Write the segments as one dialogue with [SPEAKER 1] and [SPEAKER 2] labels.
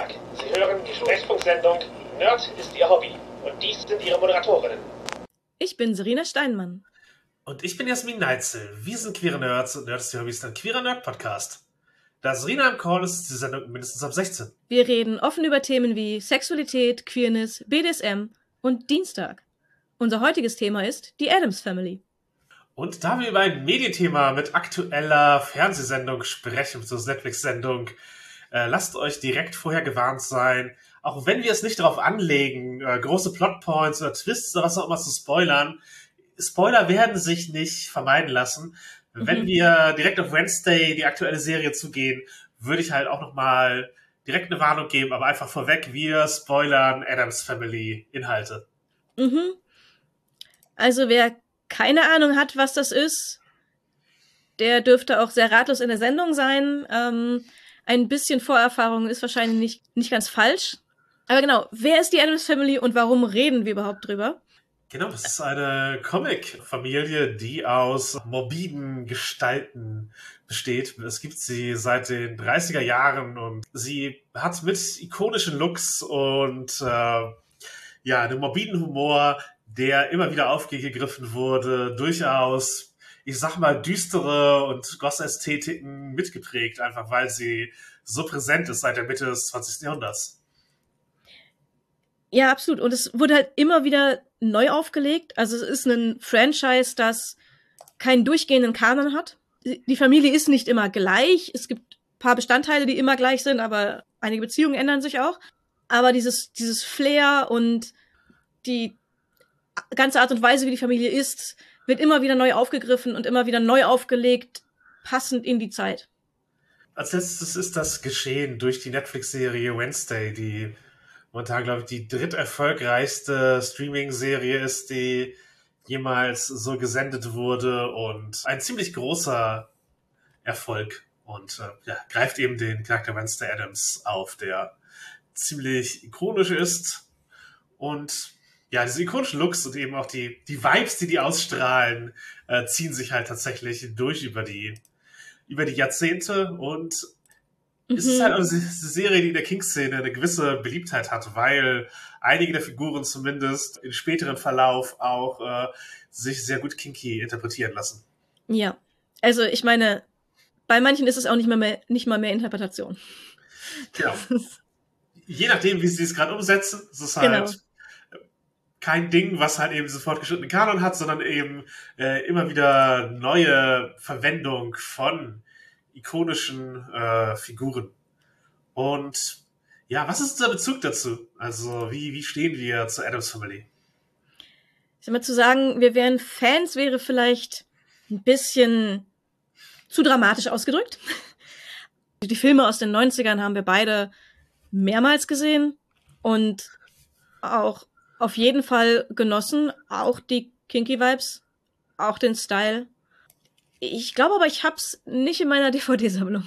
[SPEAKER 1] Tag. Sie hören die Sprechfunksendung Nerd ist Ihr Hobby. Und dies sind Ihre Moderatorinnen.
[SPEAKER 2] Ich bin Serena Steinmann.
[SPEAKER 3] Und ich bin Jasmin Neitzel. Wir sind Queere Nerds und Nerd ist Ihr Hobby ist ein Queerer Nerd-Podcast. Da Serena im Call ist, ist die Sendung mindestens ab 16.
[SPEAKER 2] Wir reden offen über Themen wie Sexualität, Queerness, BDSM und Dienstag. Unser heutiges Thema ist die Adams Family.
[SPEAKER 3] Und da wir über ein Medienthema mit aktueller Fernsehsendung sprechen, so Netflix-Sendung, äh, lasst euch direkt vorher gewarnt sein. Auch wenn wir es nicht darauf anlegen, äh, große Plotpoints oder Twists oder was auch immer zu spoilern, Spoiler werden sich nicht vermeiden lassen. Mhm. Wenn wir direkt auf Wednesday, die aktuelle Serie zugehen, würde ich halt auch nochmal direkt eine Warnung geben, aber einfach vorweg, wir spoilern Adams Family Inhalte.
[SPEAKER 2] Mhm. Also wer keine Ahnung hat, was das ist, der dürfte auch sehr ratlos in der Sendung sein. Ähm, ein bisschen Vorerfahrung ist wahrscheinlich nicht, nicht ganz falsch. Aber genau, wer ist die Adams Family und warum reden wir überhaupt drüber?
[SPEAKER 3] Genau, das ist eine Comic-Familie, die aus morbiden Gestalten besteht. Es gibt sie seit den 30er Jahren und sie hat mit ikonischen Looks und äh, ja, einem morbiden Humor der immer wieder aufgegriffen wurde, durchaus, ich sag mal, düstere und Goss-Ästhetiken mitgeprägt, einfach weil sie so präsent ist seit der Mitte des 20. Jahrhunderts.
[SPEAKER 2] Ja, absolut. Und es wurde halt immer wieder neu aufgelegt. Also es ist ein Franchise, das keinen durchgehenden Kanon hat. Die Familie ist nicht immer gleich. Es gibt paar Bestandteile, die immer gleich sind, aber einige Beziehungen ändern sich auch. Aber dieses, dieses Flair und die ganze Art und Weise, wie die Familie ist, wird immer wieder neu aufgegriffen und immer wieder neu aufgelegt, passend in die Zeit.
[SPEAKER 3] Als letztes ist das geschehen durch die Netflix-Serie Wednesday, die momentan, glaube ich, die dritterfolgreichste Streaming-Serie ist, die jemals so gesendet wurde und ein ziemlich großer Erfolg und äh, ja, greift eben den Charakter Wednesday Adams auf, der ziemlich ikonisch ist und ja, diese ikonischen Looks und eben auch die, die Vibes, die die ausstrahlen, äh, ziehen sich halt tatsächlich durch über die, über die Jahrzehnte und mhm. es ist mhm. halt eine Serie, die in der King-Szene eine gewisse Beliebtheit hat, weil einige der Figuren zumindest im späteren Verlauf auch äh, sich sehr gut kinky interpretieren lassen.
[SPEAKER 2] Ja, also ich meine, bei manchen ist es auch nicht mal mehr, nicht mal mehr Interpretation.
[SPEAKER 3] Genau. Je nachdem, wie sie es gerade umsetzen, ist es halt genau kein Ding, was halt eben sofort fortgeschrittenen Kanon hat, sondern eben äh, immer wieder neue Verwendung von ikonischen äh, Figuren. Und ja, was ist unser Bezug dazu? Also, wie, wie stehen wir zur Adams Family?
[SPEAKER 2] Ich sag mal, zu sagen, wir wären Fans, wäre vielleicht ein bisschen zu dramatisch ausgedrückt. Die Filme aus den 90ern haben wir beide mehrmals gesehen und auch auf jeden Fall genossen. Auch die Kinky Vibes, auch den Style. Ich glaube aber, ich hab's nicht in meiner DVD-Sammlung.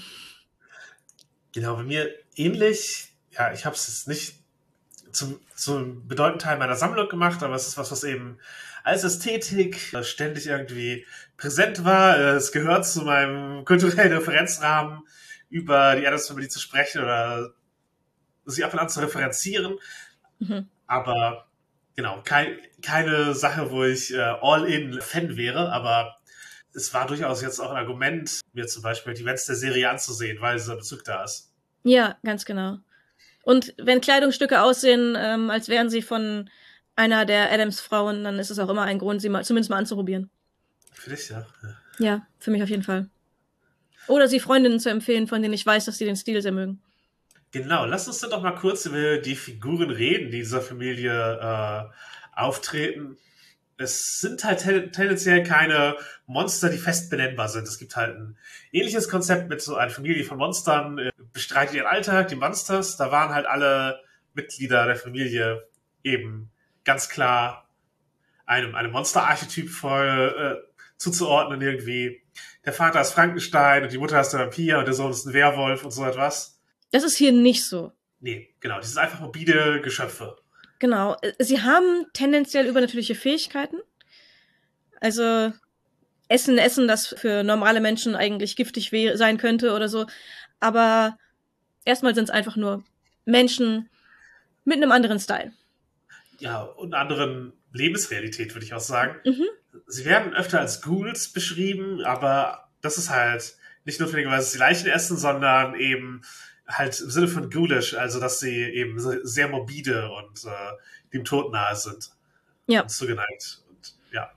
[SPEAKER 3] Genau, bei mir ähnlich. Ja, ich hab's jetzt nicht zum, zum bedeutenden Teil meiner Sammlung gemacht, aber es ist was, was eben als Ästhetik ständig irgendwie präsent war. Es gehört zu meinem kulturellen Referenzrahmen, über die Adams Family zu sprechen oder sie ab und an zu referenzieren. Mhm. Aber genau, kein, keine Sache, wo ich äh, All-in-Fan wäre, aber es war durchaus jetzt auch ein Argument, mir zum Beispiel die Events der Serie anzusehen, weil dieser Bezug da ist.
[SPEAKER 2] Ja, ganz genau. Und wenn Kleidungsstücke aussehen, ähm, als wären sie von einer der Adams-Frauen, dann ist es auch immer ein Grund, sie mal, zumindest mal anzuprobieren.
[SPEAKER 3] Für dich, ja.
[SPEAKER 2] Ja, für mich auf jeden Fall. Oder sie Freundinnen zu empfehlen, von denen ich weiß, dass sie den Stil sehr mögen.
[SPEAKER 3] Genau, lass uns dann doch mal kurz über die Figuren reden, die dieser Familie äh, auftreten. Es sind halt ten tendenziell keine Monster, die fest benennbar sind. Es gibt halt ein ähnliches Konzept mit so einer Familie von Monstern, äh, bestreitet ihren Alltag, die Monsters. Da waren halt alle Mitglieder der Familie eben ganz klar einem, einem Monster-Archetyp voll äh, zuzuordnen irgendwie. Der Vater ist Frankenstein und die Mutter ist der Vampir und der Sohn ist ein Werwolf und so etwas.
[SPEAKER 2] Das ist hier nicht so.
[SPEAKER 3] Nee, genau. Das ist einfach mobile Geschöpfe.
[SPEAKER 2] Genau. Äh, sie haben tendenziell übernatürliche Fähigkeiten. Also Essen, Essen, das für normale Menschen eigentlich giftig sein könnte oder so. Aber erstmal sind es einfach nur Menschen mit einem anderen Style.
[SPEAKER 3] Ja, und anderen Lebensrealität, würde ich auch sagen.
[SPEAKER 2] Mhm.
[SPEAKER 3] Sie werden öfter als Ghouls beschrieben, aber das ist halt nicht notwendigerweise, dass sie Leichen essen, sondern eben halt im Sinne von ghoulish, also dass sie eben sehr morbide und äh, dem Tod nahe sind.
[SPEAKER 2] Ja.
[SPEAKER 3] Und zugeneigt. Und ja.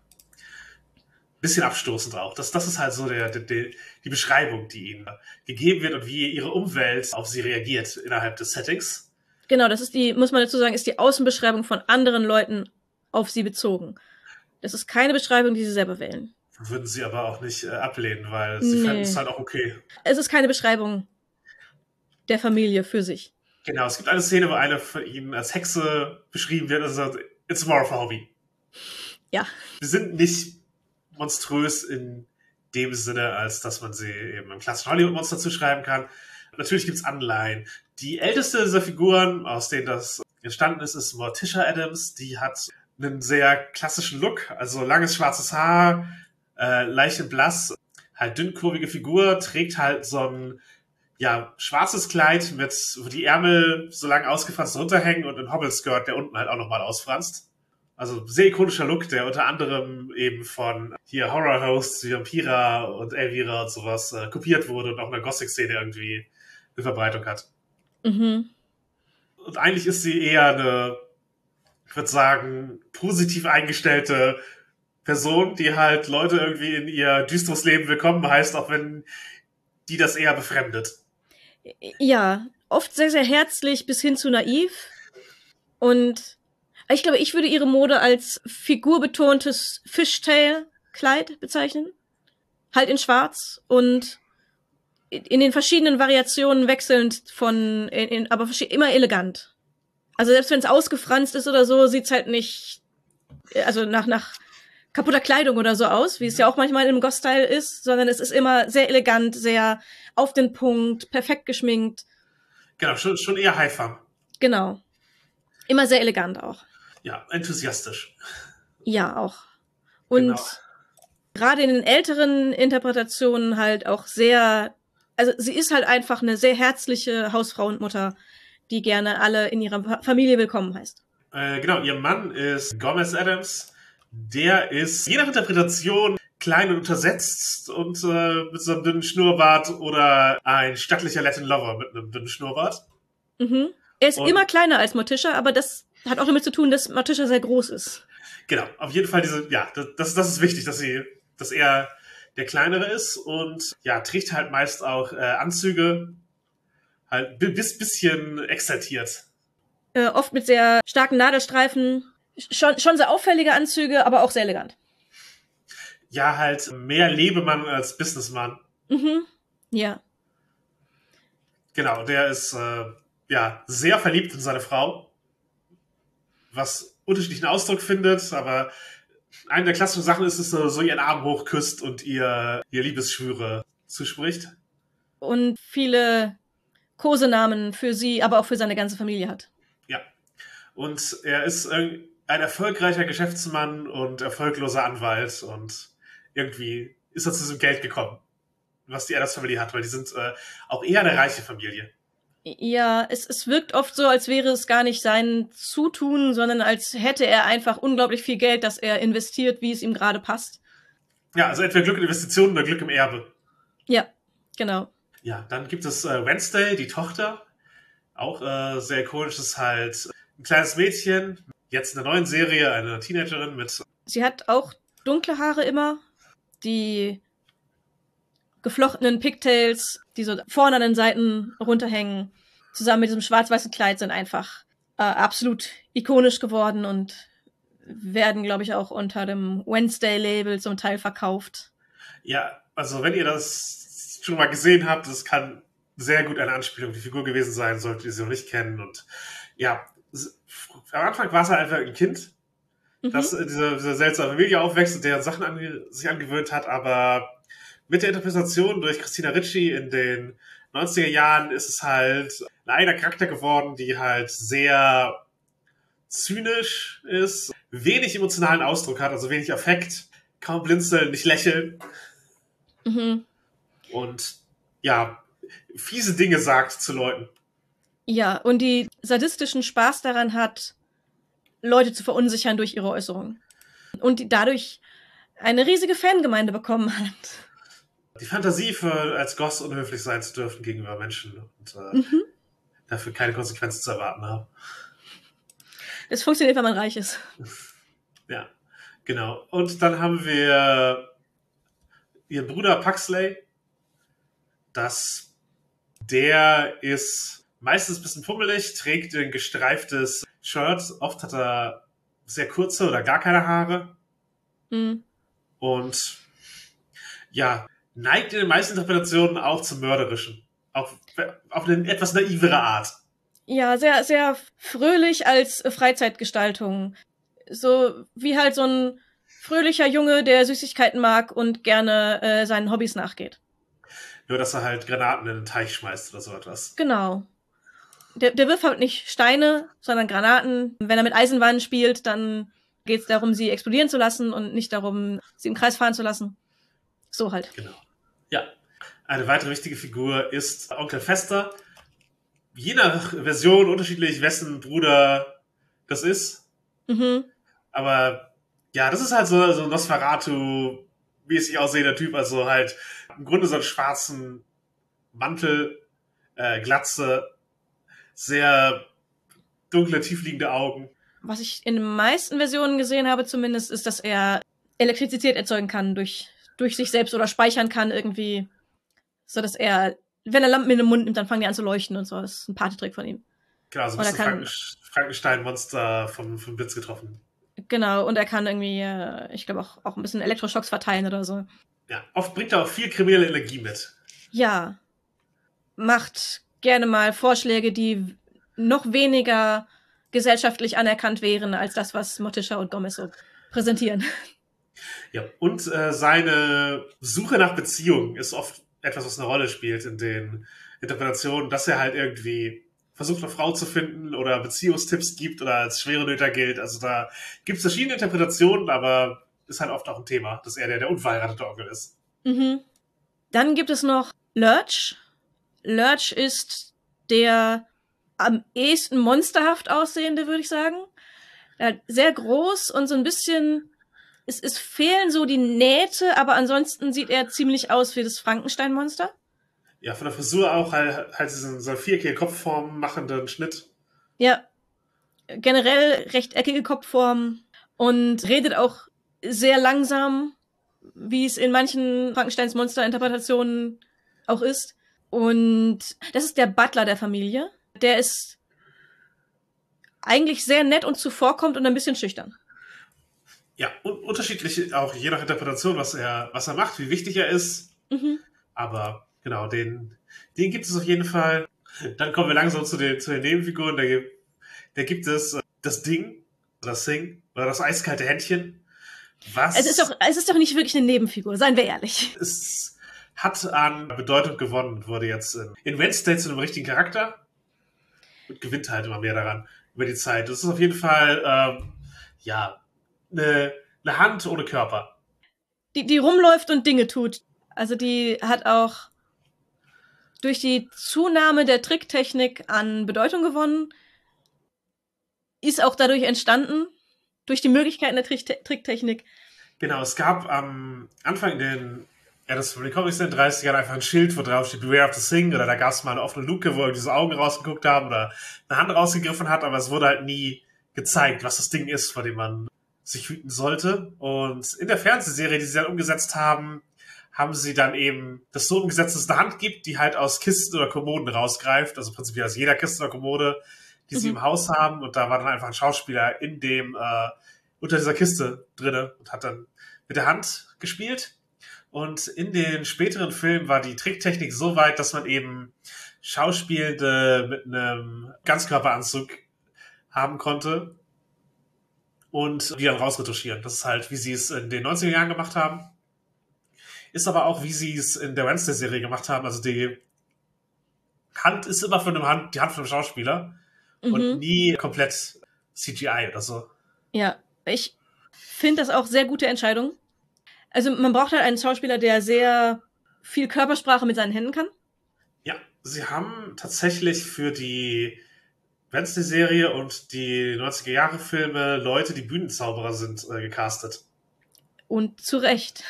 [SPEAKER 3] Bisschen abstoßend auch. Das, das ist halt so der, der, der, die Beschreibung, die ihnen gegeben wird und wie ihre Umwelt auf sie reagiert innerhalb des Settings.
[SPEAKER 2] Genau, das ist die, muss man dazu sagen, ist die Außenbeschreibung von anderen Leuten auf sie bezogen. Das ist keine Beschreibung, die sie selber wählen.
[SPEAKER 3] Würden sie aber auch nicht äh, ablehnen, weil sie
[SPEAKER 2] Nee.
[SPEAKER 3] fänden es halt auch okay.
[SPEAKER 2] Es ist keine Beschreibung der Familie für sich.
[SPEAKER 3] Genau, es gibt eine Szene, wo eine von ihnen als Hexe beschrieben wird und sagt, it's more of a hobby.
[SPEAKER 2] Ja.
[SPEAKER 3] Sie sind nicht monströs in dem Sinne, als dass man sie eben im klassischen Hollywood-Monster zuschreiben kann. Natürlich gibt's Anleihen. Die älteste dieser Figuren, aus denen das entstanden ist, ist Morticia Adams. Die hat einen sehr klassischen Look, also langes schwarzes Haar, äh, leicht blass, halt dünnkurvige Figur, trägt halt so ein ja, schwarzes Kleid mit, wo die Ärmel so lang ausgefranst runterhängen und ein Hobbleskirt, der unten halt auch nochmal ausfranst. Also sehr ikonischer Look, der unter anderem eben von hier Horror-Hosts wie Vampira und Elvira und sowas äh, kopiert wurde und auch in der Gothic-Szene irgendwie eine Verbreitung hat.
[SPEAKER 2] Mhm.
[SPEAKER 3] Und eigentlich ist sie eher eine, ich würde sagen, positiv eingestellte Person, die halt Leute irgendwie in ihr düsteres Leben willkommen heißt, auch wenn die das eher befremdet.
[SPEAKER 2] Ja, oft sehr, sehr herzlich bis hin zu naiv. Und ich glaube, ich würde ihre Mode als figurbetontes Fishtail-Kleid bezeichnen. Halt in schwarz und in den verschiedenen Variationen wechselnd von, in, in, aber immer elegant. Also selbst wenn es ausgefranst ist oder so, sieht's halt nicht, also nach, nach kaputter Kleidung oder so aus, wie es ja auch manchmal im Goth-Style ist, sondern es ist immer sehr elegant, sehr auf den Punkt, perfekt geschminkt.
[SPEAKER 3] Genau, schon, schon eher Haifa.
[SPEAKER 2] Genau. Immer sehr elegant auch.
[SPEAKER 3] Ja, enthusiastisch.
[SPEAKER 2] Ja, auch. Und
[SPEAKER 3] Genau.
[SPEAKER 2] gerade in den älteren Interpretationen halt auch sehr, also sie ist halt einfach eine sehr herzliche Hausfrau und Mutter, die gerne alle in ihrer Fa- Familie willkommen heißt.
[SPEAKER 3] Äh, genau, ihr Mann ist Gomez Adams. Der ist je nach Interpretation klein und untersetzt und äh, mit so einem dünnen Schnurrbart oder ein stattlicher Latin Lover mit einem dünnen Schnurrbart.
[SPEAKER 2] Mhm. Er ist
[SPEAKER 3] Und-
[SPEAKER 2] immer kleiner als Morticia, aber das hat auch damit zu tun, dass Morticia sehr groß ist.
[SPEAKER 3] Genau, auf jeden Fall diese, ja, das, das ist wichtig, dass sie, dass er der kleinere ist und ja, trägt halt meist auch äh, Anzüge, halt bi- bis bisschen exaltiert.
[SPEAKER 2] Äh, oft mit sehr starken Nadelstreifen. Schon, schon sehr auffällige Anzüge, aber auch sehr elegant.
[SPEAKER 3] Ja, halt mehr Lebemann als Businessmann.
[SPEAKER 2] Mhm. Ja.
[SPEAKER 3] Genau, der ist äh, ja sehr verliebt in seine Frau, was unterschiedlichen Ausdruck findet, aber eine der klassischen Sachen ist, dass er so ihren Arm hochküsst und ihr, ihr Liebesschwüre zuspricht.
[SPEAKER 2] Und viele Kosenamen für sie, aber auch für seine ganze Familie hat.
[SPEAKER 3] Ja. Und er ist irg- ein erfolgreicher Geschäftsmann und erfolgloser Anwalt und irgendwie ist er zu diesem Geld gekommen, was die Adams-Familie hat, weil die sind äh, auch eher eine reiche Familie.
[SPEAKER 2] Ja, es, es wirkt oft so, als wäre es gar nicht sein Zutun, sondern als hätte er einfach unglaublich viel Geld, das er investiert, wie es ihm gerade passt.
[SPEAKER 3] Ja, also entweder Glück in Investitionen oder Glück im Erbe.
[SPEAKER 2] Ja, genau.
[SPEAKER 3] Ja, dann gibt es äh, Wednesday, die Tochter. Auch äh, sehr ikonisch ist halt ein kleines Mädchen, jetzt in der neuen Serie, eine Teenagerin mit,
[SPEAKER 2] Sie hat auch dunkle Haare immer, die geflochtenen Pigtails, die so vorne an den Seiten runterhängen, zusammen mit diesem schwarz-weißen Kleid sind einfach äh, absolut ikonisch geworden und werden, glaube ich, auch unter dem Wednesday-Label zum Teil verkauft.
[SPEAKER 3] ja, also wenn ihr das schon mal gesehen habt, das kann sehr gut eine Anspielung die Figur gewesen sein, solltet ihr sie noch nicht kennen. Und ja, am Anfang war es halt einfach ein Kind,
[SPEAKER 2] Mhm.
[SPEAKER 3] das in dieser, dieser seltsamen Familie aufwächst und deren Sachen ange sich angewöhnt hat, aber mit der Interpretation durch Christina Ricci in den 90er Jahren ist es halt ein eigener Charakter geworden, die halt sehr zynisch ist, wenig emotionalen Ausdruck hat, also wenig Affekt, kaum blinzeln, nicht lächeln
[SPEAKER 2] Mhm.
[SPEAKER 3] und ja, fiese Dinge sagt zu Leuten.
[SPEAKER 2] Ja, und die sadistischen Spaß daran hat, Leute zu verunsichern durch ihre Äußerungen. Und die dadurch eine riesige Fangemeinde bekommen hat.
[SPEAKER 3] Die Fantasie für als Goss unhöflich sein zu dürfen gegenüber Menschen und äh, mhm. dafür keine Konsequenzen zu erwarten haben.
[SPEAKER 2] Das funktioniert, wenn man reich ist.
[SPEAKER 3] Ja, genau. Und dann haben wir ihren Bruder Paxley. Das, der ist meistens ein bisschen pummelig, trägt ein gestreiftes Shirt. Oft hat er sehr kurze oder gar keine Haare. Mhm. Und ja, neigt in den meisten Interpretationen auch zum Mörderischen. Auf, auf eine etwas naivere Art.
[SPEAKER 2] Ja, sehr, sehr fröhlich als Freizeitgestaltung. So wie halt so ein fröhlicher Junge, der Süßigkeiten mag und gerne äh, seinen Hobbys nachgeht.
[SPEAKER 3] Nur, dass er halt Granaten in den Teich schmeißt oder so etwas.
[SPEAKER 2] Genau. Der, der wirft halt nicht Steine, sondern Granaten. Wenn er mit Eisenbahnen spielt, dann geht es darum, sie explodieren zu lassen und nicht darum, sie im Kreis fahren zu lassen. So halt.
[SPEAKER 3] Genau. Ja. Eine weitere wichtige Figur ist Onkel Fester. Je nach Version unterschiedlich, wessen Bruder das ist. Mhm. Aber ja, das ist halt so, so ein Nosferatu-mäßig aussehender Typ. Also halt im Grunde so einen schwarzen Mantel, äh, Glatze, sehr dunkle, tiefliegende Augen.
[SPEAKER 2] Was ich in den meisten Versionen gesehen habe zumindest, ist, dass er Elektrizität erzeugen kann durch durch sich selbst oder speichern kann irgendwie, so dass er, wenn er Lampen in den Mund nimmt, dann fangen die an zu leuchten und so. Das ist ein Partytrick von ihm.
[SPEAKER 3] Genau, so ein bisschen Frankenstein-Monster vom, vom Blitz getroffen.
[SPEAKER 2] Genau, und er kann irgendwie, äh, ich glaube auch, auch ein bisschen Elektroschocks verteilen oder so.
[SPEAKER 3] Ja, oft bringt er auch viel kriminelle Energie mit.
[SPEAKER 2] Ja. Macht gerne mal Vorschläge, die noch weniger gesellschaftlich anerkannt wären als das, was Motisha und Gomez so präsentieren.
[SPEAKER 3] Ja, und äh, seine Suche nach Beziehungen ist oft etwas, was eine Rolle spielt in den Interpretationen, dass er halt irgendwie versucht, eine Frau zu finden oder Beziehungstipps gibt oder als schwere Nöter gilt. Also da gibt es verschiedene Interpretationen, aber ist halt oft auch ein Thema, dass er der, der unverheiratete Onkel ist.
[SPEAKER 2] Mhm. Dann gibt es noch Lurch. Lurch ist der am ehesten monsterhaft aussehende, würde ich sagen. Sehr groß und so ein bisschen es, es fehlen so die Nähte, aber ansonsten sieht er ziemlich aus wie das Frankenstein-Monster.
[SPEAKER 3] Ja, von der Frisur auch halt, halt diesen so viereckige Kopfform machenden Schnitt.
[SPEAKER 2] Ja. Generell rechteckige Kopfform und redet auch sehr langsam, wie es in manchen Frankensteins Monster-Interpretationen auch ist. Und das ist der Butler der Familie. Der ist eigentlich sehr nett und zuvorkommt und ein bisschen schüchtern
[SPEAKER 3] ja, un unterschiedlich auch je nach Interpretation, was er, was er macht, wie wichtig er ist. Mhm. Aber genau, den, den gibt es auf jeden Fall. Dann kommen wir langsam zu den, zu den Nebenfiguren. Da gibt, da gibt es äh, das Ding, das Sing, oder das eiskalte Händchen.
[SPEAKER 2] Was es ist doch, es ist doch nicht wirklich eine Nebenfigur, seien wir ehrlich.
[SPEAKER 3] Es hat an Bedeutung gewonnen, wurde jetzt in, in Wednesday zu einem richtigen Charakter und gewinnt halt immer mehr daran über die Zeit. Das ist auf jeden Fall, ähm, ja, eine, eine Hand ohne Körper.
[SPEAKER 2] Die, die rumläuft und Dinge tut. Also die hat auch durch die Zunahme der Tricktechnik an Bedeutung gewonnen, ist auch dadurch entstanden, durch die Möglichkeiten der Tricktechnik.
[SPEAKER 3] Genau, es gab am Anfang in den, ja, das von den Comics in den 30ern einfach ein Schild, wo drauf steht Beware of the Thing, oder da gab es mal eine offene Luke, wo diese Augen rausgeguckt haben oder eine Hand rausgegriffen hat, aber es wurde halt nie gezeigt, was das Ding ist, vor dem man sich hüten sollte. Und in der Fernsehserie, die sie dann umgesetzt haben, haben sie dann eben das so umgesetzt, dass es eine Hand gibt, die halt aus Kisten oder Kommoden rausgreift, also prinzipiell aus jeder Kiste oder Kommode, die mhm. sie im Haus haben. Und da war dann einfach ein Schauspieler in dem, äh, unter dieser Kiste drinne und hat dann mit der Hand gespielt. Und in den späteren Filmen war die Tricktechnik so weit, dass man eben Schauspielende mit einem Ganzkörperanzug haben konnte und die dann rausretuschieren. Das ist halt, wie sie es in den 90er Jahren gemacht haben. Ist aber auch, wie sie es in der Wednesday-Serie gemacht haben. Also die Hand ist immer von einem Hand, die Hand von einem Schauspieler mhm. und nie komplett CGI oder so.
[SPEAKER 2] Ja, ich finde das auch sehr gute Entscheidung. Also man braucht halt einen Schauspieler, der sehr viel Körpersprache mit seinen Händen kann.
[SPEAKER 3] Ja, sie haben tatsächlich für die Wednesday-Serie und die 90er-Jahre-Filme Leute, die Bühnenzauberer sind, äh, gecastet.
[SPEAKER 2] Und zu Recht.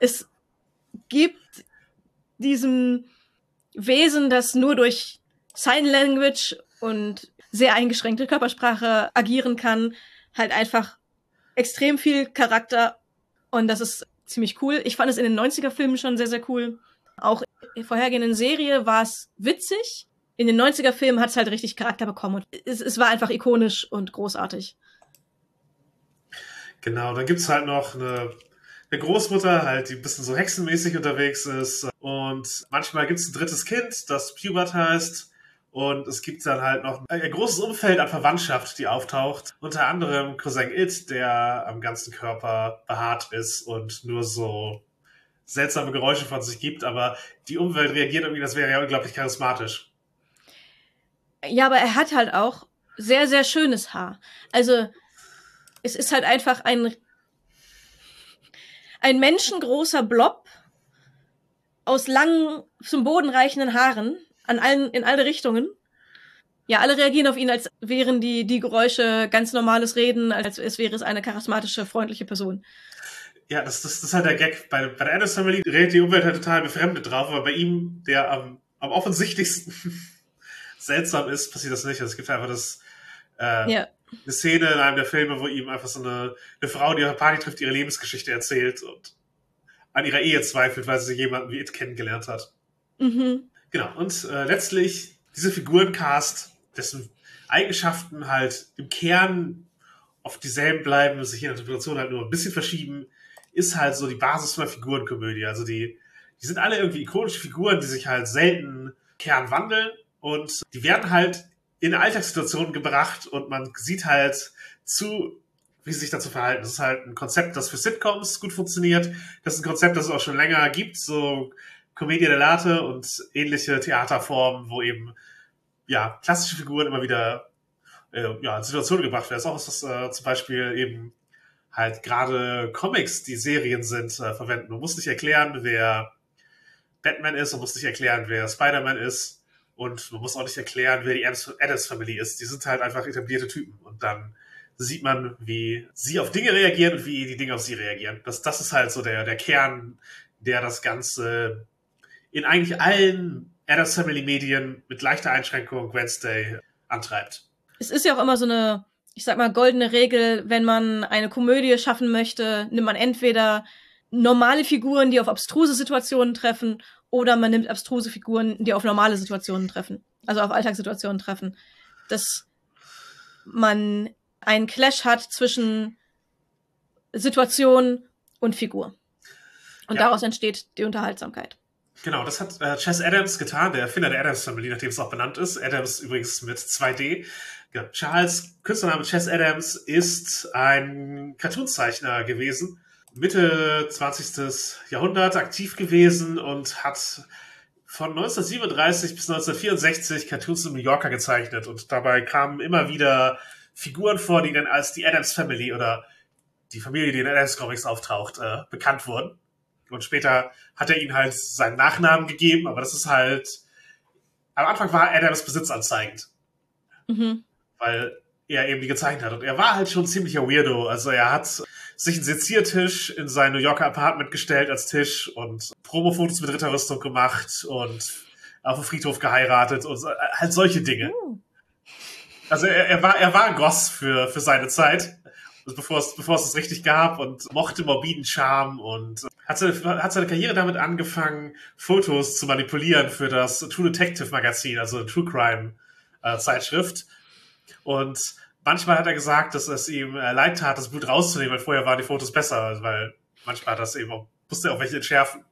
[SPEAKER 2] Es gibt diesem Wesen, das nur durch Sign Language und sehr eingeschränkte Körpersprache agieren kann, halt einfach extrem viel Charakter und das ist ziemlich cool. Ich fand es in den 90er Filmen schon sehr, sehr cool. Auch in der vorhergehenden Serie war es witzig. In den 90er Filmen hat es halt richtig Charakter bekommen und es, es war einfach ikonisch und großartig.
[SPEAKER 3] Genau, dann gibt's halt noch eine, eine Großmutter, halt, die ein bisschen so hexenmäßig unterwegs ist. Und manchmal gibt's ein drittes Kind, das Pubert heißt. Und es gibt dann halt noch ein großes Umfeld an Verwandtschaft, die auftaucht. Unter anderem Cousin It, der am ganzen Körper behaart ist und nur so seltsame Geräusche von sich gibt. Aber die Umwelt reagiert irgendwie, das wäre ja unglaublich charismatisch.
[SPEAKER 2] Ja, aber er hat halt auch sehr, sehr schönes Haar. Also, es ist halt einfach ein, ein menschengroßer Blob aus langen, zum Boden reichenden Haaren an allen, in alle Richtungen. Ja, alle reagieren auf ihn, als wären die, die Geräusche ganz normales Reden, als es wäre es eine charismatische, freundliche Person.
[SPEAKER 3] Ja, das, das, das ist halt der Gag. Bei, bei der Addams Family redet die Umwelt halt total befremdet drauf, aber bei ihm, der am, am offensichtlichsten seltsam ist, passiert das nicht. Also es gibt einfach das, äh, ja. eine Szene in einem der Filme, wo ihm einfach so eine, eine Frau, die auf der Party trifft, ihre Lebensgeschichte erzählt und an ihrer Ehe zweifelt, weil sie jemanden wie It kennengelernt hat. Mhm. Genau, und äh, letztlich diese Figurencast, dessen Eigenschaften halt im Kern oft dieselben bleiben, sich in der Interpretation halt nur ein bisschen verschieben, ist halt so die Basis von der Figurenkomödie. Also die, die sind alle irgendwie ikonische Figuren, die sich halt selten Kern wandeln und die werden halt in Alltagssituationen gebracht und man sieht halt zu, wie sie sich dazu verhalten. Das ist halt ein Konzept, das für Sitcoms gut funktioniert. Das ist ein Konzept, das es auch schon länger gibt, so Commedia dell'arte und ähnliche Theaterformen, wo eben ja klassische Figuren immer wieder äh, ja, in Situationen gebracht werden. Das ist auch das äh, zum Beispiel eben halt gerade Comics, die Serien sind, äh, verwenden. Man muss nicht erklären, wer Batman ist, man muss nicht erklären, wer Spider-Man ist und man muss auch nicht erklären, wer die Adams Family ist. Die sind halt einfach etablierte Typen und dann sieht man, wie sie auf Dinge reagieren und wie die Dinge auf sie reagieren. Das, das ist halt so der, der Kern, der das Ganze in eigentlich allen Adams Family Medien mit leichter Einschränkung Wednesday antreibt.
[SPEAKER 2] Es ist ja auch immer so eine, ich sag mal, goldene Regel, wenn man eine Komödie schaffen möchte, nimmt man entweder normale Figuren, die auf abstruse Situationen treffen, oder man nimmt abstruse Figuren, die auf normale Situationen treffen, also auf Alltagssituationen treffen. Dass man einen Clash hat zwischen Situation und Figur. Und ja. daraus entsteht die Unterhaltsamkeit.
[SPEAKER 3] Genau, das hat äh, Chess Adams getan, der Erfinder der Adams Family, nachdem es auch benannt ist. Adams übrigens mit 2D. Ja, Charles, Künstlername Chess Adams, ist ein Cartoonzeichner gewesen, Mitte 20. Jahrhundert aktiv gewesen und hat von 1937 bis 1964 Cartoons in New Yorker gezeichnet und dabei kamen immer wieder Figuren vor, die dann als die Adams Family oder die Familie, die in Adams Comics auftaucht, äh, bekannt wurden. Und später hat er ihnen halt seinen Nachnamen gegeben, aber das ist halt. Am Anfang war Adams besitzanzeigend. Mhm. Weil er eben die gezeichnet hat. Und er war halt schon ein ziemlicher Weirdo. Also er hat sich einen Seziertisch in sein New Yorker Apartment gestellt als Tisch und Promofotos mit Ritterrüstung gemacht und auf dem Friedhof geheiratet und halt solche Dinge. Uh. Also er, er, war, er war ein Goss für, für seine Zeit, bevor es, bevor es es richtig gab und mochte morbiden Charme und hat seine, hat seine Karriere damit angefangen, Fotos zu manipulieren für das True Detective Magazin, also True Crime äh, Zeitschrift. Und manchmal hat er gesagt, dass es ihm äh, leid tat, das Blut rauszunehmen, weil vorher waren die Fotos besser, weil manchmal hat das eben auch, musste er auch welche entschärfen.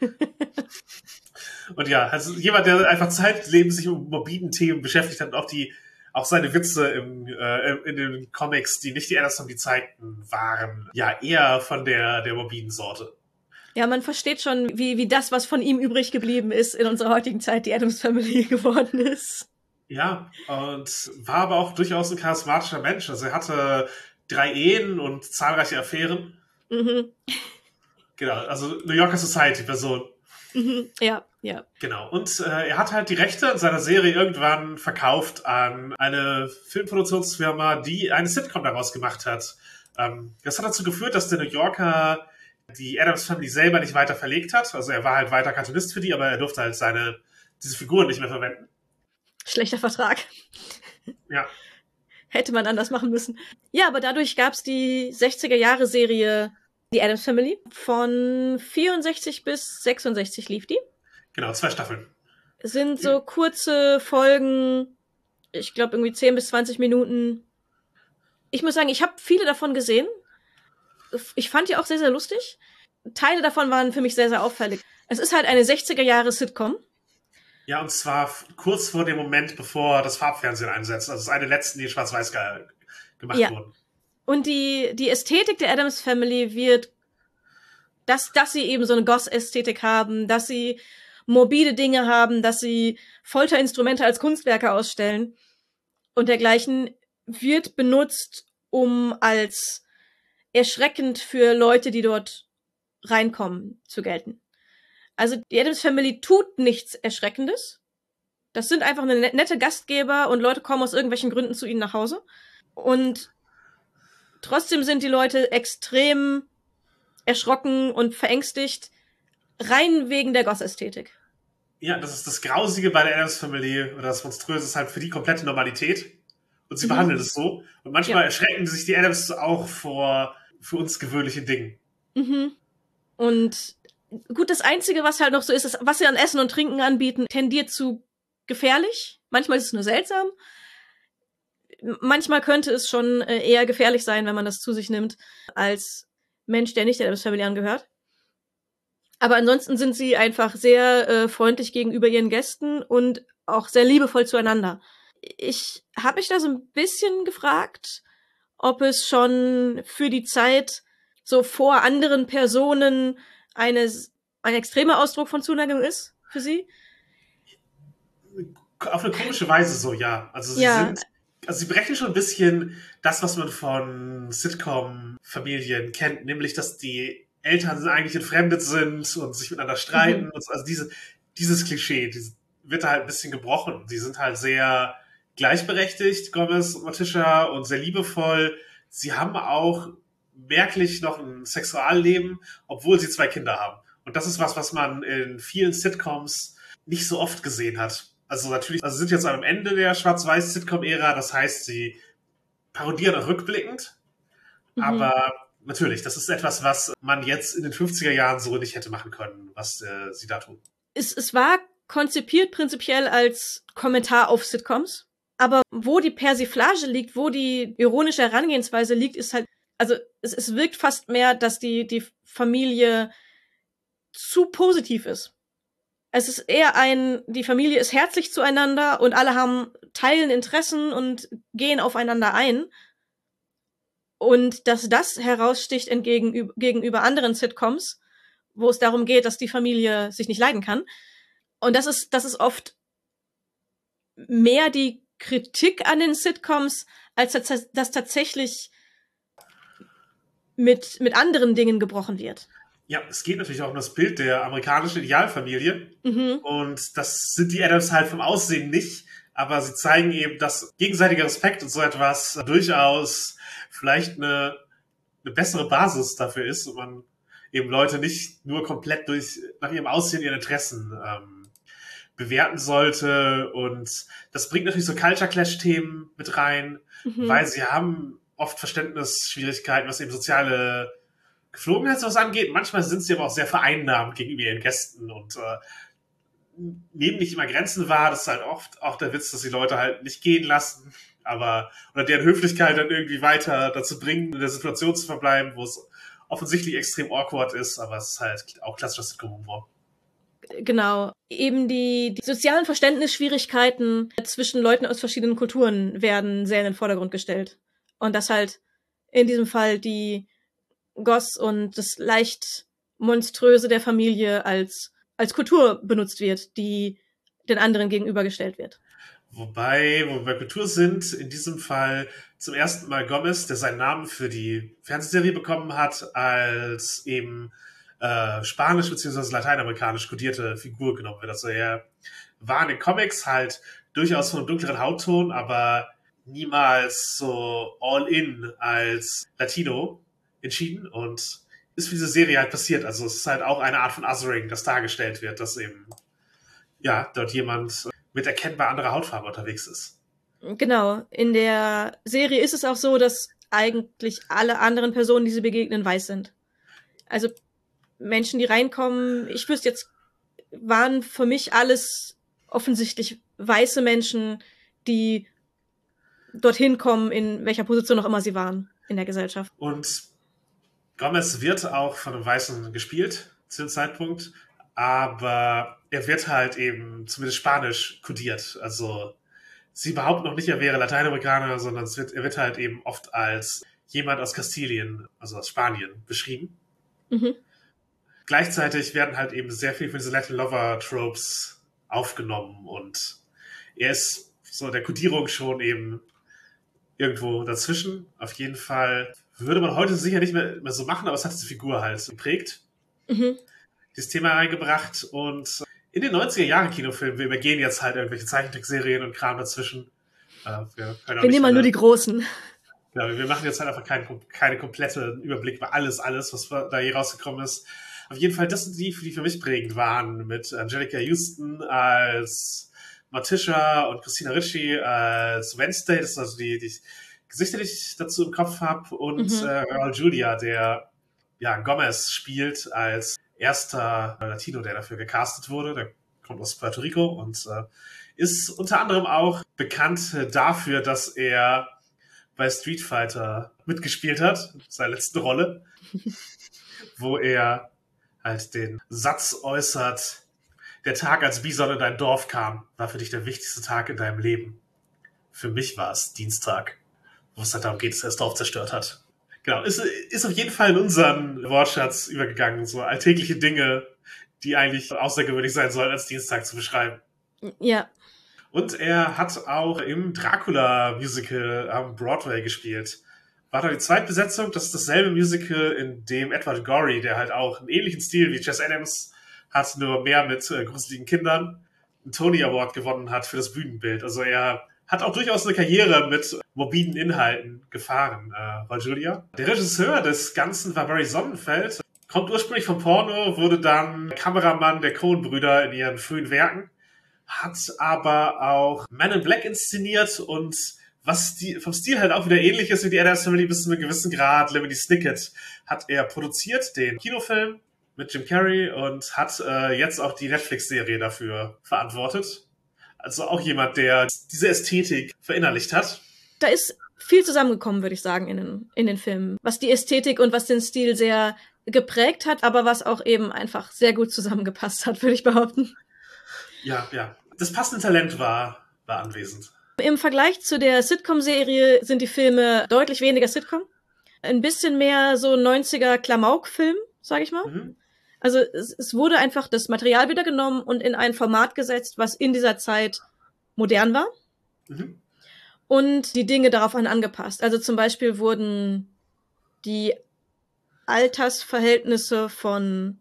[SPEAKER 3] und ja, also jemand, der einfach zeitlebens sich um morbiden Themen beschäftigt hat und auch die auch seine Witze im, äh, in den Comics, die nicht die Anderson die zeigten, waren ja eher von der, der morbiden Sorte.
[SPEAKER 2] Ja, man versteht schon, wie, wie das, was von ihm übrig geblieben ist, in unserer heutigen Zeit die Adams Family geworden ist.
[SPEAKER 3] Ja, und war aber auch durchaus ein charismatischer Mensch. Also er hatte drei Ehen und zahlreiche Affären. Mhm. Genau, also New Yorker Society-Person.
[SPEAKER 2] Mhm, ja, ja.
[SPEAKER 3] Genau. Und äh, er hat halt die Rechte in seiner Serie irgendwann verkauft an eine Filmproduktionsfirma, die eine Sitcom daraus gemacht hat. Ähm, das hat dazu geführt, dass der New Yorker die Adams Family selber nicht weiter verlegt hat. Also er war halt weiter Cartoonist für die, aber er durfte halt seine diese Figuren nicht mehr verwenden.
[SPEAKER 2] Schlechter Vertrag.
[SPEAKER 3] Ja.
[SPEAKER 2] Hätte man anders machen müssen. Ja, aber dadurch gab's die 60er Jahre Serie Die Adams Family. Von 64 bis 66 lief die.
[SPEAKER 3] Genau, zwei Staffeln.
[SPEAKER 2] Sind so kurze Folgen, ich glaube irgendwie 10 bis 20 Minuten. Ich muss sagen, ich habe viele davon gesehen. Ich fand die auch sehr, sehr lustig. Teile davon waren für mich sehr, sehr auffällig. Es ist halt eine 60er Jahre Sitcom.
[SPEAKER 3] Ja, und zwar kurz vor dem Moment, bevor das Farbfernsehen einsetzt. Also es ist eine der letzten, die in schwarz-weiß ge gemacht
[SPEAKER 2] Ja.
[SPEAKER 3] wurden.
[SPEAKER 2] Und die, die Ästhetik der Adams Family wird, dass, dass sie eben so eine Goss-Ästhetik haben, dass sie morbide Dinge haben, dass sie Folterinstrumente als Kunstwerke ausstellen und dergleichen, wird benutzt, um als erschreckend für Leute, die dort reinkommen, zu gelten. Also die Adams Family tut nichts Erschreckendes. Das sind einfach eine net- nette Gastgeber und Leute kommen aus irgendwelchen Gründen zu ihnen nach Hause. Und trotzdem sind die Leute extrem erschrocken und verängstigt, rein wegen der Goss-Ästhetik.
[SPEAKER 3] Ja, das ist das Grausige bei der Adams Family oder das Monströse ist halt für die komplette Normalität. Und sie
[SPEAKER 2] Mhm.
[SPEAKER 3] behandeln es so. Und manchmal
[SPEAKER 2] Ja.
[SPEAKER 3] erschrecken sich die Adams auch vor für uns gewöhnlichen Dingen.
[SPEAKER 2] Mhm. Und gut, das Einzige, was halt noch so ist, ist, was sie an Essen und Trinken anbieten, tendiert zu gefährlich. Manchmal ist es nur seltsam. Manchmal könnte es schon äh, eher gefährlich sein, wenn man das zu sich nimmt, als Mensch, der nicht der Adams Family angehört. Aber ansonsten sind sie einfach sehr äh, freundlich gegenüber ihren Gästen und auch sehr liebevoll zueinander. Ich habe mich da so ein bisschen gefragt, ob es schon für die Zeit so vor anderen Personen eine, ein extremer Ausdruck von Zuneigung ist für sie.
[SPEAKER 3] Auf eine komische Weise so, ja. Also sie
[SPEAKER 2] Ja.
[SPEAKER 3] sind, also sie brechen schon ein bisschen das, was man von Sitcom-Familien kennt, nämlich, dass die Eltern eigentlich entfremdet sind und sich miteinander streiten.
[SPEAKER 2] Mhm.
[SPEAKER 3] So. Also diese, dieses Klischee, dieses wird da halt ein bisschen gebrochen. Sie sind halt sehr gleichberechtigt, Gomez und Matisha, und sehr liebevoll. Sie haben auch merklich noch ein Sexualleben, obwohl sie zwei Kinder haben. Und das ist was, was man in vielen Sitcoms nicht so oft gesehen hat. Also natürlich, also sie sind jetzt am Ende der Schwarz-Weiß-Sitcom-Ära, das heißt, sie parodieren auch rückblickend,
[SPEAKER 2] Mhm.
[SPEAKER 3] aber natürlich, das ist etwas, was man jetzt in den 50er Jahren so nicht hätte machen können, was äh, sie da tun.
[SPEAKER 2] es, es war konzipiert prinzipiell als Kommentar auf Sitcoms. Aber wo die Persiflage liegt, wo die ironische Herangehensweise liegt, ist halt, also es, es wirkt fast mehr, dass die, die Familie zu positiv ist. Es ist eher ein, die Familie ist herzlich zueinander und alle haben teilen Interessen und gehen aufeinander ein. Und dass das heraussticht entgegen, gegenüber anderen Sitcoms, wo es darum geht, dass die Familie sich nicht leiden kann. Und das ist, das ist oft mehr die Kritik an den Sitcoms, als dass, dass tatsächlich mit, mit anderen Dingen gebrochen wird.
[SPEAKER 3] Ja, es geht natürlich auch um das Bild der amerikanischen Idealfamilie.
[SPEAKER 2] Mhm.
[SPEAKER 3] Und das sind die Adams halt vom Aussehen nicht. Aber sie zeigen eben, dass gegenseitiger Respekt und so etwas durchaus vielleicht eine, eine bessere Basis dafür ist und man eben Leute nicht nur komplett durch nach ihrem Aussehen ihren Interessen ähm, bewerten sollte. Und das bringt natürlich so Culture Clash-Themen mit rein,
[SPEAKER 2] Mhm.
[SPEAKER 3] weil sie haben oft Verständnisschwierigkeiten, was eben soziale Geflogenheit sowas angeht. Manchmal sind sie aber auch sehr vereinnahmend gegenüber ihren Gästen und äh, nehmen nicht immer Grenzen wahr. Das ist halt oft auch der Witz, dass die Leute halt nicht gehen lassen, aber oder deren Höflichkeit dann irgendwie weiter dazu bringen, in der Situation zu verbleiben, wo es offensichtlich extrem awkward ist, aber es ist halt auch klassischer Sitcom-Humor.
[SPEAKER 2] Genau. Eben die, die sozialen Verständnisschwierigkeiten zwischen Leuten aus verschiedenen Kulturen werden sehr in den Vordergrund gestellt. Und dass halt in diesem Fall die Goss und das leicht monströse der Familie als, als Kultur benutzt wird, die den anderen gegenübergestellt wird.
[SPEAKER 3] Wobei, wo wir bei Kultur sind, in diesem Fall zum ersten Mal Gomez, der seinen Namen für die Fernsehserie bekommen hat, als eben äh, spanisch bzw. lateinamerikanisch kodierte Figur genommen wird. Also er war in den Comics halt durchaus von einem dunkleren Hautton, aber niemals so all in als Latino entschieden und ist für diese Serie halt passiert. Also es ist halt auch eine Art von Othering, das dargestellt wird, dass eben ja dort jemand mit erkennbar anderer Hautfarbe unterwegs ist.
[SPEAKER 2] Genau. In der Serie ist es auch so, dass eigentlich alle anderen Personen, die sie begegnen, weiß sind. Also Menschen, die reinkommen, ich wüsste jetzt, waren für mich alles offensichtlich weiße Menschen, die dorthin kommen, in welcher Position auch immer sie waren in der Gesellschaft.
[SPEAKER 3] Und Gomez wird auch von einem Weißen gespielt zu dem Zeitpunkt, aber er wird halt eben zumindest Spanisch kodiert. Also sie behaupten noch nicht, er wäre Lateinamerikaner, sondern es wird, er wird halt eben oft als jemand aus Kastilien, also aus Spanien, beschrieben. Mhm. Gleichzeitig werden halt eben sehr viel von diese Latin Lover Tropes aufgenommen und er ist so der Kodierung schon eben irgendwo dazwischen. Auf jeden Fall würde man heute sicher nicht mehr, mehr so machen, aber es hat diese Figur halt geprägt. Mhm. Dieses Thema reingebracht und in den 90er Jahren Kinofilmen, wir übergehen jetzt halt irgendwelche Zeichentrickserien und Kram dazwischen.
[SPEAKER 2] Äh, wir, wir nehmen mal nur die großen.
[SPEAKER 3] Ja, wir machen jetzt halt einfach keinen keine komplette Überblick über alles, alles, was da hier rausgekommen ist. Auf jeden Fall, das sind die, die für mich prägend waren, mit Angelica Houston als Morticia und Christina Ricci als Wednesday, das sind also die, die Gesichter, die ich dazu im Kopf habe, und mhm. äh, Earl Julia, der ja Gomez spielt als erster Latino, der dafür gecastet wurde. Der kommt aus Puerto Rico und äh, ist unter anderem auch bekannt dafür, dass er bei Street Fighter mitgespielt hat, seine letzte Rolle, wo er halt den Satz äußert, der Tag, als Bison in dein Dorf kam, war für dich der wichtigste Tag in deinem Leben. Für mich war es Dienstag, wo es halt darum geht, dass er das Dorf zerstört hat. Genau, ist, ist auf jeden Fall in unseren Wortschatz übergegangen, so alltägliche Dinge, die eigentlich außergewöhnlich sein sollen, als Dienstag zu beschreiben.
[SPEAKER 2] Ja.
[SPEAKER 3] Und er hat auch im Dracula-Musical am Broadway gespielt war da die Zweitbesetzung. Das ist dasselbe Musical, in dem Edward Gorey, der halt auch einen ähnlichen Stil wie Chess Adams hat, nur mehr mit äh, gruseligen Kindern, einen Tony Award gewonnen hat für das Bühnenbild. Also er hat auch durchaus eine Karriere mit morbiden Inhalten gefahren, äh, war Julia. Der Regisseur des Ganzen war Barry Sonnenfeld, kommt ursprünglich vom Porno, wurde dann Kameramann der Coen-Brüder in ihren frühen Werken, hat aber auch Man in Black inszeniert und was die, vom Stil halt auch wieder ähnlich ist wie die Adams Family bis zu einem gewissen Grad. Lemony Snicket hat er produziert, den Kinofilm mit Jim Carrey und hat äh, jetzt auch die Netflix-Serie dafür verantwortet. Also auch jemand, der diese Ästhetik verinnerlicht hat.
[SPEAKER 2] Da ist viel zusammengekommen, würde ich sagen, in den, in den Filmen. Was die Ästhetik und was den Stil sehr geprägt hat, aber was auch eben einfach sehr gut zusammengepasst hat, würde ich behaupten.
[SPEAKER 3] Ja, ja. Das passende Talent war, war anwesend.
[SPEAKER 2] Im Vergleich zu der Sitcom-Serie sind die Filme deutlich weniger Sitcom. Ein bisschen mehr so 90er Klamauk-Film, sag ich mal. Mhm. Also es, es wurde einfach das Material wieder genommen und in ein Format gesetzt, was in dieser Zeit modern war. Mhm. Und die Dinge darauf angepasst. Also zum Beispiel wurden die Altersverhältnisse von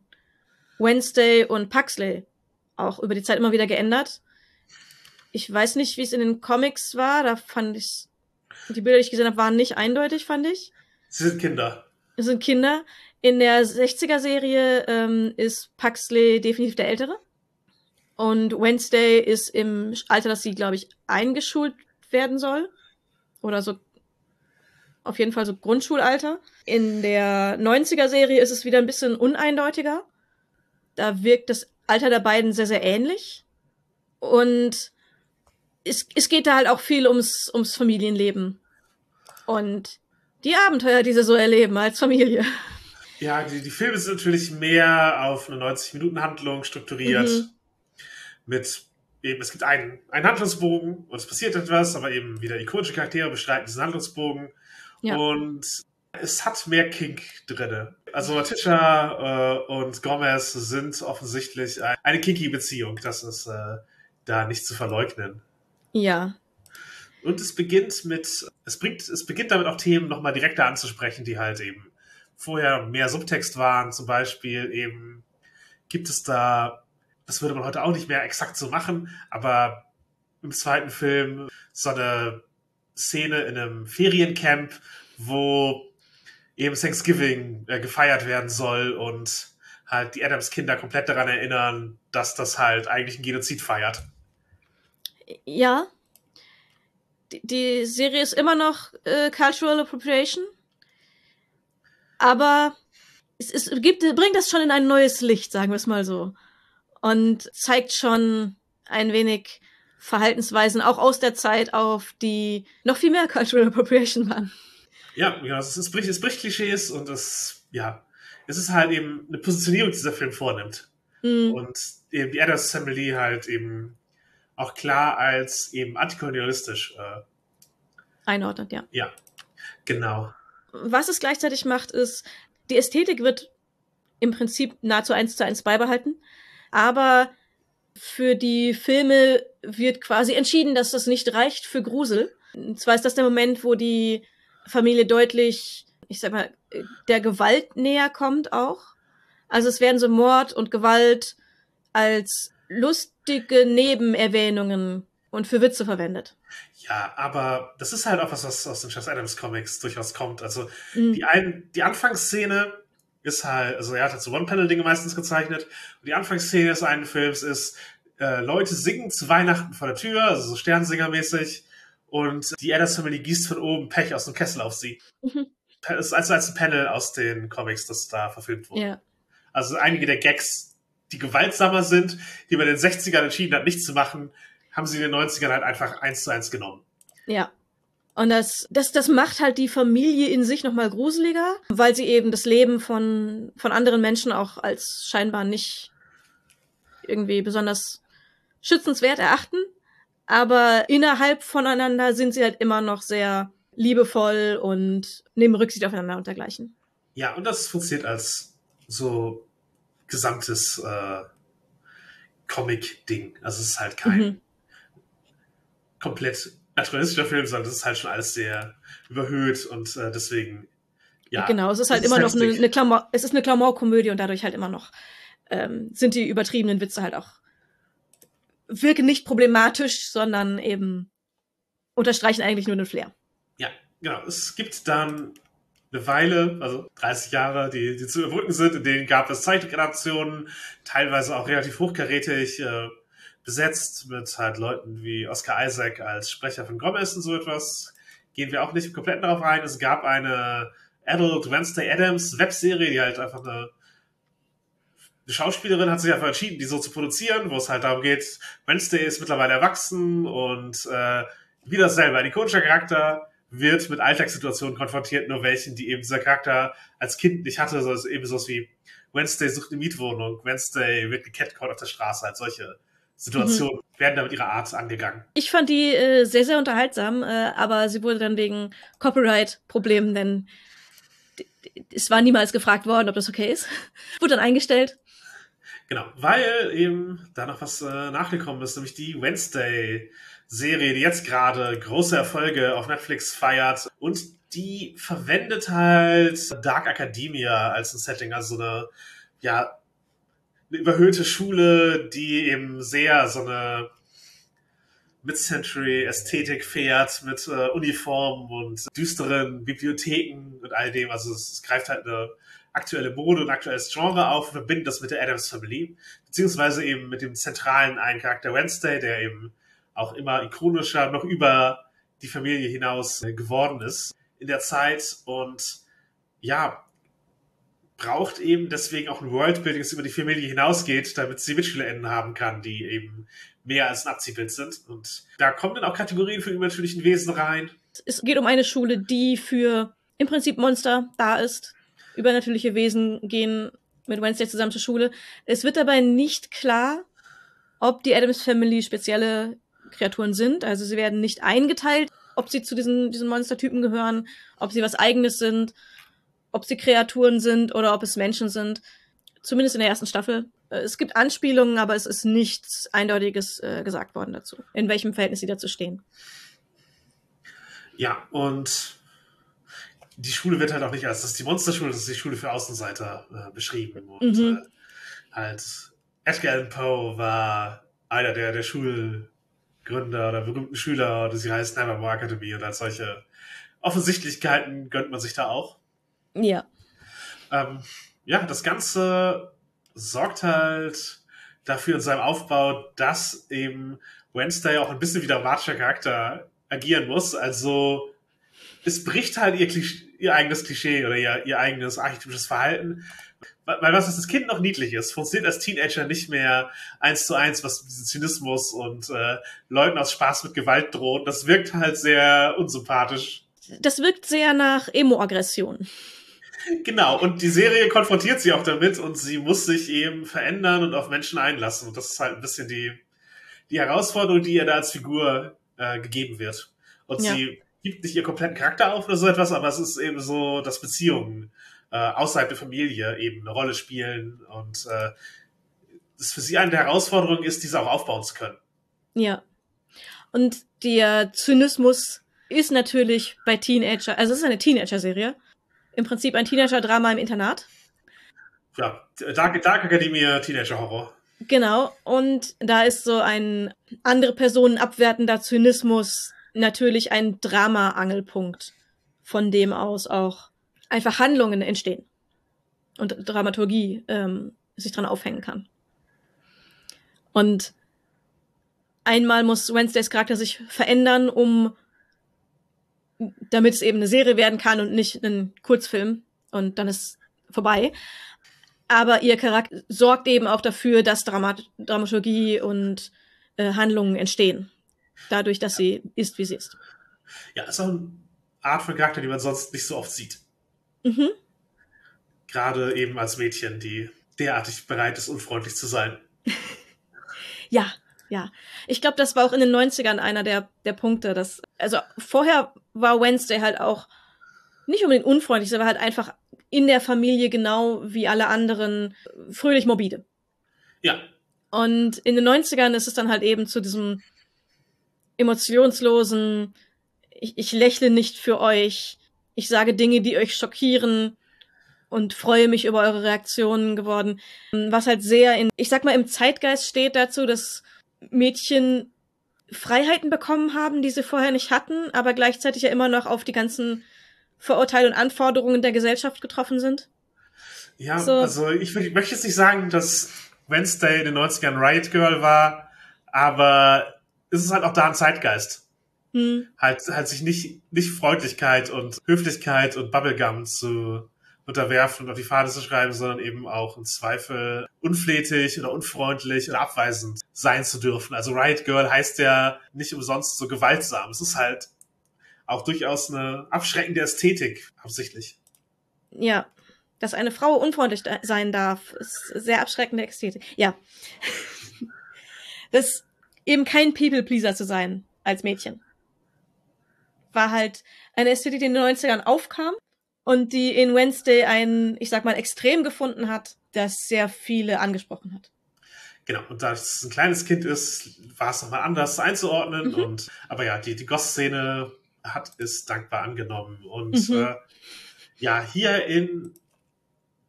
[SPEAKER 2] Wednesday und Paxley auch über die Zeit immer wieder geändert. Ich weiß nicht, wie es in den Comics war. Da fand ich die Bilder, die ich gesehen habe, waren nicht eindeutig, fand ich.
[SPEAKER 3] Sie sind Kinder.
[SPEAKER 2] Sie sind Kinder. In der 60er-Serie ähm, ist Paxley definitiv der Ältere. Und Wednesday ist im Alter, dass sie, glaube ich, eingeschult werden soll. Oder so. Auf jeden Fall so Grundschulalter. In der 90er-Serie ist es wieder ein bisschen uneindeutiger. Da wirkt das Alter der beiden sehr, sehr ähnlich. Und es, es geht da halt auch viel ums, ums Familienleben. Und die Abenteuer, die sie so erleben als Familie.
[SPEAKER 3] Ja, die, die Filme sind natürlich mehr auf eine 90-Minuten-Handlung strukturiert. Mhm. Mit eben, es gibt einen, einen Handlungsbogen und es passiert etwas, aber eben wieder ikonische Charaktere bestreiten diesen Handlungsbogen. Ja. Und es hat mehr Kink drinne. Also Matisha äh, und Gomez sind offensichtlich eine kinky Beziehung. Das ist äh, da nicht zu verleugnen.
[SPEAKER 2] Ja.
[SPEAKER 3] Und es beginnt mit, es bringt, es beginnt damit auch Themen nochmal direkter anzusprechen, die halt eben vorher mehr Subtext waren. Zum Beispiel eben gibt es da, das würde man heute auch nicht mehr exakt so machen, aber im zweiten Film so eine Szene in einem Feriencamp, wo eben Thanksgiving äh, gefeiert werden soll und halt die Adams-Kinder komplett daran erinnern, dass das halt eigentlich ein Genozid feiert.
[SPEAKER 2] Ja. Die, die Serie ist immer noch äh, Cultural Appropriation. Aber es, es gibt, bringt das schon in ein neues Licht, sagen wir es mal so. Und zeigt schon ein wenig Verhaltensweisen auch aus der Zeit auf, die noch viel mehr Cultural Appropriation waren.
[SPEAKER 3] Ja, ja es, es, bricht, es bricht Klischees und es, ja, es ist halt eben eine Positionierung, die dieser Film vornimmt. Mhm. Und eben die Adams Family halt eben auch klar als eben antikolonialistisch äh,
[SPEAKER 2] einordnet, ja.
[SPEAKER 3] Ja, genau.
[SPEAKER 2] Was es gleichzeitig macht, ist, die Ästhetik wird im Prinzip nahezu eins zu eins beibehalten, aber für die Filme wird quasi entschieden, dass das nicht reicht für Grusel. Und zwar ist das der Moment, wo die Familie deutlich, ich sag mal, der Gewalt näher kommt auch. Also es werden so Mord und Gewalt als lustige Nebenerwähnungen und für Witze verwendet.
[SPEAKER 3] Ja, aber das ist halt auch was, was aus den Chess Adams Comics durchaus kommt. Also mhm. die, ein, die Anfangsszene ist halt, also er hat halt so One-Panel-Dinge meistens gezeichnet. Und die Anfangsszene des einen Films ist, äh, Leute singen zu Weihnachten vor der Tür, also so Sternsinger-mäßig. Und die Adams Family gießt von oben Pech aus dem Kessel auf sie. Mhm. Das ist also als ein Panel aus den Comics, das da verfilmt wurde. Ja. Also einige der Gags, die gewaltsamer sind, die man in den 60ern entschieden hat, nicht zu machen, haben sie in den 90ern halt einfach eins zu eins genommen.
[SPEAKER 2] Ja. Und das, das, das macht halt die Familie in sich nochmal gruseliger, weil sie eben das Leben von, von anderen Menschen auch als scheinbar nicht irgendwie besonders schützenswert erachten. Aber innerhalb voneinander sind sie halt immer noch sehr liebevoll und nehmen Rücksicht aufeinander und dergleichen.
[SPEAKER 3] Ja, und das funktioniert als so gesamtes äh, Comic-Ding. Also es ist halt kein mhm. Komplett naturalistischer Film, sondern das ist halt schon alles sehr überhöht und äh, deswegen ja.
[SPEAKER 2] Genau, es ist halt immer ist noch eine, eine Klamauk, es ist eine Klamauk-Komödie und dadurch halt immer noch ähm, sind die übertriebenen Witze halt auch wirken nicht problematisch, sondern eben unterstreichen eigentlich nur den Flair.
[SPEAKER 3] Ja, genau. Es gibt dann eine Weile, also 30 Jahre, die, die zu überbrücken sind, in denen gab es Zeitredaktionen, teilweise auch relativ hochkarätig äh, besetzt mit halt Leuten wie Oscar Isaac als Sprecher von Gomez und so etwas. Gehen wir auch nicht komplett darauf ein. Es gab eine Adult Wednesday Adams Webserie, die halt einfach eine, eine Schauspielerin hat sich einfach entschieden, die so zu produzieren, wo es halt darum geht, Wednesday ist mittlerweile erwachsen und äh, wieder selber ein ikonischer Charakter wird mit Alltagssituationen konfrontiert, nur welchen, die eben dieser Charakter als Kind nicht hatte, sondern eben sowas wie Wednesday sucht eine Mietwohnung, Wednesday wird gecatcalled auf der Straße, halt solche Situationen mhm. werden da mit ihrer Art angegangen.
[SPEAKER 2] Ich fand die äh, sehr, sehr unterhaltsam, äh, aber sie wurde dann wegen Copyright-Problemen, denn es war niemals gefragt worden, ob das okay ist, wurde dann eingestellt.
[SPEAKER 3] Genau, weil eben da noch was äh, nachgekommen ist, nämlich die Wednesday-Serie, die jetzt gerade große Erfolge auf Netflix feiert und die verwendet halt Dark Academia als ein Setting, also so eine ja eine überhöhte Schule, die eben sehr so eine Mid-Century-Ästhetik fährt mit äh, Uniformen und düsteren Bibliotheken und all dem. Also es, es greift halt eine aktuelle Mode und aktuelles Genre auf und verbindet das mit der Adams Family, beziehungsweise eben mit dem zentralen einen Charakter Wednesday, der eben auch immer ikonischer noch über die Familie hinaus äh, geworden ist in der Zeit und ja, braucht eben deswegen auch ein Worldbuilding, das über die Familie hinausgeht, damit sie MitschülerInnen haben kann, die eben mehr als ein Abziehbild sind. Und da kommen dann auch Kategorien von übernatürlichen Wesen rein.
[SPEAKER 2] Es geht um eine Schule, die für im Prinzip Monster da ist. Übernatürliche Wesen gehen mit Wednesday zusammen zur Schule. Es wird dabei nicht klar, ob die Adams Family spezielle Kreaturen sind. Also sie werden nicht eingeteilt, ob sie zu diesen, diesen Monstertypen gehören, ob sie was eigenes sind ob sie Kreaturen sind oder ob es Menschen sind. Zumindest in der ersten Staffel. Äh, es gibt Anspielungen, aber es ist nichts Eindeutiges äh, gesagt worden dazu, in welchem Verhältnis sie dazu stehen.
[SPEAKER 3] Ja, und die Schule wird halt auch nicht als das ist die Monsterschule, das ist die Schule für Außenseiter äh, beschrieben. Und
[SPEAKER 2] Mhm.
[SPEAKER 3] äh, halt Edgar Allan Poe war einer der, der Schulgründer oder berühmten Schüler, das sie heißt Nevermore Academy und als solche Offensichtlichkeiten gönnt man sich da auch.
[SPEAKER 2] Ja.
[SPEAKER 3] Ähm, ja, das Ganze sorgt halt dafür in seinem Aufbau, dass eben Wednesday auch ein bisschen wie dramatischer Charakter agieren muss. Also es bricht halt ihr, Klisch ihr eigenes Klischee oder ihr, ihr eigenes archetypisches Verhalten. Weil weil was das Kind noch niedlich ist, funktioniert als Teenager nicht mehr eins zu eins, was diesen Zynismus und äh, Leuten aus Spaß mit Gewalt droht. Das wirkt halt sehr unsympathisch.
[SPEAKER 2] Das wirkt sehr nach Emo-Aggression.
[SPEAKER 3] Genau, und die Serie konfrontiert sie auch damit und sie muss sich eben verändern und auf Menschen einlassen. Und das ist halt ein bisschen die, die Herausforderung, die ihr da als Figur äh, gegeben wird. Und
[SPEAKER 2] Ja.
[SPEAKER 3] sie gibt nicht ihren kompletten Charakter auf oder so etwas, aber es ist eben so, dass Beziehungen äh, außerhalb der Familie eben eine Rolle spielen und äh, das für sie eine der Herausforderungen ist, diese auch aufbauen zu können.
[SPEAKER 2] Ja. Und der Zynismus ist natürlich bei Teenager, also es ist eine Teenager-Serie. Im Prinzip ein Teenager-Drama im Internat.
[SPEAKER 3] Ja, Dark, Dark Academia Teenager Horror.
[SPEAKER 2] Genau. Und da ist so ein andere Personen abwertender Zynismus natürlich ein Drama-Angelpunkt, von dem aus auch einfach Handlungen entstehen und Dramaturgie ähm, sich dran aufhängen kann. Und einmal muss Wednesdays Charakter sich verändern, um damit es eben eine Serie werden kann und nicht ein Kurzfilm und dann ist vorbei. Aber ihr Charakter sorgt eben auch dafür, dass Dramat Dramaturgie und äh, Handlungen entstehen. Dadurch, dass sie ist, wie sie ist.
[SPEAKER 3] Ja, ist auch eine Art von Charakter, die man sonst nicht so oft sieht.
[SPEAKER 2] Mhm.
[SPEAKER 3] Gerade eben als Mädchen, die derartig bereit ist, unfreundlich zu sein.
[SPEAKER 2] Ja, ja. Ich glaube, das war auch in den 90ern einer der, der Punkte. Dass, also vorher war Wednesday halt auch nicht unbedingt unfreundlich, war halt einfach in der Familie genau wie alle anderen fröhlich morbide.
[SPEAKER 3] Ja,
[SPEAKER 2] Und in den 90ern ist es dann halt eben zu diesem emotionslosen, ich, ich lächle nicht für euch, ich sage Dinge, die euch schockieren und freue mich über eure Reaktionen geworden. Was halt sehr in, ich sag mal, im Zeitgeist steht dazu, dass Mädchen Freiheiten bekommen haben, die sie vorher nicht hatten, aber gleichzeitig ja immer noch auf die ganzen Verurteile und Anforderungen der Gesellschaft getroffen sind.
[SPEAKER 3] ja,
[SPEAKER 2] So.
[SPEAKER 3] also ich, ich möchte jetzt nicht sagen, dass Wednesday in den 90ern Riot Girl war, aber es ist halt auch da ein Zeitgeist.
[SPEAKER 2] Hm.
[SPEAKER 3] Halt, halt sich nicht, nicht Freundlichkeit und Höflichkeit und Bubblegum zu unterwerfen und auf die Fahne zu schreiben, sondern eben auch im Zweifel unflätig oder unfreundlich oder abweisend sein zu dürfen. Also Riot Girl heißt ja nicht umsonst so gewaltsam. Es ist halt auch durchaus eine abschreckende Ästhetik, absichtlich.
[SPEAKER 2] Ja, dass eine Frau unfreundlich sein darf, ist sehr abschreckende Ästhetik. Ja. das eben kein People-Pleaser zu sein als Mädchen. War halt eine Ästhetik, die in den 90ern aufkam und die in Wednesday ein, ich sag mal, Extrem gefunden hat, das sehr viele angesprochen hat.
[SPEAKER 3] Genau, und da es ein kleines Kind ist, war es nochmal anders einzuordnen.
[SPEAKER 2] Mhm.
[SPEAKER 3] Und aber ja, die, die Goss-Szene hat es dankbar angenommen. Und
[SPEAKER 2] Mhm.
[SPEAKER 3] äh, ja, hier in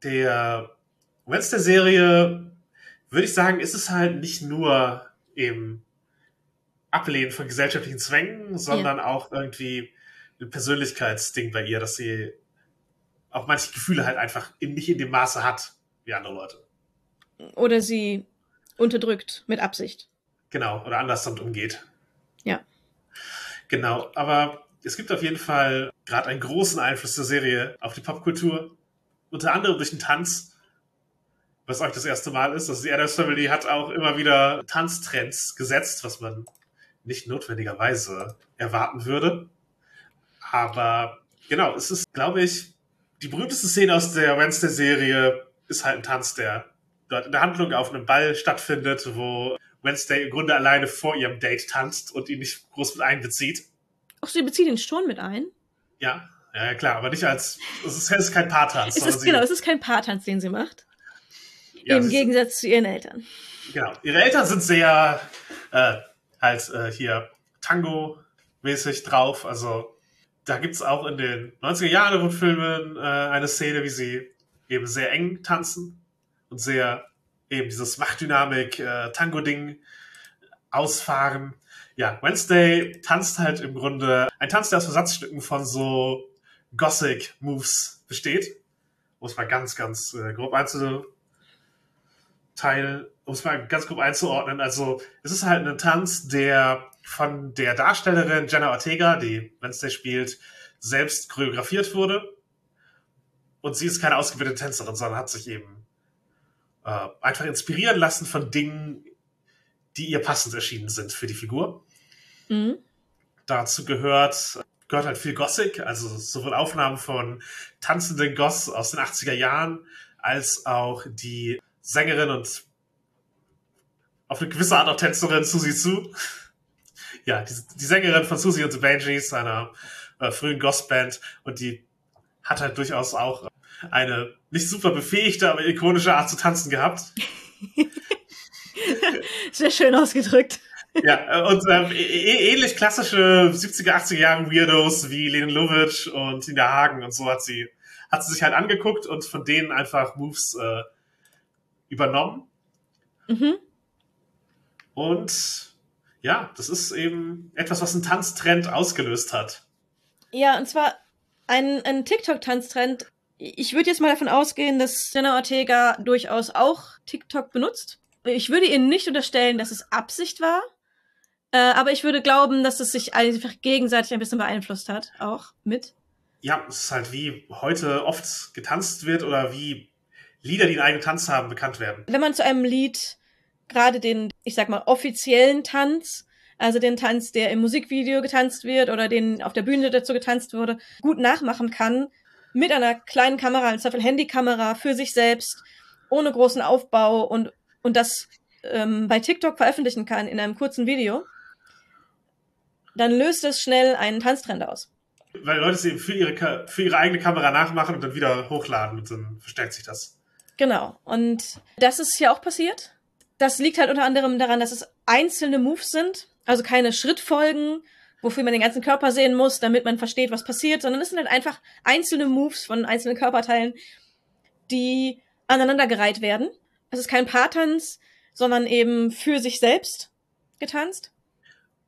[SPEAKER 3] der Wednesday-Serie würde ich sagen, ist es halt nicht nur eben Ablehnen von gesellschaftlichen Zwängen, sondern auch irgendwie ein Persönlichkeitsding bei ihr, dass sie auch manche Gefühle halt einfach in, nicht in dem Maße hat wie andere Leute.
[SPEAKER 2] Oder sie unterdrückt mit Absicht.
[SPEAKER 3] Genau, oder anders damit umgeht.
[SPEAKER 2] Ja.
[SPEAKER 3] Genau, aber es gibt auf jeden Fall gerade einen großen Einfluss der Serie auf die Popkultur. Unter anderem durch den Tanz, was euch das erste Mal ist. Also die Adams Family hat auch immer wieder Tanztrends gesetzt, was man nicht notwendigerweise erwarten würde. Aber genau, es ist, glaube ich, die berühmteste Szene aus der Wednesday-Serie ist halt ein Tanz, der dort in der Handlung auf einem Ball stattfindet, wo Wednesday im Grunde alleine vor ihrem Date tanzt und ihn nicht groß mit einbezieht.
[SPEAKER 2] Ach, sie bezieht ihn schon mit ein.
[SPEAKER 3] Ja, ja klar, aber nicht als, es ist, es ist kein Paartanz.
[SPEAKER 2] Es ist, genau, es ist kein Paartanz, den sie macht.
[SPEAKER 3] ja,
[SPEAKER 2] Im
[SPEAKER 3] sie ist-
[SPEAKER 2] Gegensatz zu ihren Eltern.
[SPEAKER 3] Genau. Ihre Eltern sind sehr äh, halt äh, hier Tango-mäßig drauf. Also da gibt's auch in den 90er Jahren Filmen äh, eine Szene, wie sie eben sehr eng tanzen und sehr eben dieses Machtdynamik, äh, ausfahren. Ja, Wednesday tanzt halt im Grunde ein Tanz, der aus Versatzstücken von so Gothic-Moves besteht. Muss man ganz, ganz äh, grob einzuteilen, um es mal ganz grob einzuordnen. Also, es ist halt ein Tanz, der von der Darstellerin Jenna Ortega, die Wednesday spielt, selbst choreografiert wurde. Und sie ist keine ausgebildete Tänzerin, sondern hat sich eben äh, einfach inspirieren lassen von Dingen, die ihr passend erschienen sind für die Figur. Mhm. Dazu gehört, gehört halt viel Gothic, also sowohl Aufnahmen von tanzenden Goss aus den 80er Jahren, als auch die Sängerin und auf eine gewisse Art auch Tänzerin Susi Zu. Ja, die, die, Sängerin von Susie und the Banshees, einer äh, frühen Gospel-Band, und die hat halt durchaus auch eine nicht super befähigte, aber ikonische Art zu tanzen gehabt.
[SPEAKER 2] Sehr schön ausgedrückt.
[SPEAKER 3] Ja, äh, und ähm, ähnlich klassische 70er, 80er Jahre Weirdos wie Lene Lovitch und Tina Hagen und so hat sie, hat sie sich halt angeguckt und von denen einfach Moves äh, übernommen. Mhm. Und ja, das ist eben etwas, was einen Tanztrend ausgelöst hat.
[SPEAKER 2] Ja, und zwar ein, ein TikTok-Tanztrend. Ich würde jetzt mal davon ausgehen, dass Jenna Ortega durchaus auch TikTok benutzt. Ich würde ihr nicht unterstellen, dass es Absicht war. Äh, aber ich würde glauben, dass es sich einfach gegenseitig ein bisschen beeinflusst hat, auch mit.
[SPEAKER 3] Ja, es ist halt wie heute oft getanzt wird oder wie Lieder, die einen eigenen Tanz haben, bekannt werden.
[SPEAKER 2] Wenn man zu einem Lied gerade den, ich sag mal, offiziellen Tanz, also den Tanz, der im Musikvideo getanzt wird oder den auf der Bühne dazu getanzt wurde, gut nachmachen kann, mit einer kleinen Kamera, im Zweifel Handykamera für sich selbst, ohne großen Aufbau und, und das ähm, bei TikTok veröffentlichen kann in einem kurzen Video, dann löst es schnell einen Tanztrend aus.
[SPEAKER 3] Weil Leute es eben für ihre, für ihre eigene Kamera nachmachen und dann wieder hochladen und dann verstärkt sich das.
[SPEAKER 2] Genau. Und das ist hier auch passiert. Das liegt halt unter anderem daran, dass es einzelne Moves sind, also keine Schrittfolgen, wofür man den ganzen Körper sehen muss, damit man versteht, was passiert, sondern es sind halt einfach einzelne Moves von einzelnen Körperteilen, die aneinandergereiht werden. Es ist kein Paartanz, sondern eben für sich selbst getanzt.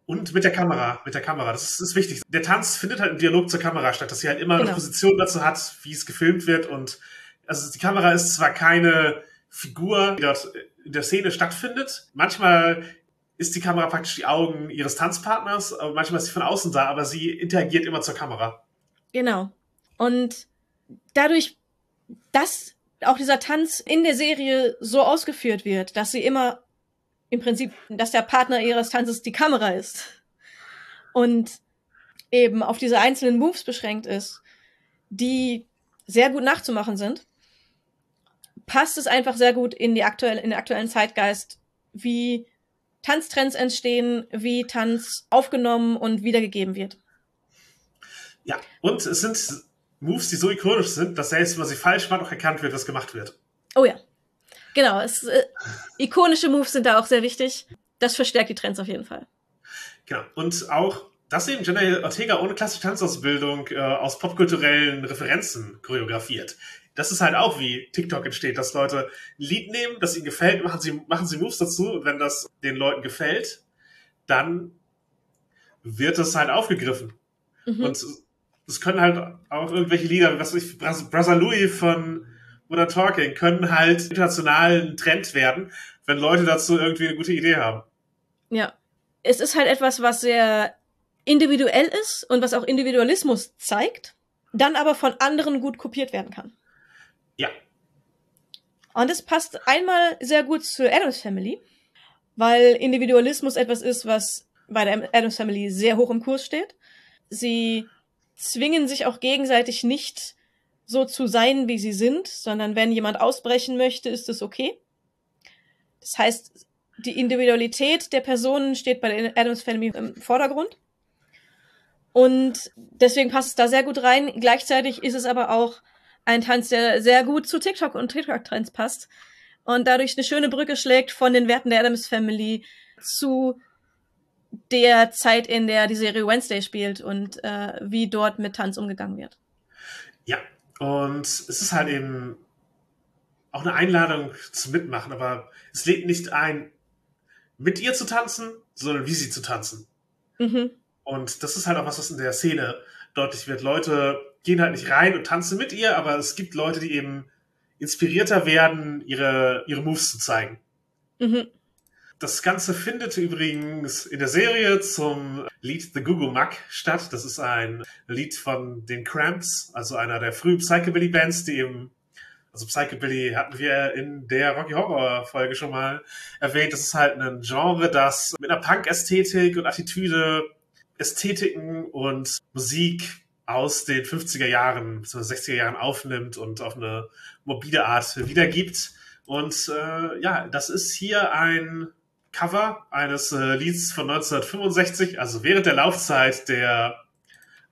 [SPEAKER 3] Und mit der Kamera, mit der Kamera, das ist, ist, wichtig. Der Tanz findet halt im Dialog zur Kamera statt, dass sie halt immer genau. eine Position dazu hat, wie es gefilmt wird. Und also die Kamera ist zwar keine Figur, die dort der Szene stattfindet. Manchmal ist die Kamera praktisch die Augen ihres Tanzpartners, manchmal ist sie von außen da, aber sie interagiert immer zur Kamera.
[SPEAKER 2] Genau. Und dadurch, dass auch dieser Tanz in der Serie so ausgeführt wird, dass sie immer im Prinzip, dass der Partner ihres Tanzes die Kamera ist und eben auf diese einzelnen Moves beschränkt ist, die sehr gut nachzumachen sind, passt es einfach sehr gut in die aktuelle, in den aktuellen Zeitgeist, wie Tanztrends entstehen, wie Tanz aufgenommen und wiedergegeben wird.
[SPEAKER 3] Ja, und es sind Moves, die so ikonisch sind, dass selbst, wenn man sie falsch macht, auch erkannt wird, was gemacht wird.
[SPEAKER 2] Oh ja. Genau, es, äh, ikonische Moves sind da auch sehr wichtig. Das verstärkt die Trends auf jeden Fall.
[SPEAKER 3] Genau. Und auch, dass eben Jenna Ortega ohne klassische Tanzausbildung äh, aus popkulturellen Referenzen choreografiert. Das ist halt auch wie TikTok entsteht, dass Leute ein Lied nehmen, das ihnen gefällt, machen sie, machen sie Moves dazu und wenn das den Leuten gefällt, dann wird das halt aufgegriffen. Mhm. Und es können halt auch irgendwelche Lieder, was weiß ich, Brother Louis von Modern Talking können halt international ein Trend werden, wenn Leute dazu irgendwie eine gute Idee haben.
[SPEAKER 2] Ja. Es ist halt etwas, was sehr individuell ist und was auch Individualismus zeigt, dann aber von anderen gut kopiert werden kann.
[SPEAKER 3] Ja.
[SPEAKER 2] Und es passt einmal sehr gut zur Adams Family, weil Individualismus etwas ist, was bei der Adams Family sehr hoch im Kurs steht. Sie zwingen sich auch gegenseitig nicht so zu sein, wie sie sind, sondern wenn jemand ausbrechen möchte, ist es okay. Das heißt, die Individualität der Personen steht bei der Adams Family im Vordergrund. Und deswegen passt es da sehr gut rein. Gleichzeitig ist es aber auch ein Tanz, der sehr gut zu TikTok und TikTok-Trends passt und dadurch eine schöne Brücke schlägt von den Werten der Adams Family zu der Zeit, in der die Serie Wednesday spielt und äh, wie dort mit Tanz umgegangen wird.
[SPEAKER 3] Ja, und es ist halt eben auch eine Einladung zum Mitmachen, aber es lädt nicht ein, mit ihr zu tanzen, sondern wie sie zu tanzen.
[SPEAKER 2] Mhm.
[SPEAKER 3] Und das ist halt auch was, was in der Szene deutlich wird. Leute gehen halt nicht rein und tanzen mit ihr, aber es gibt Leute, die eben inspirierter werden, ihre, ihre Moves zu zeigen.
[SPEAKER 2] Mhm.
[SPEAKER 3] Das Ganze findet übrigens in der Serie zum Lied The Google Muck statt. Das ist ein Lied von den Cramps, also einer der frühen Psychobilly-Bands, die eben, also Psychobilly hatten wir in der Rocky Horror Folge schon mal erwähnt. Das ist halt ein Genre, das mit einer Punk-Ästhetik und Attitüde Ästhetiken und Musik aus den 50er Jahren bzw. 60er Jahren aufnimmt und auf eine mobile Art wiedergibt. Und äh, ja, das ist hier ein Cover eines äh, Lieds von 1965, also während der Laufzeit der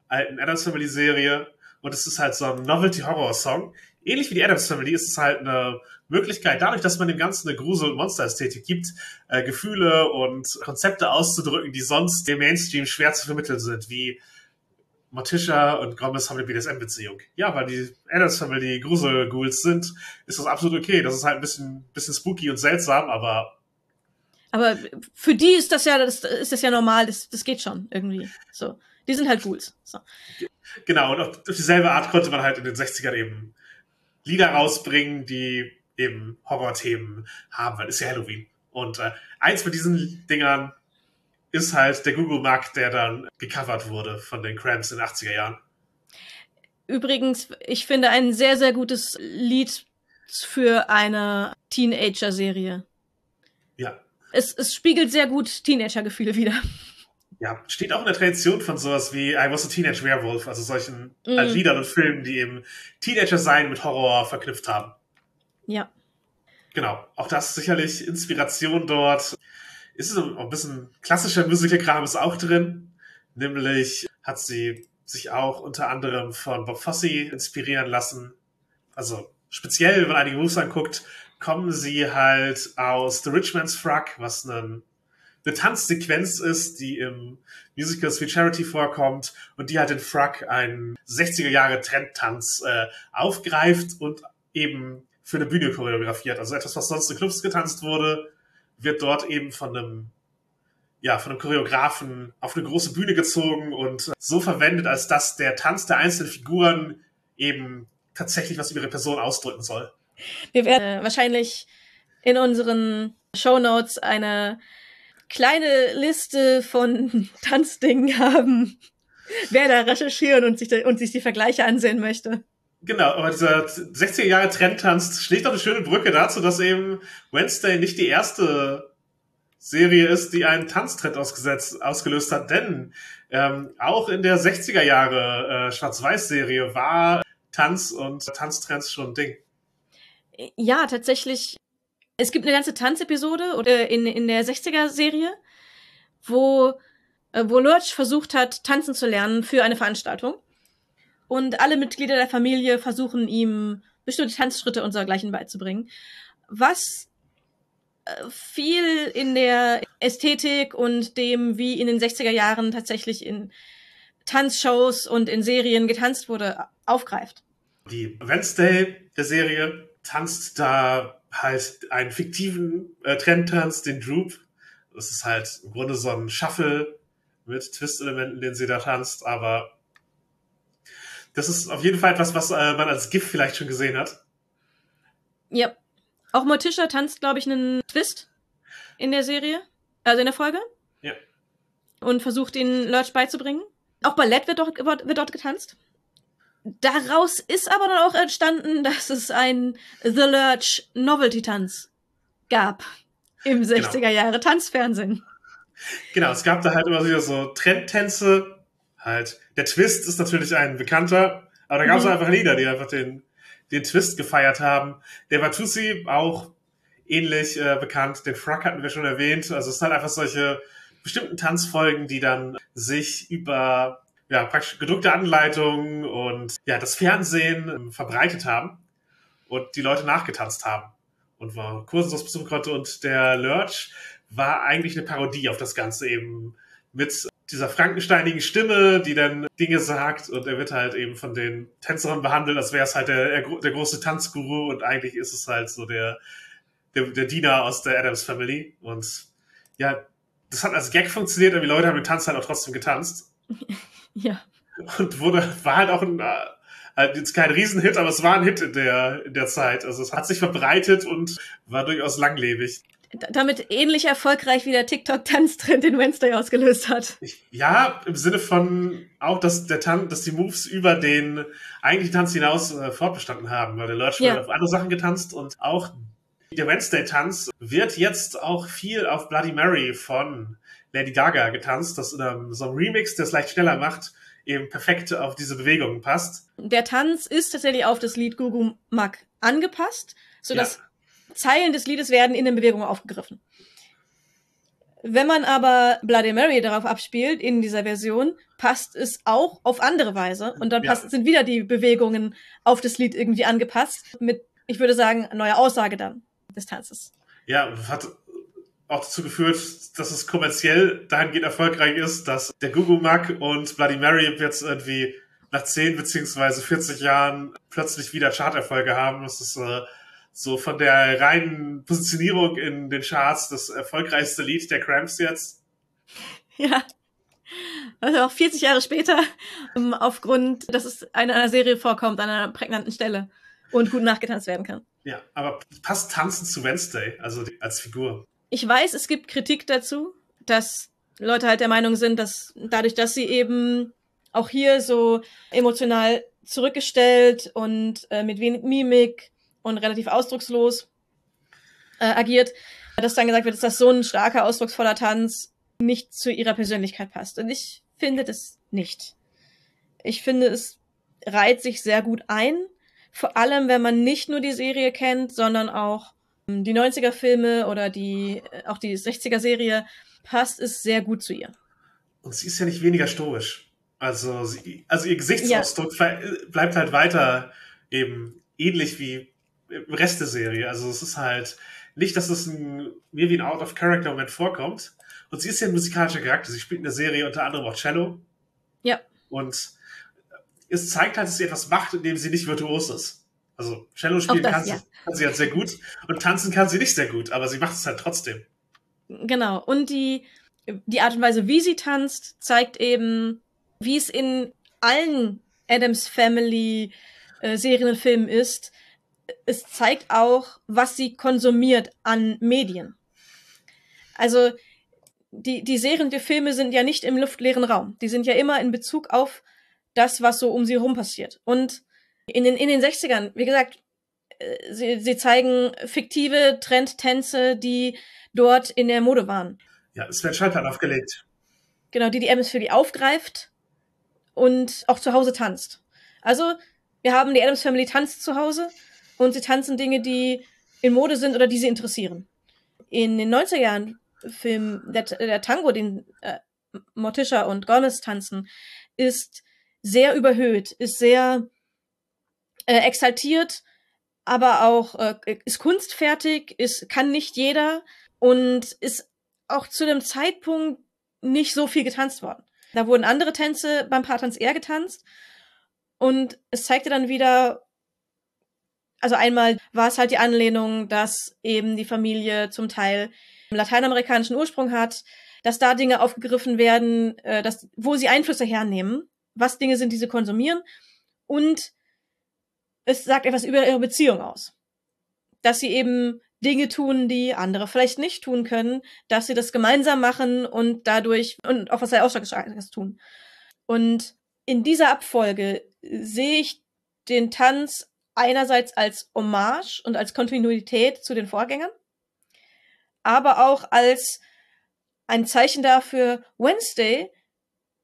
[SPEAKER 3] alten Adams Family Serie. Und es ist halt so ein Novelty-Horror-Song. Ähnlich wie die Adams Family ist es halt eine Möglichkeit, dadurch, dass man dem Ganzen eine Grusel- und Monster-Ästhetik gibt, äh, Gefühle und Konzepte auszudrücken, die sonst dem Mainstream schwer zu vermitteln sind, wie Morticia und Gomez haben eine BDSM-Beziehung. Ja, weil die Adams Family Grusel-Ghouls sind, ist das absolut okay. Das ist halt ein bisschen, bisschen spooky und seltsam, aber
[SPEAKER 2] Aber für die ist das ja, das ist das ja normal, das, das geht schon irgendwie. So. Die sind halt Ghouls. So.
[SPEAKER 3] Genau, und auf dieselbe Art konnte man halt in den 60ern eben Lieder rausbringen, die eben Horrorthemen haben, weil es ist ja Halloween. Und äh, eins von diesen Dingern ist halt der Google Mark, der dann gecovert wurde von den Cramps in den 80er Jahren.
[SPEAKER 2] Übrigens, ich finde ein sehr, sehr gutes Lied für eine Teenager-Serie.
[SPEAKER 3] Ja.
[SPEAKER 2] Es, es spiegelt sehr gut Teenager-Gefühle wieder.
[SPEAKER 3] Ja, steht auch in der Tradition von sowas wie I Was a Teenage Werewolf, also solchen äh, Liedern und Filmen, die eben Teenager sein mit Horror verknüpft haben.
[SPEAKER 2] Ja.
[SPEAKER 3] Genau, auch das ist sicherlich Inspiration dort. Ist es ein bisschen klassischer Musical-Kram ist auch drin. Nämlich hat sie sich auch unter anderem von Bob Fosse inspirieren lassen. Also speziell, wenn man einige Moves anguckt, kommen sie halt aus The Rich Man's was ein, eine Tanzsequenz ist, die im Musical Sweet Charity vorkommt und die halt in Frog einen 60er Jahre Trendtanz äh, aufgreift und eben für eine Bühne choreografiert. Also etwas, was sonst in Clubs getanzt wurde, wird dort eben von einem ja, von einem Choreografen auf eine große Bühne gezogen und so verwendet, als dass der Tanz der einzelnen Figuren eben tatsächlich was über ihre Person ausdrücken soll.
[SPEAKER 2] Wir werden äh, wahrscheinlich in unseren Shownotes eine kleine Liste von Tanzdingen haben. Wer da recherchieren und sich, da, und sich die Vergleiche ansehen möchte.
[SPEAKER 3] Genau, aber dieser 60er Jahre Trendtanz schlägt auch eine schöne Brücke dazu, dass eben Wednesday nicht die erste Serie ist, die einen Tanztrend ausgesetzt, ausgelöst hat, denn ähm, auch in der 60er Jahre äh, Schwarz-Weiß-Serie war Tanz und Tanztrends schon ein Ding.
[SPEAKER 2] Ja, tatsächlich. Es gibt eine ganze Tanzepisode oder in, in der 60er-Serie, wo, äh, wo Lurch versucht hat, tanzen zu lernen für eine Veranstaltung. Und alle Mitglieder der Familie versuchen ihm bestimmte Tanzschritte und dergleichen beizubringen. Was äh, viel in der Ästhetik und dem, wie in den 60er Jahren tatsächlich in Tanzshows und in Serien getanzt wurde, aufgreift.
[SPEAKER 3] Die Wednesday der Serie tanzt da halt einen fiktiven äh, Trendtanz, den Droop. Das ist halt im Grunde so ein Shuffle mit Twist-Elementen, den sie da tanzt, aber das ist auf jeden Fall etwas, was äh, man als GIF vielleicht schon gesehen hat.
[SPEAKER 2] Ja. Auch Morticia tanzt, glaube ich, einen Twist in der Serie, also in der Folge.
[SPEAKER 3] Ja.
[SPEAKER 2] Und versucht, den Lurch beizubringen. Auch Ballett wird dort, wird dort getanzt. Daraus ist aber dann auch entstanden, dass es ein The Lurch Novelty Tanz gab im 60er Jahre Tanzfernsehen.
[SPEAKER 3] Genau, es gab da halt immer wieder so Trendtänze. Halt, der Twist ist natürlich ein bekannter, aber da gab es
[SPEAKER 2] Mhm.
[SPEAKER 3] einfach Lieder, die einfach den, den Twist gefeiert haben. Der Watusi auch ähnlich äh, bekannt, den Frog hatten wir schon erwähnt. Also es sind halt einfach solche bestimmten Tanzfolgen, die dann sich über ja, praktisch gedruckte Anleitungen und ja, das Fernsehen ähm, verbreitet haben und die Leute nachgetanzt haben und man Kurse besuchen konnte. Und der Lurch war eigentlich eine Parodie auf das Ganze eben mit dieser frankensteinigen Stimme, die dann Dinge sagt und er wird halt eben von den Tänzerinnen behandelt, als wäre es halt der, der große Tanzguru und eigentlich ist es halt so der, der, der Diener aus der Adams Family und ja, das hat als Gag funktioniert, aber die Leute haben den Tanz halt auch trotzdem getanzt.
[SPEAKER 2] Ja.
[SPEAKER 3] Und wurde, war halt auch ein, äh, jetzt kein Riesenhit, aber es war ein Hit in der, in der Zeit. Also es hat sich verbreitet und war durchaus langlebig
[SPEAKER 2] damit ähnlich erfolgreich wie der TikTok-Tanztrend den Wednesday ausgelöst hat.
[SPEAKER 3] Ja, im Sinne von auch, dass der Tan dass die Moves über den eigentlichen Tanz hinaus äh, fortbestanden haben, weil der Leute ja. auf andere Sachen getanzt und auch der Wednesday-Tanz wird jetzt auch viel auf Bloody Mary von Lady Gaga getanzt, das in einem, so einem Remix, der es leicht schneller macht, eben perfekt auf diese Bewegungen passt.
[SPEAKER 2] Der Tanz ist tatsächlich auf das Lied Gugu Mag angepasst, sodass ja Zeilen des Liedes werden in den Bewegungen aufgegriffen. Wenn man aber Bloody Mary darauf abspielt, in dieser Version, passt es auch auf andere Weise. Und dann ja. passt, sind wieder die Bewegungen auf das Lied irgendwie angepasst. Mit, ich würde sagen, neuer Aussage dann des Tanzes.
[SPEAKER 3] Ja, hat auch dazu geführt, dass es kommerziell dahingehend erfolgreich ist, dass der Google Mac und Bloody Mary jetzt irgendwie nach 10 beziehungsweise 40 Jahren plötzlich wieder Charterfolge haben. Das ist äh, so von der reinen Positionierung in den Charts das erfolgreichste Lied der Cramps jetzt.
[SPEAKER 2] Ja. Also auch 40 Jahre später, ähm, aufgrund, dass es in einer Serie vorkommt, an einer prägnanten Stelle und gut nachgetanzt werden kann.
[SPEAKER 3] Ja, aber passt Tanzen zu Wednesday, also als Figur?
[SPEAKER 2] Ich weiß, es gibt Kritik dazu, dass Leute halt der Meinung sind, dass dadurch, dass sie eben auch hier so emotional zurückgestellt und äh, mit wenig Mimik und relativ ausdruckslos äh, agiert, dass dann gesagt wird, dass so ein starker, ausdrucksvoller Tanz nicht zu ihrer Persönlichkeit passt. Und ich finde das nicht. Ich finde, es reiht sich sehr gut ein. Vor allem, wenn man nicht nur die Serie kennt, sondern auch ähm, die 90er Filme oder die, äh, auch die 60er Serie, passt es sehr gut zu ihr.
[SPEAKER 3] Und sie ist ja nicht weniger stoisch. Also, sie, also ihr Gesichtsausdruck ja. bleibt halt weiter eben ähnlich wie Rest der Serie. Also es ist halt nicht, dass es ein, mir wie ein Out-of-Character-Moment vorkommt. Und sie ist ja ein musikalischer Charakter. Sie spielt in der Serie unter anderem auch Cello.
[SPEAKER 2] Ja.
[SPEAKER 3] Und es zeigt halt, dass sie etwas macht, indem sie nicht virtuos ist. Also Cello spielen das, kann, ja. sie, kann sie halt sehr gut und tanzen kann sie nicht sehr gut, aber sie macht es halt trotzdem.
[SPEAKER 2] Genau. Und die, die Art und Weise, wie sie tanzt, zeigt eben, wie es in allen Adams Family äh, Serien und Filmen ist, es zeigt auch, was sie konsumiert an Medien. Also die, die Serien, die Filme sind ja nicht im luftleeren Raum. Die sind ja immer in Bezug auf das, was so um sie herum passiert. Und in den, in den 60ern, wie gesagt, äh, sie, sie zeigen fiktive Trendtänze, die dort in der Mode waren.
[SPEAKER 3] Ja, es wird Schallplatten aufgelegt.
[SPEAKER 2] Genau, die die Adams Family aufgreift und auch zu Hause tanzt. Also, wir haben die Adams Family tanzt zu Hause und sie tanzen Dinge, die in Mode sind oder die sie interessieren. In den 90er Jahren Film der, der Tango, den äh, Morticia und Gomez tanzen, ist sehr überhöht, ist sehr äh, exaltiert, aber auch äh, ist kunstfertig, ist kann nicht jeder und ist auch zu dem Zeitpunkt nicht so viel getanzt worden. Da wurden andere Tänze beim Paartanz eher getanzt und es zeigte dann wieder, also einmal war es halt die Anlehnung, dass eben die Familie zum Teil lateinamerikanischen Ursprung hat, dass da Dinge aufgegriffen werden, äh, dass, wo sie Einflüsse hernehmen, was Dinge sind, die sie konsumieren. Und es sagt etwas über ihre Beziehung aus. Dass sie eben Dinge tun, die andere vielleicht nicht tun können, dass sie das gemeinsam machen und dadurch, und auch was er Ausschlaggeschlagenes tun. Und in dieser Abfolge sehe ich den Tanz einerseits als Hommage und als Kontinuität zu den Vorgängern, aber auch als ein Zeichen dafür, Wednesday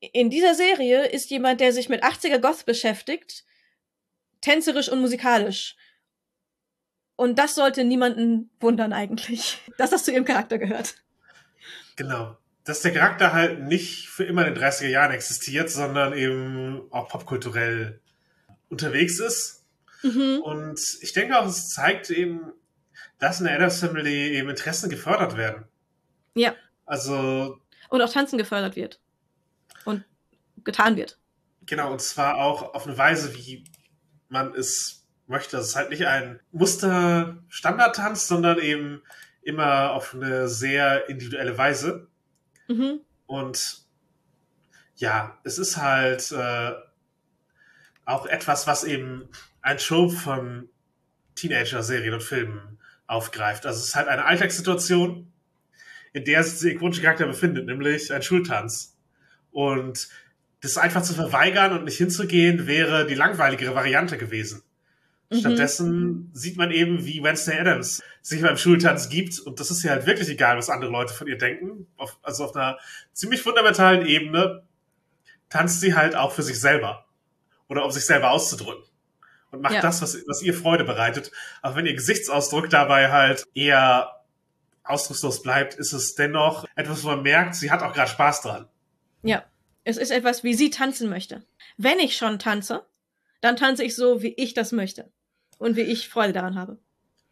[SPEAKER 2] in dieser Serie ist jemand, der sich mit 80er Goth beschäftigt, tänzerisch und musikalisch. Und das sollte niemanden wundern eigentlich, dass das zu ihrem Charakter gehört.
[SPEAKER 3] Genau. Dass der Charakter halt nicht für immer in den 30er Jahren existiert, sondern eben auch popkulturell unterwegs ist Mhm. Und ich denke auch, es zeigt eben, dass in der Adams Family eben Interessen gefördert werden.
[SPEAKER 2] Ja.
[SPEAKER 3] Also
[SPEAKER 2] Und auch Tanzen gefördert wird. Und getan wird.
[SPEAKER 3] Genau, und zwar auch auf eine Weise, wie man es möchte. Das ist halt nicht ein Muster-Standardtanz, sondern eben immer auf eine sehr individuelle Weise.
[SPEAKER 2] Mhm.
[SPEAKER 3] Und ja, es ist halt äh, auch etwas, was eben ein Show von Teenager-Serien und Filmen aufgreift. Also es ist halt eine Alltagssituation, in der sich der ikonische Charakter befindet, nämlich ein Schultanz. Und das einfach zu verweigern und nicht hinzugehen, wäre die langweiligere Variante gewesen.
[SPEAKER 2] Mhm.
[SPEAKER 3] Stattdessen sieht man eben, wie Wednesday Adams sich beim Schultanz gibt. Und das ist ja halt wirklich egal, was andere Leute von ihr denken. Auf, also auf einer ziemlich fundamentalen Ebene tanzt sie halt auch für sich selber. Oder um sich selber auszudrücken. Und macht
[SPEAKER 2] Ja.
[SPEAKER 3] das, was, was ihr Freude bereitet. Auch wenn ihr Gesichtsausdruck dabei halt eher ausdruckslos bleibt, ist es dennoch etwas, wo man merkt, sie hat auch gerade Spaß dran.
[SPEAKER 2] Ja. Es ist etwas, wie sie tanzen möchte. Wenn ich schon tanze, dann tanze ich so, wie ich das möchte. Und wie ich Freude daran habe.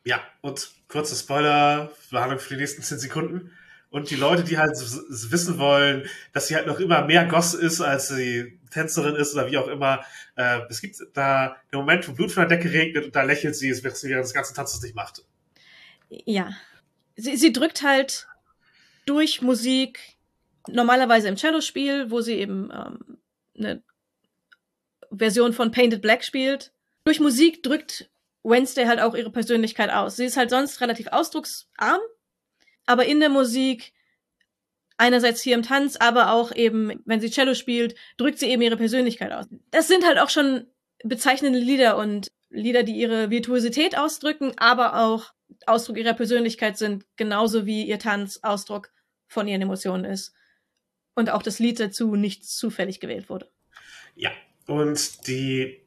[SPEAKER 3] Ja, und kurze Spoiler-Warnung für die nächsten 10 Sekunden. Und die Leute, die halt wissen wollen, dass sie halt noch immer mehr Goss ist, als sie Tänzerin ist oder wie auch immer. Äh, es gibt da den Moment, wo Blut von der Decke regnet und da lächelt sie, während sie des ganzen Tanzes nicht macht.
[SPEAKER 2] Ja. Sie, sie drückt halt durch Musik, normalerweise im Cello-Spiel, wo sie eben ähm, eine Version von Painted Black spielt. Durch Musik drückt Wednesday halt auch ihre Persönlichkeit aus. Sie ist halt sonst relativ ausdrucksarm, aber in der Musik, einerseits hier im Tanz, aber auch eben, wenn sie Cello spielt, drückt sie eben ihre Persönlichkeit aus. Das sind halt auch schon bezeichnende Lieder und Lieder, die ihre Virtuosität ausdrücken, aber auch Ausdruck ihrer Persönlichkeit sind, genauso wie ihr Tanz Ausdruck von ihren Emotionen ist. Und auch das Lied dazu nicht zufällig gewählt wurde.
[SPEAKER 3] Ja, und die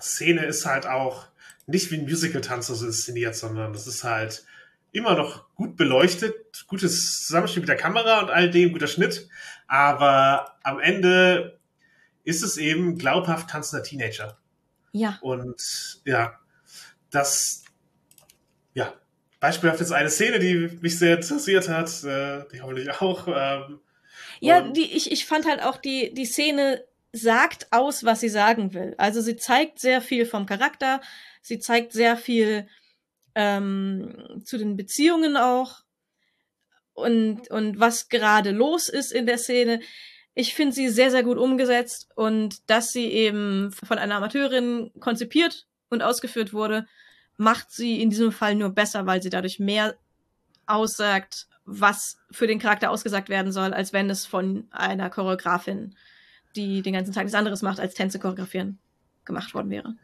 [SPEAKER 3] Szene ist halt auch nicht wie ein Musical-Tanz so inszeniert, sondern es ist halt immer noch gut beleuchtet, gutes Zusammenspiel mit der Kamera und all dem, guter Schnitt, aber am Ende ist es eben glaubhaft tanzender Teenager.
[SPEAKER 2] Ja.
[SPEAKER 3] Und ja, das, ja, beispielhaft jetzt eine Szene, die mich sehr interessiert hat, äh, die hoffentlich auch. Ähm,
[SPEAKER 2] Ja, die, ich, ich fand halt auch, die, die Szene sagt aus, was sie sagen will. Also sie zeigt sehr viel vom Charakter, sie zeigt sehr viel ähm, zu den Beziehungen auch und, und was gerade los ist in der Szene. Ich finde sie sehr, sehr gut umgesetzt und dass sie eben von einer Amateurin konzipiert und ausgeführt wurde, macht sie in diesem Fall nur besser, weil sie dadurch mehr aussagt, was für den Charakter ausgesagt werden soll, als wenn es von einer Choreografin, die den ganzen Tag nichts anderes macht, als Tänze choreografieren, gemacht worden wäre.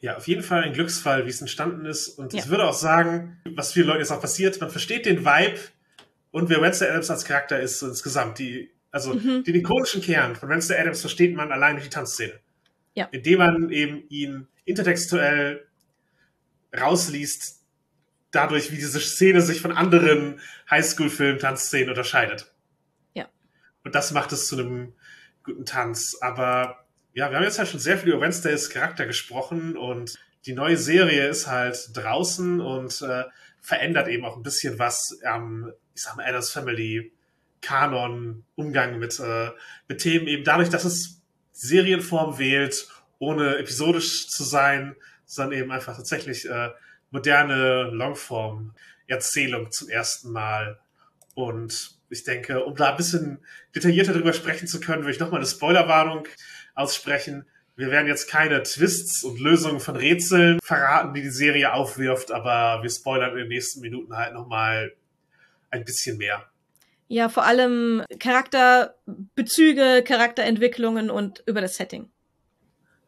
[SPEAKER 3] Ja, auf jeden Fall ein Glücksfall, wie es entstanden ist. Und
[SPEAKER 2] Ja.
[SPEAKER 3] ich würde auch sagen, was vielen Leuten jetzt auch passiert, man versteht den Vibe und wer Wednesday Adams als Charakter ist insgesamt. Die, also
[SPEAKER 2] Mhm.
[SPEAKER 3] den ikonischen Kern von Wednesday Adams versteht man allein durch die Tanzszene.
[SPEAKER 2] Ja.
[SPEAKER 3] Indem man eben ihn intertextuell rausliest, dadurch, wie diese Szene sich von anderen Highschool-Film-Tanzszenen unterscheidet.
[SPEAKER 2] Ja.
[SPEAKER 3] Und das macht es zu einem guten Tanz. Aber ja, wir haben jetzt halt schon sehr viel über Wednesdays Charakter gesprochen und die neue Serie ist halt draußen und äh, verändert eben auch ein bisschen was am, ich sag mal, Adams Family Kanon, Umgang mit, äh, mit Themen eben dadurch, dass es Serienform wählt, ohne episodisch zu sein, sondern eben einfach tatsächlich äh, moderne Longform-Erzählung zum ersten Mal. Und ich denke, um da ein bisschen detaillierter drüber sprechen zu können, würde ich nochmal eine Spoilerwarnung aussprechen. Wir werden jetzt keine Twists und Lösungen von Rätseln verraten, die die Serie aufwirft, aber wir spoilern in den nächsten Minuten halt nochmal ein bisschen mehr.
[SPEAKER 2] Ja, vor allem Charakterbezüge, Charakterentwicklungen und über das Setting.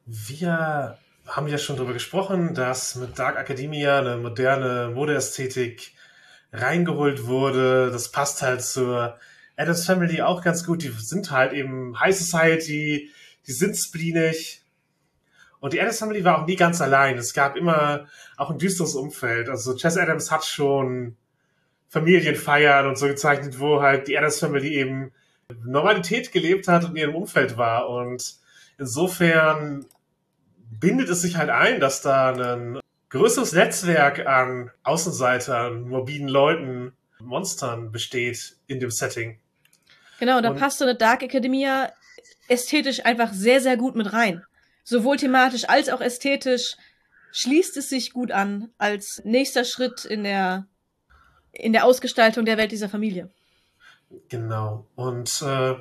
[SPEAKER 3] Wir haben ja schon darüber gesprochen, dass mit Dark Academia eine moderne Modeästhetik reingeholt wurde. Das passt halt zur Adams Family auch ganz gut. Die sind halt eben High Society, die sind spleenig. Und die Adams Family war auch nie ganz allein. Es gab immer auch ein düsteres Umfeld. Also Chess Adams hat schon Familienfeiern und so gezeichnet, wo halt die Adams Family eben Normalität gelebt hat und in ihrem Umfeld war. Und insofern bindet es sich halt ein, dass da ein größeres Netzwerk an Außenseitern, morbiden Leuten, Monstern besteht in dem Setting.
[SPEAKER 2] Genau, da passt so eine Dark Academia ästhetisch einfach sehr, sehr gut mit rein. Sowohl thematisch als auch ästhetisch schließt es sich gut an als nächster Schritt in der, in der Ausgestaltung der Welt dieser Familie.
[SPEAKER 3] Genau. Und äh,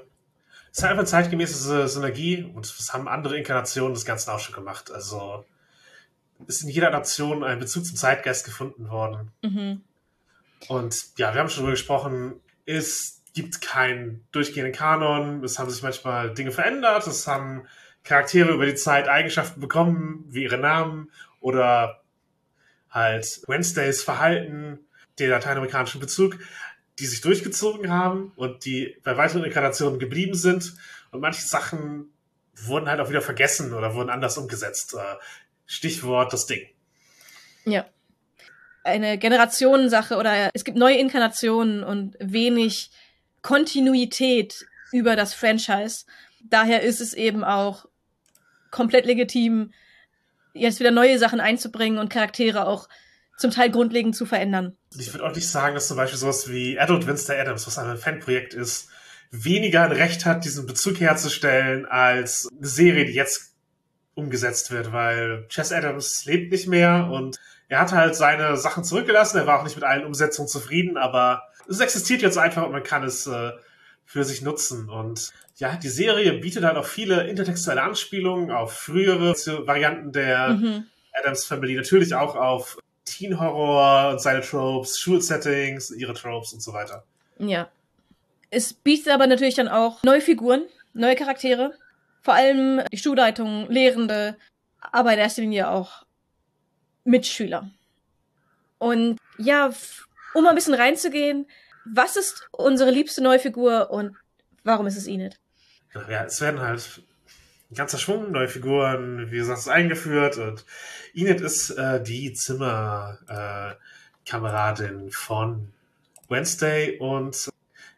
[SPEAKER 3] es ist einfach zeitgemäße Synergie und das haben andere Inkarnationen des Ganzen auch schon gemacht. Also ist in jeder Adaption ein Bezug zum Zeitgeist gefunden worden.
[SPEAKER 2] Mhm.
[SPEAKER 3] Und ja, wir haben schon darüber gesprochen, es gibt keinen durchgehenden Kanon, es haben sich manchmal Dinge verändert, es haben Charaktere über die Zeit Eigenschaften bekommen, wie ihre Namen oder halt Wednesdays Verhalten, den lateinamerikanischen Bezug, die sich durchgezogen haben und die bei weiteren Inkarnationen geblieben sind. Und manche Sachen wurden halt auch wieder vergessen oder wurden anders umgesetzt. Äh, Stichwort das Ding.
[SPEAKER 2] Ja. Eine Generationensache oder es gibt neue Inkarnationen und wenig Kontinuität über das Franchise. Daher ist es eben auch komplett legitim, jetzt wieder neue Sachen einzubringen und Charaktere auch zum Teil grundlegend zu verändern.
[SPEAKER 3] Ich würde auch nicht sagen, dass zum Beispiel sowas wie Adult Winston Adams, was ein Fanprojekt ist, weniger ein Recht hat, diesen Bezug herzustellen, als eine Serie, die jetzt umgesetzt wird, weil Chess Adams lebt nicht mehr und er hat halt seine Sachen zurückgelassen. Er war auch nicht mit allen Umsetzungen zufrieden, aber es existiert jetzt einfach und man kann es äh, für sich nutzen. Und ja, die Serie bietet halt auch viele intertextuelle Anspielungen auf frühere Varianten der
[SPEAKER 2] Mhm.
[SPEAKER 3] Adams Family, natürlich auch auf Teen Horror und seine Tropes, Schulsettings, ihre Tropes und so weiter.
[SPEAKER 2] Ja. Es bietet aber natürlich dann auch neue Figuren, neue Charaktere. Vor allem die Schulleitung, Lehrende, aber in erster Linie auch Mitschüler. Und ja, um ein bisschen reinzugehen, was ist unsere liebste neue Figur und warum ist es Enid?
[SPEAKER 3] Ja, es werden halt ein ganzer Schwung, neue Figuren, wie gesagt, eingeführt und Enid ist äh, die Zimmerkameradin äh, von Wednesday und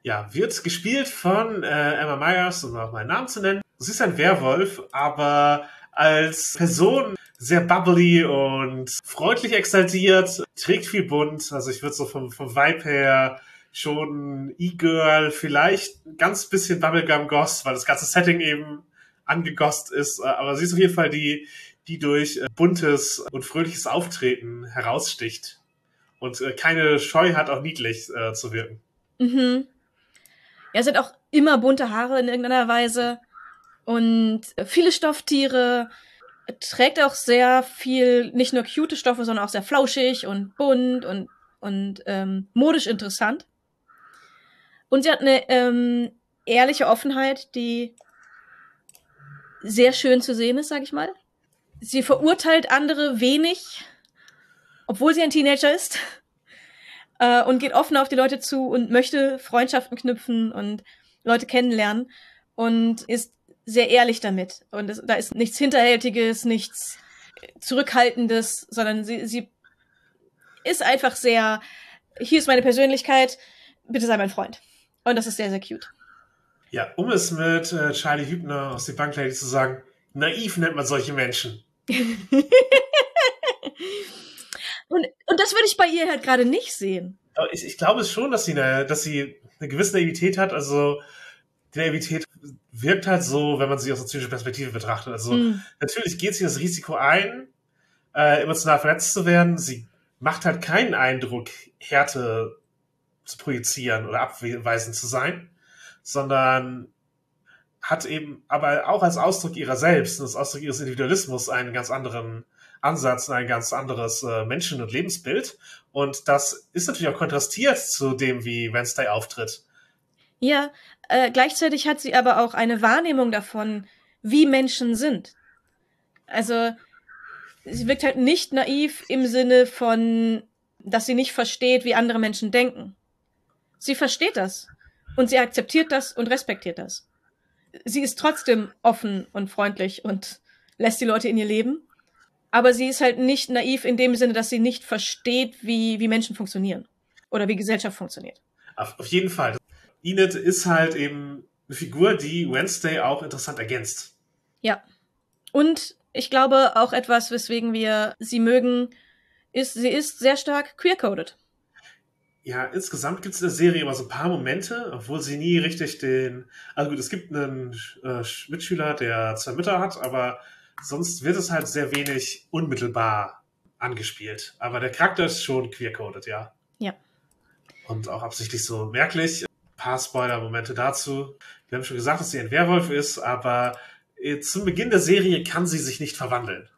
[SPEAKER 3] ja, wird gespielt von äh, Emma Myers, um auch meinen Namen zu nennen. Sie ist ein Werwolf, aber als Person sehr bubbly und freundlich exaltiert, trägt viel bunt. Also ich würde so vom, vom Vibe her schon E-Girl, vielleicht ein ganz bisschen Bubblegum Goss, weil das ganze Setting eben angegost ist. Äh, Aber sie ist auf jeden Fall die, die durch äh, buntes und fröhliches Auftreten heraussticht und äh, keine Scheu hat, auch niedlich äh, zu wirken.
[SPEAKER 2] Mhm. Ja, es hat auch immer bunte Haare in irgendeiner Weise und viele Stofftiere. Trägt auch sehr viel, nicht nur cute Stoffe, sondern auch sehr flauschig und bunt und, und ähm, modisch interessant. Und sie hat eine ähm, ehrliche Offenheit, die sehr schön zu sehen ist, sag ich mal. Sie verurteilt andere wenig, obwohl sie ein Teenager ist äh, und geht offen auf die Leute zu und möchte Freundschaften knüpfen und Leute kennenlernen und ist sehr ehrlich damit. Und es, da ist nichts Hinterhältiges, nichts Zurückhaltendes, sondern sie, sie ist einfach sehr, hier ist meine Persönlichkeit, bitte sei mein Freund. Und das ist sehr, sehr cute.
[SPEAKER 3] Ja, um es mit äh, Charlie Hübner aus The Bank Lady zu sagen, naiv nennt man solche Menschen.
[SPEAKER 2] und, und das würde ich bei ihr halt gerade nicht sehen.
[SPEAKER 3] Ich, ich glaube es schon, dass sie, eine, dass sie eine gewisse Naivität hat. Also die Naivität wirkt halt so, wenn man sie aus der zynischen Perspektive betrachtet. Also
[SPEAKER 2] Hm.
[SPEAKER 3] natürlich geht sie das Risiko ein, äh, emotional verletzt zu werden. Sie macht halt keinen Eindruck, Härte zu projizieren oder abweisend zu sein, sondern hat eben aber auch als Ausdruck ihrer selbst und als Ausdruck ihres Individualismus einen ganz anderen Ansatz, ein ganz anderes äh, Menschen- und Lebensbild. Und das ist natürlich auch kontrastiert zu dem, wie Wednesday auftritt.
[SPEAKER 2] Ja, äh, gleichzeitig hat sie aber auch eine Wahrnehmung davon, wie Menschen sind. Also, sie wirkt halt nicht naiv im Sinne von, dass sie nicht versteht, wie andere Menschen denken. Sie versteht das. Und sie akzeptiert das und respektiert das. Sie ist trotzdem offen und freundlich und lässt die Leute in ihr Leben. Aber sie ist halt nicht naiv in dem Sinne, dass sie nicht versteht, wie, wie Menschen funktionieren. Oder wie Gesellschaft funktioniert.
[SPEAKER 3] Auf, auf jeden Fall. Enid ist halt eben eine Figur, die Wednesday auch interessant ergänzt.
[SPEAKER 2] Ja. Und ich glaube auch etwas, weswegen wir sie mögen, ist, sie ist sehr stark queer-coded.
[SPEAKER 3] ja, insgesamt gibt es in der Serie immer so ein paar Momente, obwohl sie nie richtig den. Also gut, es gibt einen äh, Mitschüler, der zwei Mütter hat, aber sonst wird es halt sehr wenig unmittelbar angespielt. Aber der Charakter ist schon queer-coded, ja.
[SPEAKER 2] Ja.
[SPEAKER 3] Und auch absichtlich so merklich. Paar Spoiler-Momente dazu. Wir haben schon gesagt, dass sie ein Werwolf ist, aber äh, zum Beginn der Serie kann sie sich nicht verwandeln.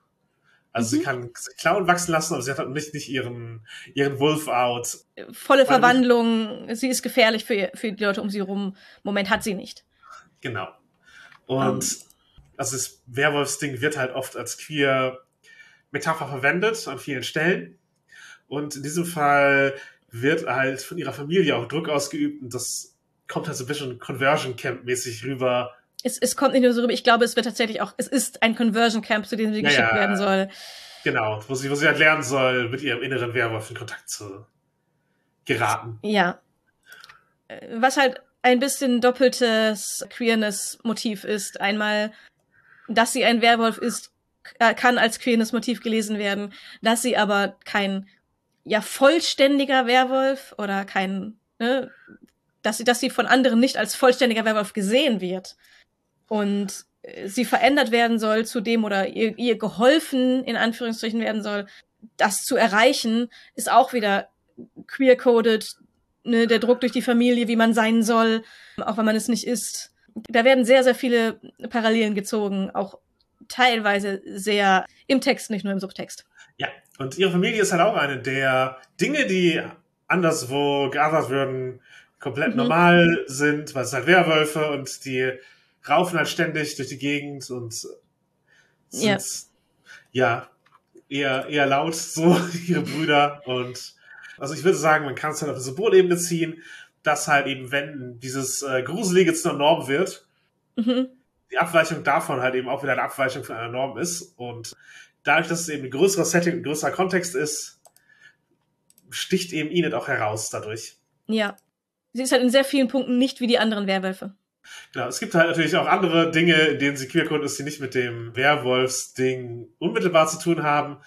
[SPEAKER 3] Also mhm. sie kann Klauen wachsen lassen, aber sie hat halt nicht, nicht ihren, ihren Wolf-Out.
[SPEAKER 2] Volle Verwandlung, sie ist gefährlich für, für die Leute um sie rum. Moment hat sie nicht.
[SPEAKER 3] Genau. Und um. Ähm. also das Werwolfsding wird halt oft als queer Metapher verwendet an vielen Stellen. Und in diesem Fall wird halt von ihrer Familie auch Druck ausgeübt und das kommt halt so ein bisschen Conversion Camp mäßig rüber
[SPEAKER 2] es, es kommt nicht nur so rüber, ich glaube, es wird tatsächlich auch, es ist ein Conversion Camp, zu dem sie geschickt ja, werden soll.
[SPEAKER 3] Genau, wo sie, wo sie halt lernen soll, mit ihrem inneren Werwolf in Kontakt zu geraten.
[SPEAKER 2] Ja. Äh, was halt ein bisschen doppeltes Queerness-Motiv ist. Einmal, dass sie ein Werwolf ist, äh, kann als Queerness-Motiv gelesen werden, dass sie aber kein ja vollständiger Werwolf oder kein, ne, dass sie, dass sie von anderen nicht als vollständiger Werwolf gesehen wird und äh, sie verändert werden soll zu dem oder ihr, ihr geholfen in Anführungsstrichen werden soll, das zu erreichen, ist auch wieder queer-coded, ne, der Druck durch die Familie, wie man sein soll, auch wenn man es nicht ist. Da werden sehr, sehr viele Parallelen gezogen, auch teilweise sehr im Text, nicht nur im Subtext.
[SPEAKER 3] Ja, und ihre Familie ist halt auch eine der Dinge, die anderswo geathert würden, komplett mhm. normal sind, weil es halt Werwölfe und die raufen halt ständig durch die Gegend und sind, ja. ja, eher, eher laut, so, ihre Brüder. Und also ich würde sagen, man kann es halt auf eine Symbolebene ziehen, dass halt eben, wenn dieses äh, Gruselige zu einer Norm wird, mhm. die Abweichung davon halt eben auch wieder eine Abweichung von einer Norm ist. Und dadurch, dass es eben ein größeres Setting, ein größerer Kontext ist, sticht eben Enid auch heraus dadurch.
[SPEAKER 2] Ja. Sie ist halt in sehr vielen Punkten nicht wie die anderen Werwölfe.
[SPEAKER 3] Genau, es gibt halt natürlich auch andere Dinge, in denen sie queercode ist, die nicht mit dem Werwolfs-Ding unmittelbar zu tun haben.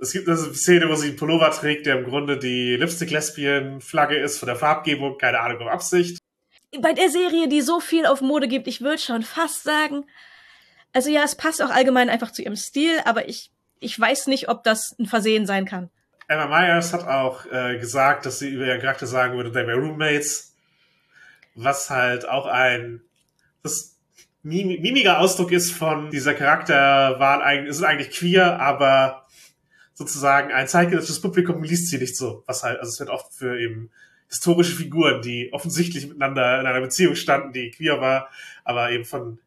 [SPEAKER 3] Es gibt eine Szene, wo sie einen Pullover trägt, der im Grunde die Lipstick-Lesbian-Flagge ist von der Farbgebung, keine Ahnung, um Absicht.
[SPEAKER 2] Bei der Serie, die so viel auf Mode gibt, ich würde schon fast sagen, also ja, es passt auch allgemein einfach zu ihrem Stil, aber ich, ich weiß nicht, ob das ein Versehen sein kann.
[SPEAKER 3] Emma Myers hat auch äh, gesagt, dass sie über ihren Charakter sagen würde, they were roommates was halt auch ein das mimiger Ausdruck ist von dieser Charakterwahl eigentlich, ist eigentlich queer, aber sozusagen ein zeitgenössisches Publikum liest sie nicht so. Was halt, also es wird oft für eben historische Figuren, die offensichtlich miteinander in einer Beziehung standen, die queer war, aber eben von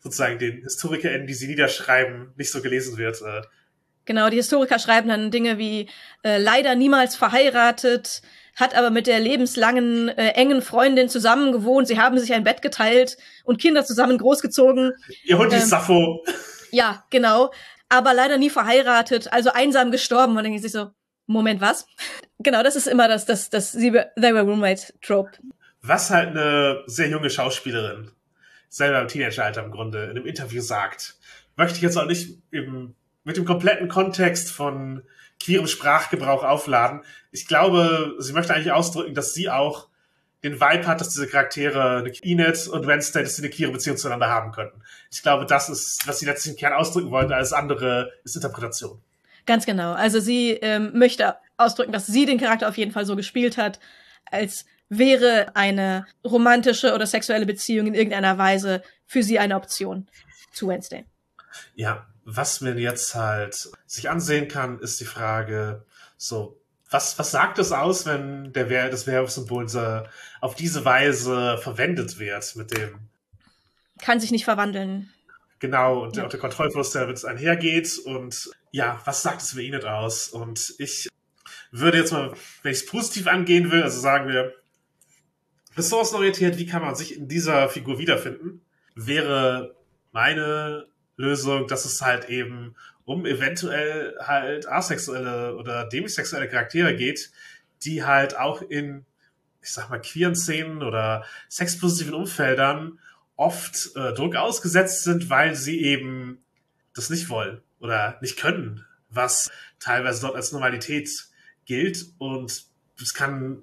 [SPEAKER 3] sozusagen den HistorikerInnen, die sie niederschreiben, nicht so gelesen wird. Äh.
[SPEAKER 2] Genau, die Historiker schreiben dann Dinge wie äh, leider niemals verheiratet, hat aber mit der lebenslangen äh, engen Freundin zusammen gewohnt. Sie haben sich ein Bett geteilt und Kinder zusammen großgezogen.
[SPEAKER 3] Ihr Hund ähm, ist Sappho.
[SPEAKER 2] Ja, genau. Aber leider nie verheiratet, also einsam gestorben. Und dann denke ich so, Moment, was? genau, das ist immer das, das, das They Were Roommate Trope.
[SPEAKER 3] Was halt eine sehr junge Schauspielerin, selber im Teenageralter im Grunde, in einem Interview sagt, möchte ich jetzt auch nicht im, mit dem kompletten Kontext von queerem Sprachgebrauch aufladen. Ich glaube, sie möchte eigentlich ausdrücken, dass sie auch den Vibe hat, dass diese Charaktere, Enid und Wednesday, dass sie eine queere Beziehung zueinander haben könnten. Ich glaube, das ist, was sie letztlich im Kern ausdrücken wollte, alles andere ist Interpretation.
[SPEAKER 2] Ganz genau. Also sie ähm, möchte ausdrücken, dass sie den Charakter auf jeden Fall so gespielt hat, als wäre eine romantische oder sexuelle Beziehung in irgendeiner Weise für sie eine Option zu Wednesday.
[SPEAKER 3] Ja, was man jetzt halt sich ansehen kann, ist die Frage, so, was, was sagt es aus, wenn der das Werwolf-Symbol auf diese Weise verwendet wird mit dem?
[SPEAKER 2] Kann sich nicht verwandeln.
[SPEAKER 3] Genau, und ja. auch der Kontrollverlust, der damit einhergeht. Und ja, was sagt es über ihn nicht aus? Und ich würde jetzt mal, wenn ich es positiv angehen will, also sagen wir, ressourcenorientiert, wie kann man sich in dieser Figur wiederfinden, wäre meine Lösung, dass es halt eben um eventuell halt asexuelle oder demisexuelle Charaktere geht, die halt auch in, ich sag mal, queeren Szenen oder sexpositiven Umfeldern oft äh, Druck ausgesetzt sind, weil sie eben das nicht wollen oder nicht können, was teilweise dort als Normalität gilt. Und es kann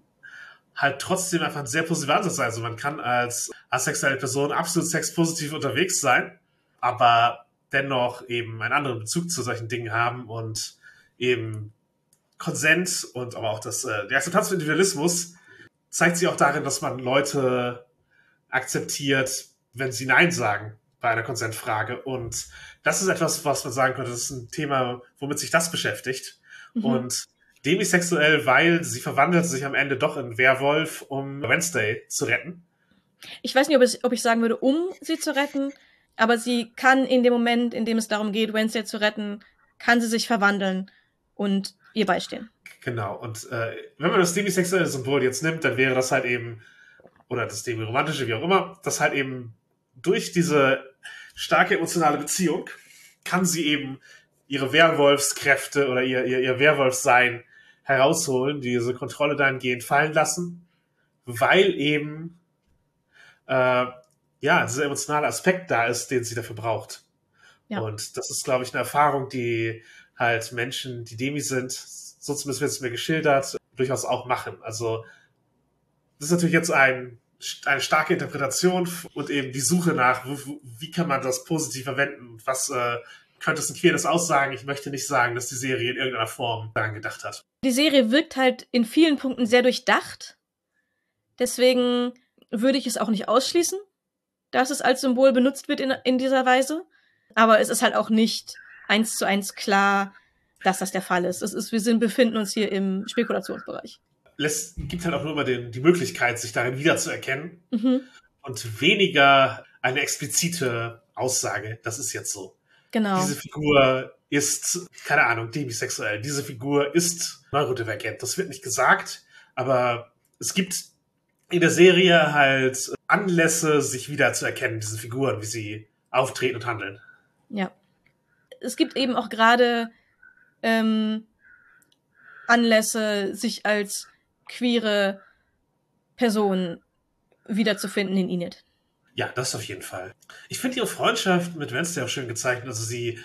[SPEAKER 3] halt trotzdem einfach ein sehr positiver Ansatz sein. Also man kann als asexuelle Person absolut sexpositiv unterwegs sein, aber dennoch eben einen anderen Bezug zu solchen Dingen haben und eben Konsens und aber auch das, äh, die Akzeptanz für Individualismus zeigt sich auch darin, dass man Leute akzeptiert, wenn sie Nein sagen bei einer Konsentfrage. Und das ist etwas, was man sagen könnte, das ist ein Thema, womit sich das beschäftigt. Mhm. Und demisexuell, weil sie verwandelt sich am Ende doch in Werwolf, um Wednesday zu retten.
[SPEAKER 2] Ich weiß nicht, ob, es, ob ich sagen würde, um sie zu retten, aber sie kann in dem Moment, in dem es darum geht, Wednesday zu retten, kann sie sich verwandeln und ihr beistehen.
[SPEAKER 3] Genau, und äh, wenn man das demisexuelle Symbol jetzt nimmt, dann wäre das halt eben, oder das demiromantische, wie auch immer, das halt eben durch diese starke emotionale Beziehung kann sie eben ihre Werwolfskräfte oder ihr, ihr, ihr Werwolfsein herausholen, diese Kontrolle dahingehend fallen lassen, weil eben äh, ja dieser emotionale Aspekt da ist, den sie dafür braucht. Ja. Und das ist, glaube ich, eine Erfahrung, die halt Menschen, die Demi sind, so zumindest wird es mir geschildert, durchaus auch machen. Also das ist natürlich jetzt ein, eine starke Interpretation und eben die Suche nach, wie, kann man das positiv verwenden, was äh, könnte es ein queeres Aussagen. Ich möchte nicht sagen, dass die Serie in irgendeiner Form daran gedacht hat.
[SPEAKER 2] Die Serie wirkt halt in vielen Punkten sehr durchdacht. Deswegen würde ich es auch nicht ausschließen, dass es als Symbol benutzt wird in, in dieser Weise. Aber es ist halt auch nicht eins zu eins klar, dass das der Fall ist. Es ist wir sind, befinden uns hier im Spekulationsbereich.
[SPEAKER 3] Es gibt halt auch nur immer den, die Möglichkeit, sich darin wiederzuerkennen mhm. und weniger eine explizite Aussage, das ist jetzt so.
[SPEAKER 2] Genau.
[SPEAKER 3] Diese Figur ist, keine Ahnung, demisexuell. Diese Figur ist neurodivergent. Das wird nicht gesagt, aber es gibt in der Serie halt Anlässe, sich wiederzuerkennen, diese Figuren, wie sie auftreten und handeln.
[SPEAKER 2] Ja. Es gibt eben auch gerade ähm, Anlässe, sich als queere Person wiederzufinden in Enid.
[SPEAKER 3] Ja, das auf jeden Fall. Ich finde ihre Freundschaft mit Wednesday auch schön gezeichnet. Also sie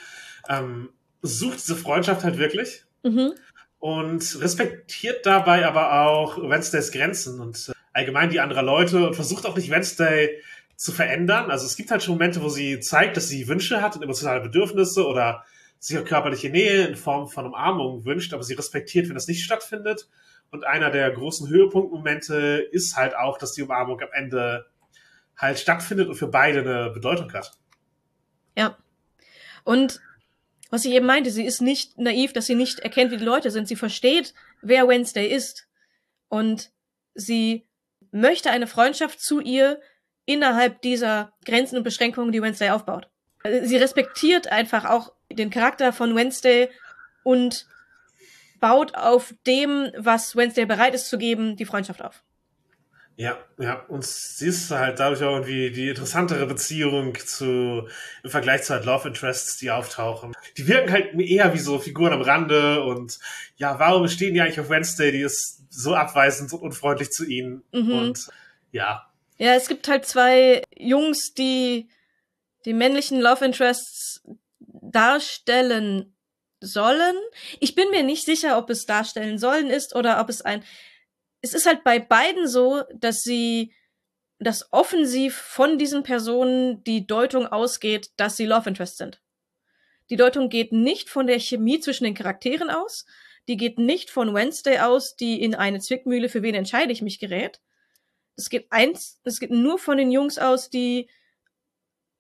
[SPEAKER 3] ähm, sucht diese Freundschaft halt wirklich mhm. und respektiert dabei aber auch Wednesdays Grenzen und äh, allgemein die anderer Leute und versucht auch nicht Wednesday zu verändern. Also es gibt halt schon Momente, wo sie zeigt, dass sie Wünsche hat und emotionale Bedürfnisse oder sich körperliche Nähe in Form von Umarmung wünscht, aber sie respektiert, wenn das nicht stattfindet. Und einer der großen Höhepunktmomente ist halt auch, dass die Umarmung am Ende halt stattfindet und für beide eine Bedeutung hat.
[SPEAKER 2] Ja. Und was ich eben meinte, sie ist nicht naiv, dass sie nicht erkennt, wie die Leute sind. Sie versteht, wer Wednesday ist. Und sie möchte eine Freundschaft zu ihr innerhalb dieser Grenzen und Beschränkungen, die Wednesday aufbaut. Sie respektiert einfach auch den Charakter von Wednesday und baut auf dem, was Wednesday bereit ist zu geben, die Freundschaft auf.
[SPEAKER 3] Ja, ja, und sie ist halt dadurch auch irgendwie die interessantere Beziehung zu, im Vergleich zu halt Love Interests, die auftauchen. Die wirken halt eher wie so Figuren am Rande und ja, warum stehen die eigentlich auf Wednesday? Die ist so abweisend und unfreundlich zu ihnen mhm. und ja.
[SPEAKER 2] Ja, es gibt halt zwei Jungs, die die männlichen Love Interests darstellen sollen. Ich bin mir nicht sicher, ob es darstellen sollen ist oder ob es ein. Es ist halt bei beiden so, dass sie, dass offensiv von diesen Personen die Deutung ausgeht, dass sie Love Interest sind. Die Deutung geht nicht von der Chemie zwischen den Charakteren aus. Die geht nicht von Wednesday aus, die in eine Zwickmühle, für wen entscheide ich mich, gerät. Es geht eins, es geht nur von den Jungs aus, die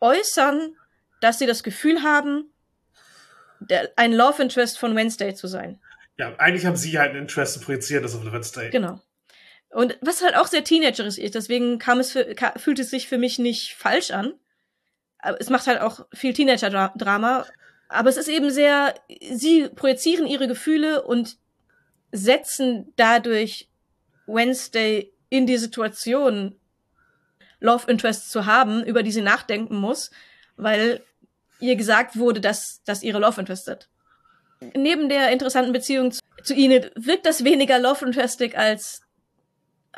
[SPEAKER 2] äußern, dass sie das Gefühl haben, der, ein Love Interest von Wednesday zu sein.
[SPEAKER 3] Ja, eigentlich haben sie halt ein Interest zu projizieren, das auf Wednesday.
[SPEAKER 2] Genau. Und was halt auch sehr teenagerisch ist, deswegen kam es für, fühlt es sich für mich nicht falsch an. Aber es macht halt auch viel Teenager-Drama. Aber es ist eben sehr, sie projizieren ihre Gefühle und setzen dadurch Wednesday in die Situation, Love Interest zu haben, über die sie nachdenken muss, weil ihr gesagt wurde, dass, dass ihre Love Interest sind. Neben der interessanten Beziehung zu, zu Enid wirkt das weniger Love Interestig als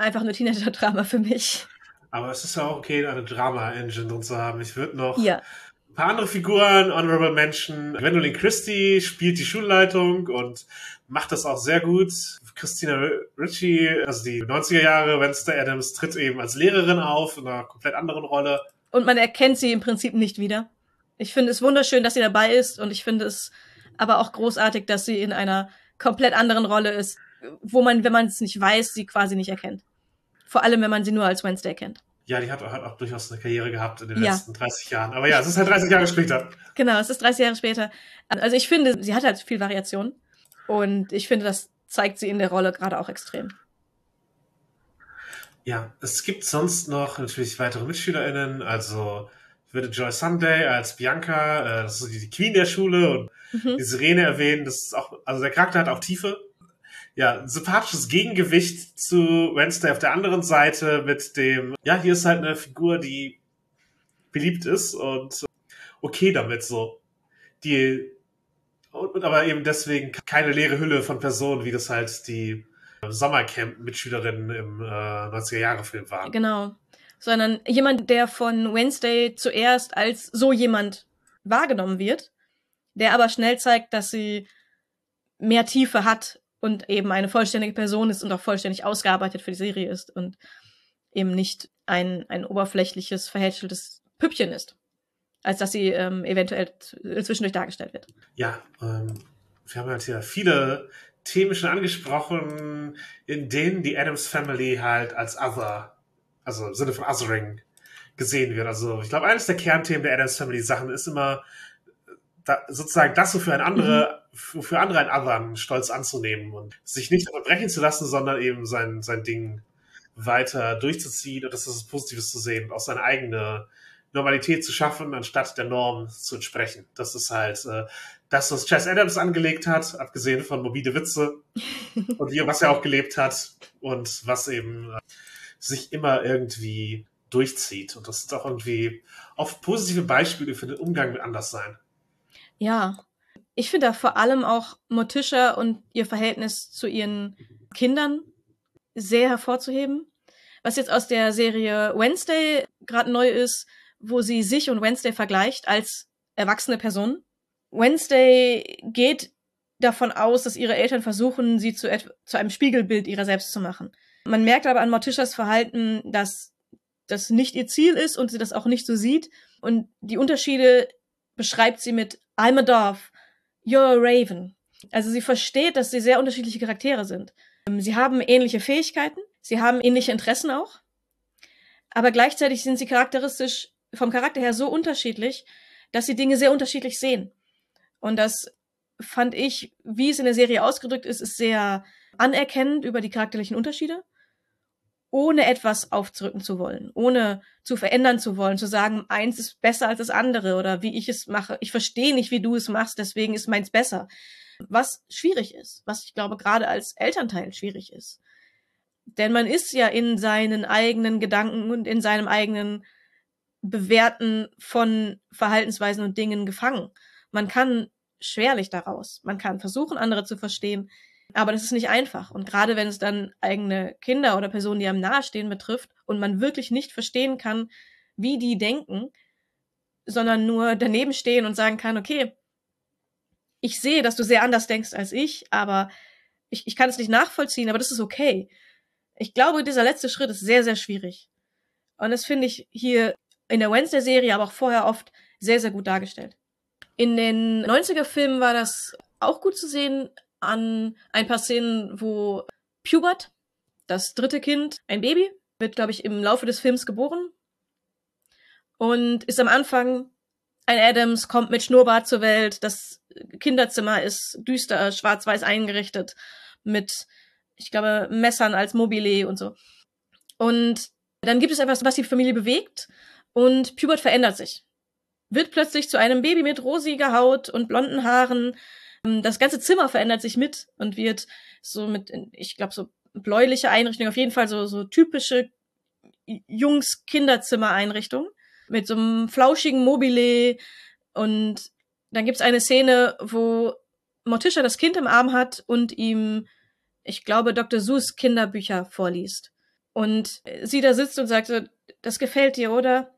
[SPEAKER 2] einfach nur Teenager-Drama für mich.
[SPEAKER 3] Aber es ist ja auch okay, eine Drama-Engine drin zu haben. Ich würde noch
[SPEAKER 2] ja.
[SPEAKER 3] Ein paar andere Figuren, Honorable Mention. Gwendolyn Christie spielt die Schulleitung und macht das auch sehr gut. Christina Ritchie, also die 90er Jahre, Wednesday Adams, tritt eben als Lehrerin auf in einer komplett anderen Rolle.
[SPEAKER 2] Und man erkennt sie im Prinzip nicht wieder. Ich finde es wunderschön, dass sie dabei ist und ich finde es aber auch großartig, dass sie in einer komplett anderen Rolle ist, wo man, wenn man es nicht weiß, sie quasi nicht erkennt. Vor allem, wenn man sie nur als Wednesday kennt.
[SPEAKER 3] Ja, die hat, hat auch durchaus eine Karriere gehabt in den ja. letzten 30 Jahren. Aber ja, es ist halt 30 Jahre später.
[SPEAKER 2] Genau, es ist 30 Jahre später. Also ich finde, sie hat halt viel Variation. Und ich finde, das zeigt sie in der Rolle gerade auch extrem.
[SPEAKER 3] Ja, es gibt sonst noch natürlich weitere MitschülerInnen. Also würde Joy Sunday als Bianca, äh, das ist die Queen der Schule und mhm. die Sirene erwähnen. Das ist auch, also der Charakter hat auch Tiefe ja, sympathisches Gegengewicht zu Wednesday auf der anderen Seite mit dem, ja, hier ist halt eine Figur, die beliebt ist und okay damit so. Die, und, aber eben deswegen keine leere Hülle von Personen, wie das halt die Sommercamp-Mitschülerinnen im äh, 90er-Jahre-Film waren.
[SPEAKER 2] Genau. Sondern jemand, der von Wednesday zuerst als so jemand wahrgenommen wird, der aber schnell zeigt, dass sie mehr Tiefe hat und eben eine vollständige Person ist und auch vollständig ausgearbeitet für die Serie ist und eben nicht ein, ein oberflächliches, verhätscheltes Püppchen ist, als dass sie ähm, eventuell zwischendurch dargestellt wird.
[SPEAKER 3] Ja, ähm, wir haben halt hier viele Themen schon angesprochen, in denen die Adams Family halt als Other, also im Sinne von Othering, gesehen wird. Also ich glaube, eines der Kernthemen der Adams Family Sachen ist immer da, sozusagen das so für ein andere, mhm. für andere ein anderen stolz anzunehmen und sich nicht unterbrechen zu lassen, sondern eben sein, sein Ding weiter durchzuziehen und das ist Positives zu sehen und auch seine eigene Normalität zu schaffen, anstatt der Norm zu entsprechen. Das ist halt äh, das, was Chess Adams angelegt hat, abgesehen von mobile Witze und wie, was er auch gelebt hat und was eben äh, sich immer irgendwie durchzieht. Und das ist auch irgendwie oft positive Beispiele für den Umgang mit Anderssein.
[SPEAKER 2] Ja, ich finde da vor allem auch Morticia und ihr Verhältnis zu ihren Kindern sehr hervorzuheben. Was jetzt aus der Serie Wednesday gerade neu ist, wo sie sich und Wednesday vergleicht als erwachsene Person. Wednesday geht davon aus, dass ihre Eltern versuchen, sie zu, zu einem Spiegelbild ihrer selbst zu machen. Man merkt aber an Morticias Verhalten, dass das nicht ihr Ziel ist und sie das auch nicht so sieht. Und die Unterschiede beschreibt sie mit I'm a dove, you're a raven. Also sie versteht, dass sie sehr unterschiedliche Charaktere sind. Ähm, sie haben ähnliche Fähigkeiten, sie haben ähnliche Interessen auch, aber gleichzeitig sind sie charakteristisch vom Charakter her so unterschiedlich, dass sie Dinge sehr unterschiedlich sehen. Und das fand ich, wie es in der Serie ausgedrückt ist, ist sehr anerkennend über die charakterlichen Unterschiede ohne etwas aufzurücken zu wollen, ohne zu verändern zu wollen, zu sagen, eins ist besser als das andere oder wie ich es mache. Ich verstehe nicht, wie du es machst, deswegen ist meins besser. Was schwierig ist, was ich glaube gerade als Elternteil schwierig ist. Denn man ist ja in seinen eigenen Gedanken und in seinem eigenen Bewerten von Verhaltensweisen und Dingen gefangen. Man kann schwerlich daraus. Man kann versuchen, andere zu verstehen, aber das ist nicht einfach. Und gerade wenn es dann eigene Kinder oder Personen, die einem nahestehen, betrifft und man wirklich nicht verstehen kann, wie die denken, sondern nur daneben stehen und sagen kann, okay, ich sehe, dass du sehr anders denkst als ich, aber ich, ich kann es nicht nachvollziehen, aber das ist okay. Ich glaube, dieser letzte Schritt ist sehr, sehr schwierig. Und das finde ich hier in der Wednesday-Serie, aber auch vorher oft sehr, sehr gut dargestellt. In den 90er-Filmen war das auch gut zu sehen, an ein paar Szenen, wo Pubert, das dritte Kind, ein Baby, wird, glaube ich, im Laufe des Films geboren und ist am Anfang ein Adams, kommt mit Schnurrbart zur Welt, das Kinderzimmer ist düster, schwarz-weiß eingerichtet, mit, ich glaube, Messern als Mobile und so. Und dann gibt es etwas, was die Familie bewegt und Pubert verändert sich. Wird plötzlich zu einem Baby mit rosiger Haut und blonden Haaren, das ganze Zimmer verändert sich mit und wird so mit, ich glaube, so bläuliche Einrichtung, auf jeden Fall so, so typische Jungs-Kinderzimmer-Einrichtung mit so einem flauschigen Mobile und dann gibt's eine Szene, wo Morticia das Kind im Arm hat und ihm, ich glaube, Dr. Seuss Kinderbücher vorliest. Und sie da sitzt und sagt so, das gefällt dir, oder?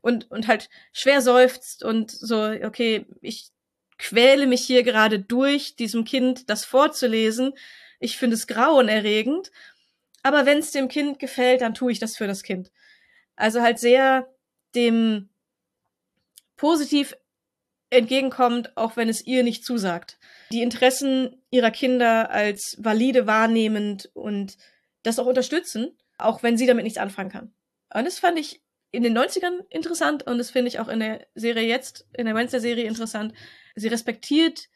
[SPEAKER 2] und, und halt schwer seufzt und so, okay, ich quäle mich hier gerade durch, diesem Kind das vorzulesen. Ich finde es grauenerregend. Aber wenn es dem Kind gefällt, dann tue ich das für das Kind. Also halt sehr dem positiv entgegenkommt, auch wenn es ihr nicht zusagt. Die Interessen ihrer Kinder als valide wahrnehmend und das auch unterstützen, auch wenn sie damit nichts anfangen kann. Und das fand ich in den 90ern interessant und das finde ich auch in der Serie jetzt, in der Wednesday-Serie interessant. Sie respektiert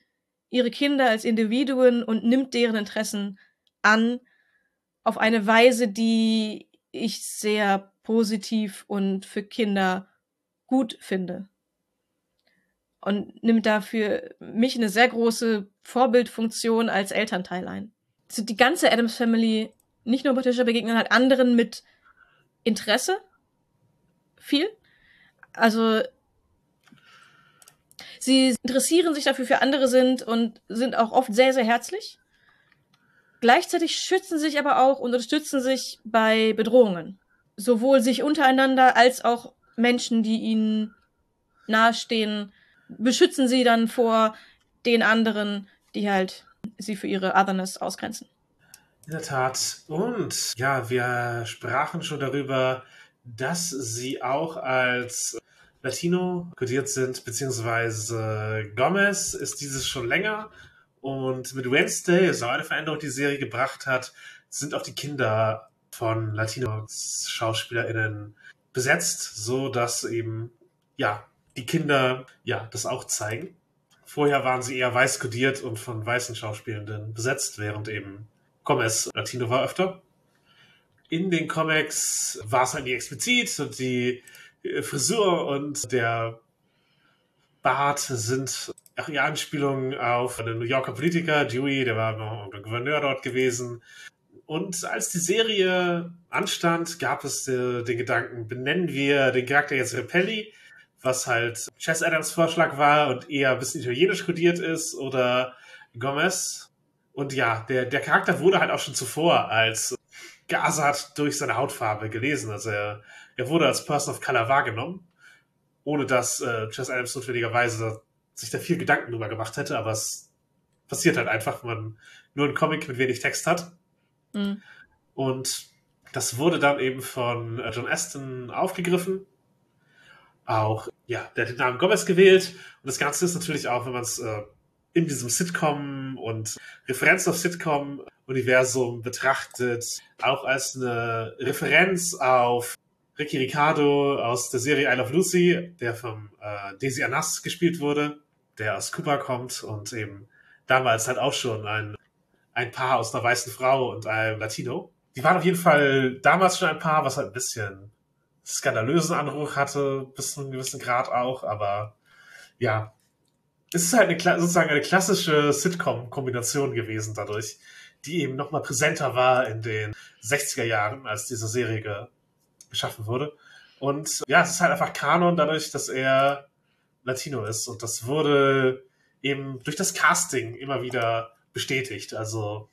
[SPEAKER 2] ihre Kinder als Individuen und nimmt deren Interessen an auf eine Weise, die ich sehr positiv und für Kinder gut finde. Und nimmt dafür mich eine sehr große Vorbildfunktion als Elternteil ein. Die ganze Adams Family, nicht nur Patricia, begegnen halt anderen mit Interesse viel. Also sie interessieren sich dafür, für andere sind und sind auch oft sehr, sehr herzlich. Gleichzeitig schützen sich aber auch und unterstützen sich bei Bedrohungen. Sowohl sich untereinander als auch Menschen, die ihnen nahestehen, beschützen sie dann vor den anderen, die halt sie für ihre Otherness ausgrenzen.
[SPEAKER 3] In der Tat. Und ja, wir sprachen schon darüber, dass sie auch als Latino kodiert sind, beziehungsweise Gomez ist dieses schon länger. Und mit Wednesday, ist auch eine Veränderung, die die Serie gebracht hat, sind auch die Kinder von Latino-SchauspielerInnen besetzt, so dass eben, ja, die Kinder, ja, das auch zeigen. Vorher waren sie eher weiß kodiert und von weißen Schauspielenden besetzt, während eben Gomez Latino war öfter in den Comics war es nicht explizit und die Frisur und der Bart sind auch die Anspielungen auf den New Yorker Politiker Dewey, der war noch der Gouverneur dort gewesen. Und als die Serie anstand, gab es äh, den Gedanken, benennen wir den Charakter jetzt Repelli, was halt Chess Adams Vorschlag war und eher ein bisschen italienisch kodiert ist, oder Gomez. Und ja, der, der Charakter wurde halt auch schon zuvor als geassert durch seine Hautfarbe gelesen. Also er, er wurde als Person of Color wahrgenommen, ohne dass äh, Chess Adams notwendigerweise sich da viel Gedanken drüber gemacht hätte, aber es passiert halt einfach, wenn man nur einen Comic mit wenig Text hat. Mhm. Und das wurde dann eben von äh, John Aston aufgegriffen. Auch, ja, der hat den Namen Gomez gewählt. Und das Ganze ist natürlich auch, wenn man es äh, in diesem Sitcom und Referenz auf Sitcom-Universum betrachtet, auch als eine Referenz auf Ricky Ricardo aus der Serie I Love Lucy, der vom äh, Daisy Anas gespielt wurde, der aus Kuba kommt und eben damals halt auch schon ein, ein Paar aus einer weißen Frau und einem Latino. Die waren auf jeden Fall damals schon ein Paar, was halt ein bisschen skandalösen Anruf hatte, bis zu einem gewissen Grad auch, aber ja, es ist halt eine, sozusagen eine klassische Sitcom-Kombination gewesen dadurch, die eben nochmal präsenter war in den 60er Jahren, als diese Serie geschaffen wurde. Und ja, es ist halt einfach Kanon dadurch, dass er Latino ist. Und das wurde eben durch das Casting immer wieder bestätigt. Also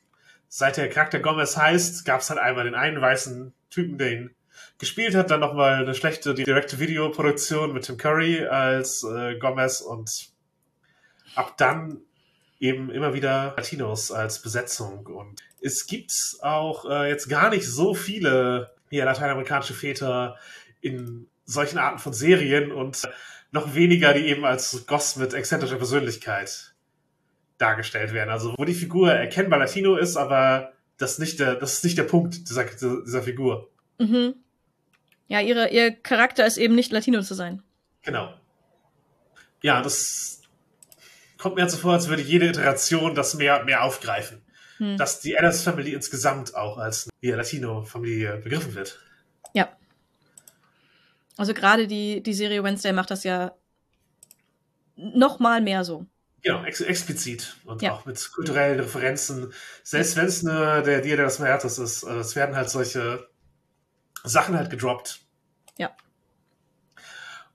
[SPEAKER 3] seit der Charakter Gomez heißt, gab es halt einmal den einen weißen Typen, der ihn gespielt hat, dann nochmal eine schlechte direkte Videoproduktion mit Tim Curry als äh, Gomez und ab dann eben immer wieder Latinos als Besetzung. Und es gibt auch äh, jetzt gar nicht so viele ja, lateinamerikanische Väter in solchen Arten von Serien und noch weniger, die eben als Goss mit exzentrischer Persönlichkeit dargestellt werden. Also wo die Figur erkennbar Latino ist, aber das, nicht der, das ist nicht der Punkt dieser, dieser Figur.
[SPEAKER 2] Mhm. Ja, ihre, ihr Charakter ist eben nicht Latino zu sein.
[SPEAKER 3] Genau. Ja, das, kommt mir so vor, als würde jede Iteration das mehr, mehr aufgreifen. Hm. Dass die Adams Family insgesamt auch als die Latino-Familie begriffen wird.
[SPEAKER 2] Ja. Also gerade die, die Serie Wednesday macht das ja noch mal mehr so.
[SPEAKER 3] Genau, ex explizit und ja. auch mit kulturellen Referenzen. Selbst wenn es eine der Dia de los Muertos ist, äh, es werden halt solche Sachen halt gedroppt.
[SPEAKER 2] Ja.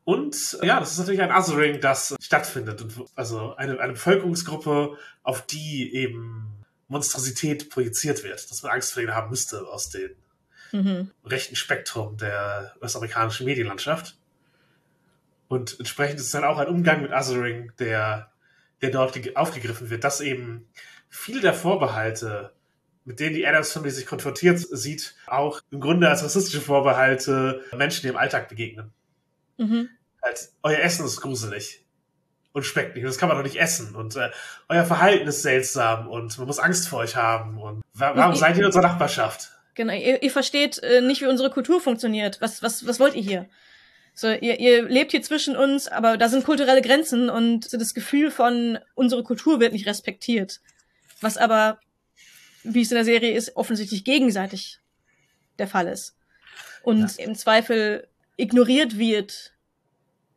[SPEAKER 3] Und ja, das ist natürlich ein Othering, das stattfindet. Und also eine, eine Bevölkerungsgruppe, auf die eben Monstrosität projiziert wird, dass man Angst vor ihnen haben müsste aus dem mhm. rechten Spektrum der US-amerikanischen Medienlandschaft. Und entsprechend ist es dann auch ein Umgang mit Othering, der, der dort aufgegriffen wird, dass eben viele der Vorbehalte, mit denen die Adams Family sich konfrontiert sieht, auch im Grunde als rassistische Vorbehalte Menschen, die im Alltag begegnen. Mhm. Halt, euer Essen ist gruselig und schmeckt nicht. Und das kann man doch nicht essen. Und äh, euer Verhalten ist seltsam und man muss Angst vor euch haben. Und wa warum seid ihr in unserer Nachbarschaft?
[SPEAKER 2] Genau, ihr, ihr versteht äh, nicht, wie unsere Kultur funktioniert. Was, was, was wollt ihr hier? So, ihr, ihr lebt hier zwischen uns, aber da sind kulturelle Grenzen und so das Gefühl von unsere Kultur wird nicht respektiert. Was aber, wie es in der Serie ist, offensichtlich gegenseitig der Fall ist. Und ja. im Zweifel ignoriert wird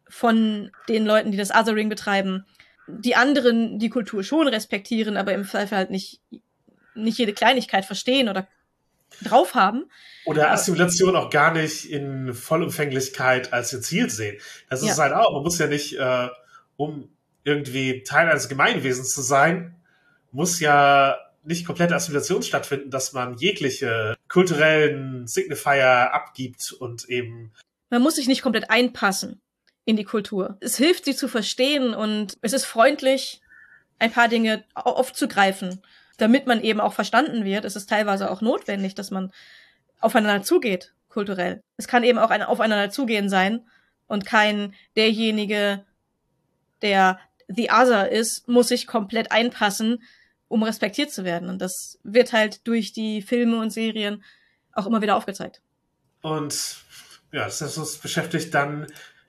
[SPEAKER 2] von den Leuten, die das Othering betreiben, die anderen die Kultur schon respektieren, aber im Zweifel halt nicht, nicht jede Kleinigkeit verstehen oder drauf haben.
[SPEAKER 3] Oder Assimilation auch gar nicht in Vollumfänglichkeit als ihr Ziel sehen. Das ist ja. halt auch. Man muss ja nicht, äh, um irgendwie Teil eines Gemeinwesens zu sein, muss ja nicht komplette Assimilation stattfinden, dass man jegliche kulturellen Signifier abgibt und eben.
[SPEAKER 2] Man muss sich nicht komplett einpassen in die Kultur. Es hilft, sie zu verstehen und es ist freundlich, ein paar Dinge aufzugreifen, damit man eben auch verstanden wird. Es ist teilweise auch notwendig, dass man aufeinander zugeht, kulturell. Es kann eben auch ein Aufeinander zugehen sein und kein derjenige, der the other ist, muss sich komplett einpassen, um respektiert zu werden. Und das wird halt durch die Filme und Serien auch immer wieder aufgezeigt.
[SPEAKER 3] Und ja, das, das beschäftigt dann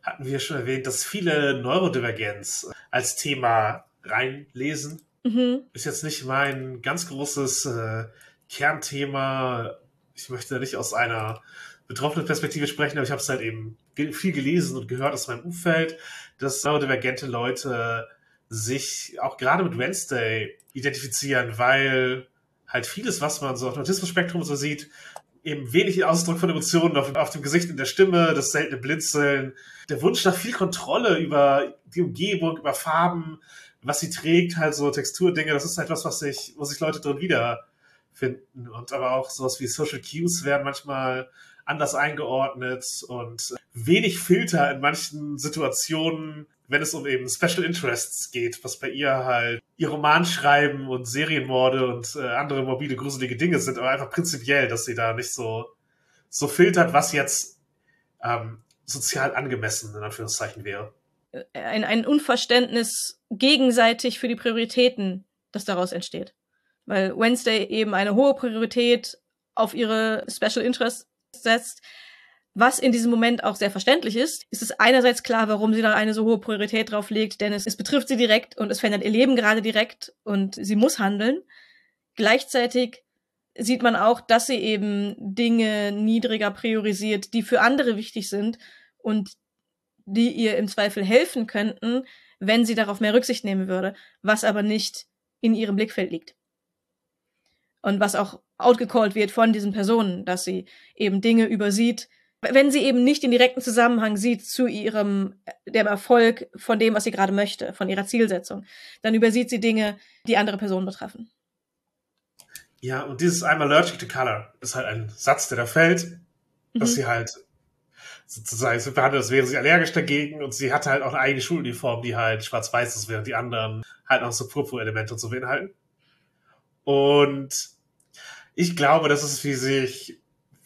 [SPEAKER 3] hatten wir schon erwähnt, dass viele Neurodivergenz als Thema reinlesen. Mhm. Ist jetzt nicht mein ganz großes äh, Kernthema. Ich möchte nicht aus einer betroffenen Perspektive sprechen, aber ich habe es halt eben viel gelesen und gehört aus meinem Umfeld, dass neurodivergente Leute sich auch gerade mit Wednesday identifizieren, weil halt vieles, was man so auf dem Autismus-Spektrum so sieht, eben wenig Ausdruck von Emotionen auf, auf, dem Gesicht in der Stimme, das seltene Blinzeln, der Wunsch nach viel Kontrolle über die Umgebung, über Farben, was sie trägt, halt so Texturdinge, das ist halt was, was sich, wo sich Leute drin wiederfinden. Und aber auch sowas wie Social Cues werden manchmal anders eingeordnet und wenig Filter in manchen Situationen wenn es um eben Special Interests geht, was bei ihr halt ihr Roman schreiben und Serienmorde und äh, andere mobile, gruselige Dinge sind, aber einfach prinzipiell, dass sie da nicht so, so filtert, was jetzt ähm, sozial angemessen in Anführungszeichen wäre.
[SPEAKER 2] Ein, ein Unverständnis gegenseitig für die Prioritäten, das daraus entsteht. Weil Wednesday eben eine hohe Priorität auf ihre Special Interests setzt, was in diesem Moment auch sehr verständlich ist, ist es einerseits klar, warum sie da eine so hohe Priorität drauf legt, denn es, es betrifft sie direkt und es verändert ihr Leben gerade direkt und sie muss handeln. Gleichzeitig sieht man auch, dass sie eben Dinge niedriger priorisiert, die für andere wichtig sind und die ihr im Zweifel helfen könnten, wenn sie darauf mehr Rücksicht nehmen würde, was aber nicht in ihrem Blickfeld liegt. Und was auch outgecallt wird von diesen Personen, dass sie eben Dinge übersieht, wenn sie eben nicht den direkten Zusammenhang sieht zu ihrem, dem Erfolg von dem, was sie gerade möchte, von ihrer Zielsetzung, dann übersieht sie Dinge, die andere Personen betreffen.
[SPEAKER 3] Ja, und dieses I'm allergic to color ist halt ein Satz, der da fällt, mhm. dass sie halt sozusagen so behandelt, als wäre sie allergisch dagegen und sie hatte halt auch eine eigene Schuluniform, die halt schwarz-weiß ist, während die anderen halt auch so Purpur-Elemente und so beinhalten. Und ich glaube, das ist, wie sich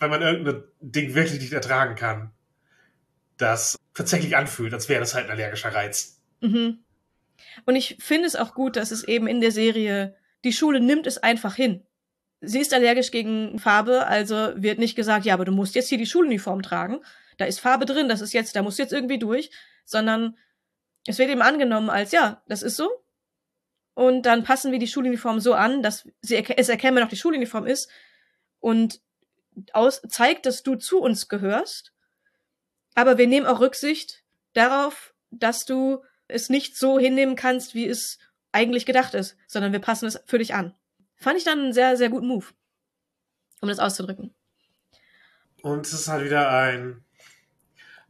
[SPEAKER 3] wenn man irgendein Ding wirklich nicht ertragen kann, das tatsächlich anfühlt, als wäre das halt ein allergischer Reiz.
[SPEAKER 2] Mhm. Und ich finde es auch gut, dass es eben in der Serie, die Schule nimmt es einfach hin. Sie ist allergisch gegen Farbe, also wird nicht gesagt, ja, aber du musst jetzt hier die Schuluniform tragen. Da ist Farbe drin, das ist jetzt, da musst du jetzt irgendwie durch, sondern es wird eben angenommen als, ja, das ist so. Und dann passen wir die Schuluniform so an, dass sie es erkennbar noch die Schuluniform ist. Und aus, zeigt, dass du zu uns gehörst. Aber wir nehmen auch Rücksicht darauf, dass du es nicht so hinnehmen kannst, wie es eigentlich gedacht ist, sondern wir passen es für dich an. Fand ich dann einen sehr, sehr guten Move, um das auszudrücken.
[SPEAKER 3] Und es ist halt wieder ein,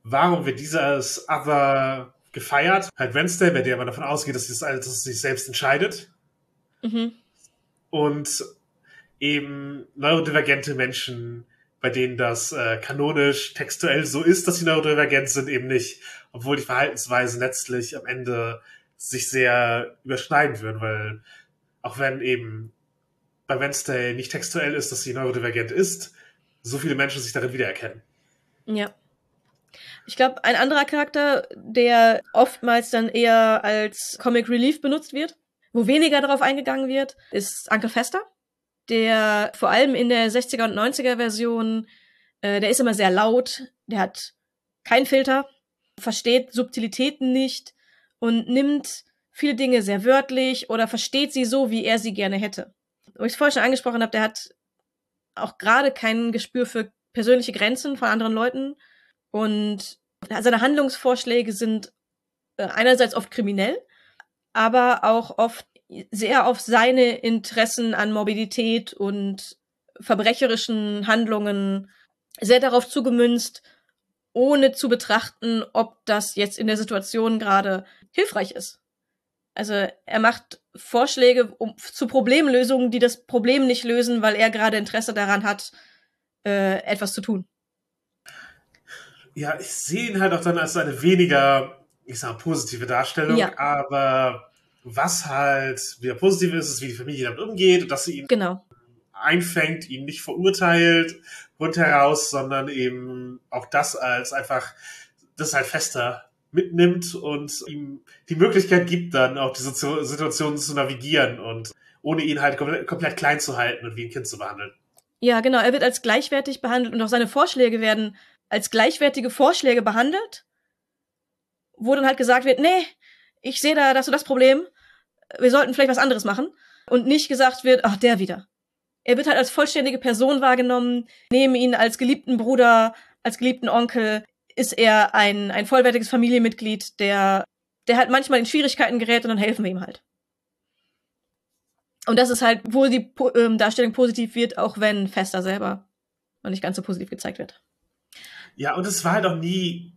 [SPEAKER 3] warum wird dieses Other gefeiert? Halt Wednesday, bei der man davon ausgeht, dass es, sich selbst entscheidet. Mhm. Und eben neurodivergente Menschen, bei denen das äh, kanonisch textuell so ist, dass sie neurodivergent sind, eben nicht. Obwohl die Verhaltensweisen letztlich am Ende sich sehr überschneiden würden, weil auch wenn eben bei Wednesday nicht textuell ist, dass sie neurodivergent ist, so viele Menschen sich darin wiedererkennen.
[SPEAKER 2] Ja. Ich glaube, ein anderer Charakter, der oftmals dann eher als Comic Relief benutzt wird, wo weniger darauf eingegangen wird, ist Uncle Fester, der vor allem in der 60er und 90er Version, äh, der ist immer sehr laut, der hat keinen Filter, versteht Subtilitäten nicht und nimmt viele Dinge sehr wörtlich oder versteht sie so, wie er sie gerne hätte. Wo ich es vorher schon angesprochen habe, der hat auch gerade kein Gespür für persönliche Grenzen von anderen Leuten und seine Handlungsvorschläge sind äh, einerseits oft kriminell, aber auch oft sehr auf seine Interessen an Mobilität und verbrecherischen Handlungen sehr darauf zugemünzt, ohne zu betrachten, ob das jetzt in der Situation gerade hilfreich ist. Also er macht Vorschläge um, zu Problemlösungen, die das Problem nicht lösen, weil er gerade Interesse daran hat, äh, etwas zu tun.
[SPEAKER 3] Ja, ich sehe ihn halt auch dann als eine weniger, ich sag positive Darstellung, ja. aber was halt wieder positiv ist, ist, wie die Familie damit umgeht und dass sie ihn
[SPEAKER 2] genau.
[SPEAKER 3] einfängt, ihn nicht verurteilt rundheraus, sondern eben auch das als einfach, das halt fester mitnimmt und ihm die Möglichkeit gibt, dann auch diese Situation zu navigieren und ohne ihn halt komplett, komplett klein zu halten und wie ein Kind zu behandeln.
[SPEAKER 2] Ja, genau. Er wird als gleichwertig behandelt und auch seine Vorschläge werden als gleichwertige Vorschläge behandelt, wo dann halt gesagt wird, nee, ich sehe da das und das Problem, wir sollten vielleicht was anderes machen und nicht gesagt wird, ach, der wieder. Er wird halt als vollständige Person wahrgenommen, neben ihn als geliebten Bruder, als geliebten Onkel, ist er ein, ein vollwertiges Familienmitglied, der, der halt manchmal in Schwierigkeiten gerät und dann helfen wir ihm halt. Und das ist halt, wo die ähm, Darstellung positiv wird, auch wenn Fester selber noch nicht ganz so positiv gezeigt wird.
[SPEAKER 3] Ja, und es war halt auch nie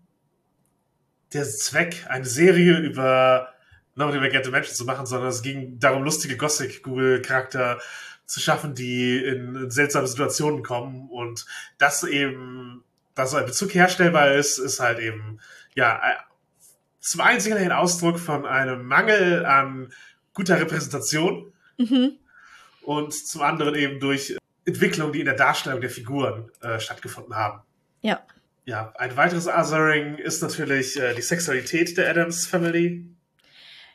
[SPEAKER 3] der Zweck, eine Serie über neurodivergente Menschen zu machen, sondern es ging darum, lustige Gothic-Google-Charakter zu schaffen, die in, seltsame Situationen kommen und das eben dass so ein Bezug herstellbar ist, ist halt eben, ja, zum einen ein Ausdruck von einem Mangel an guter Repräsentation mhm. und zum anderen eben durch Entwicklungen, die in der Darstellung der Figuren äh, stattgefunden haben.
[SPEAKER 2] Ja.
[SPEAKER 3] Ja, ein weiteres Othering ist natürlich äh, die Sexualität der Adams Family.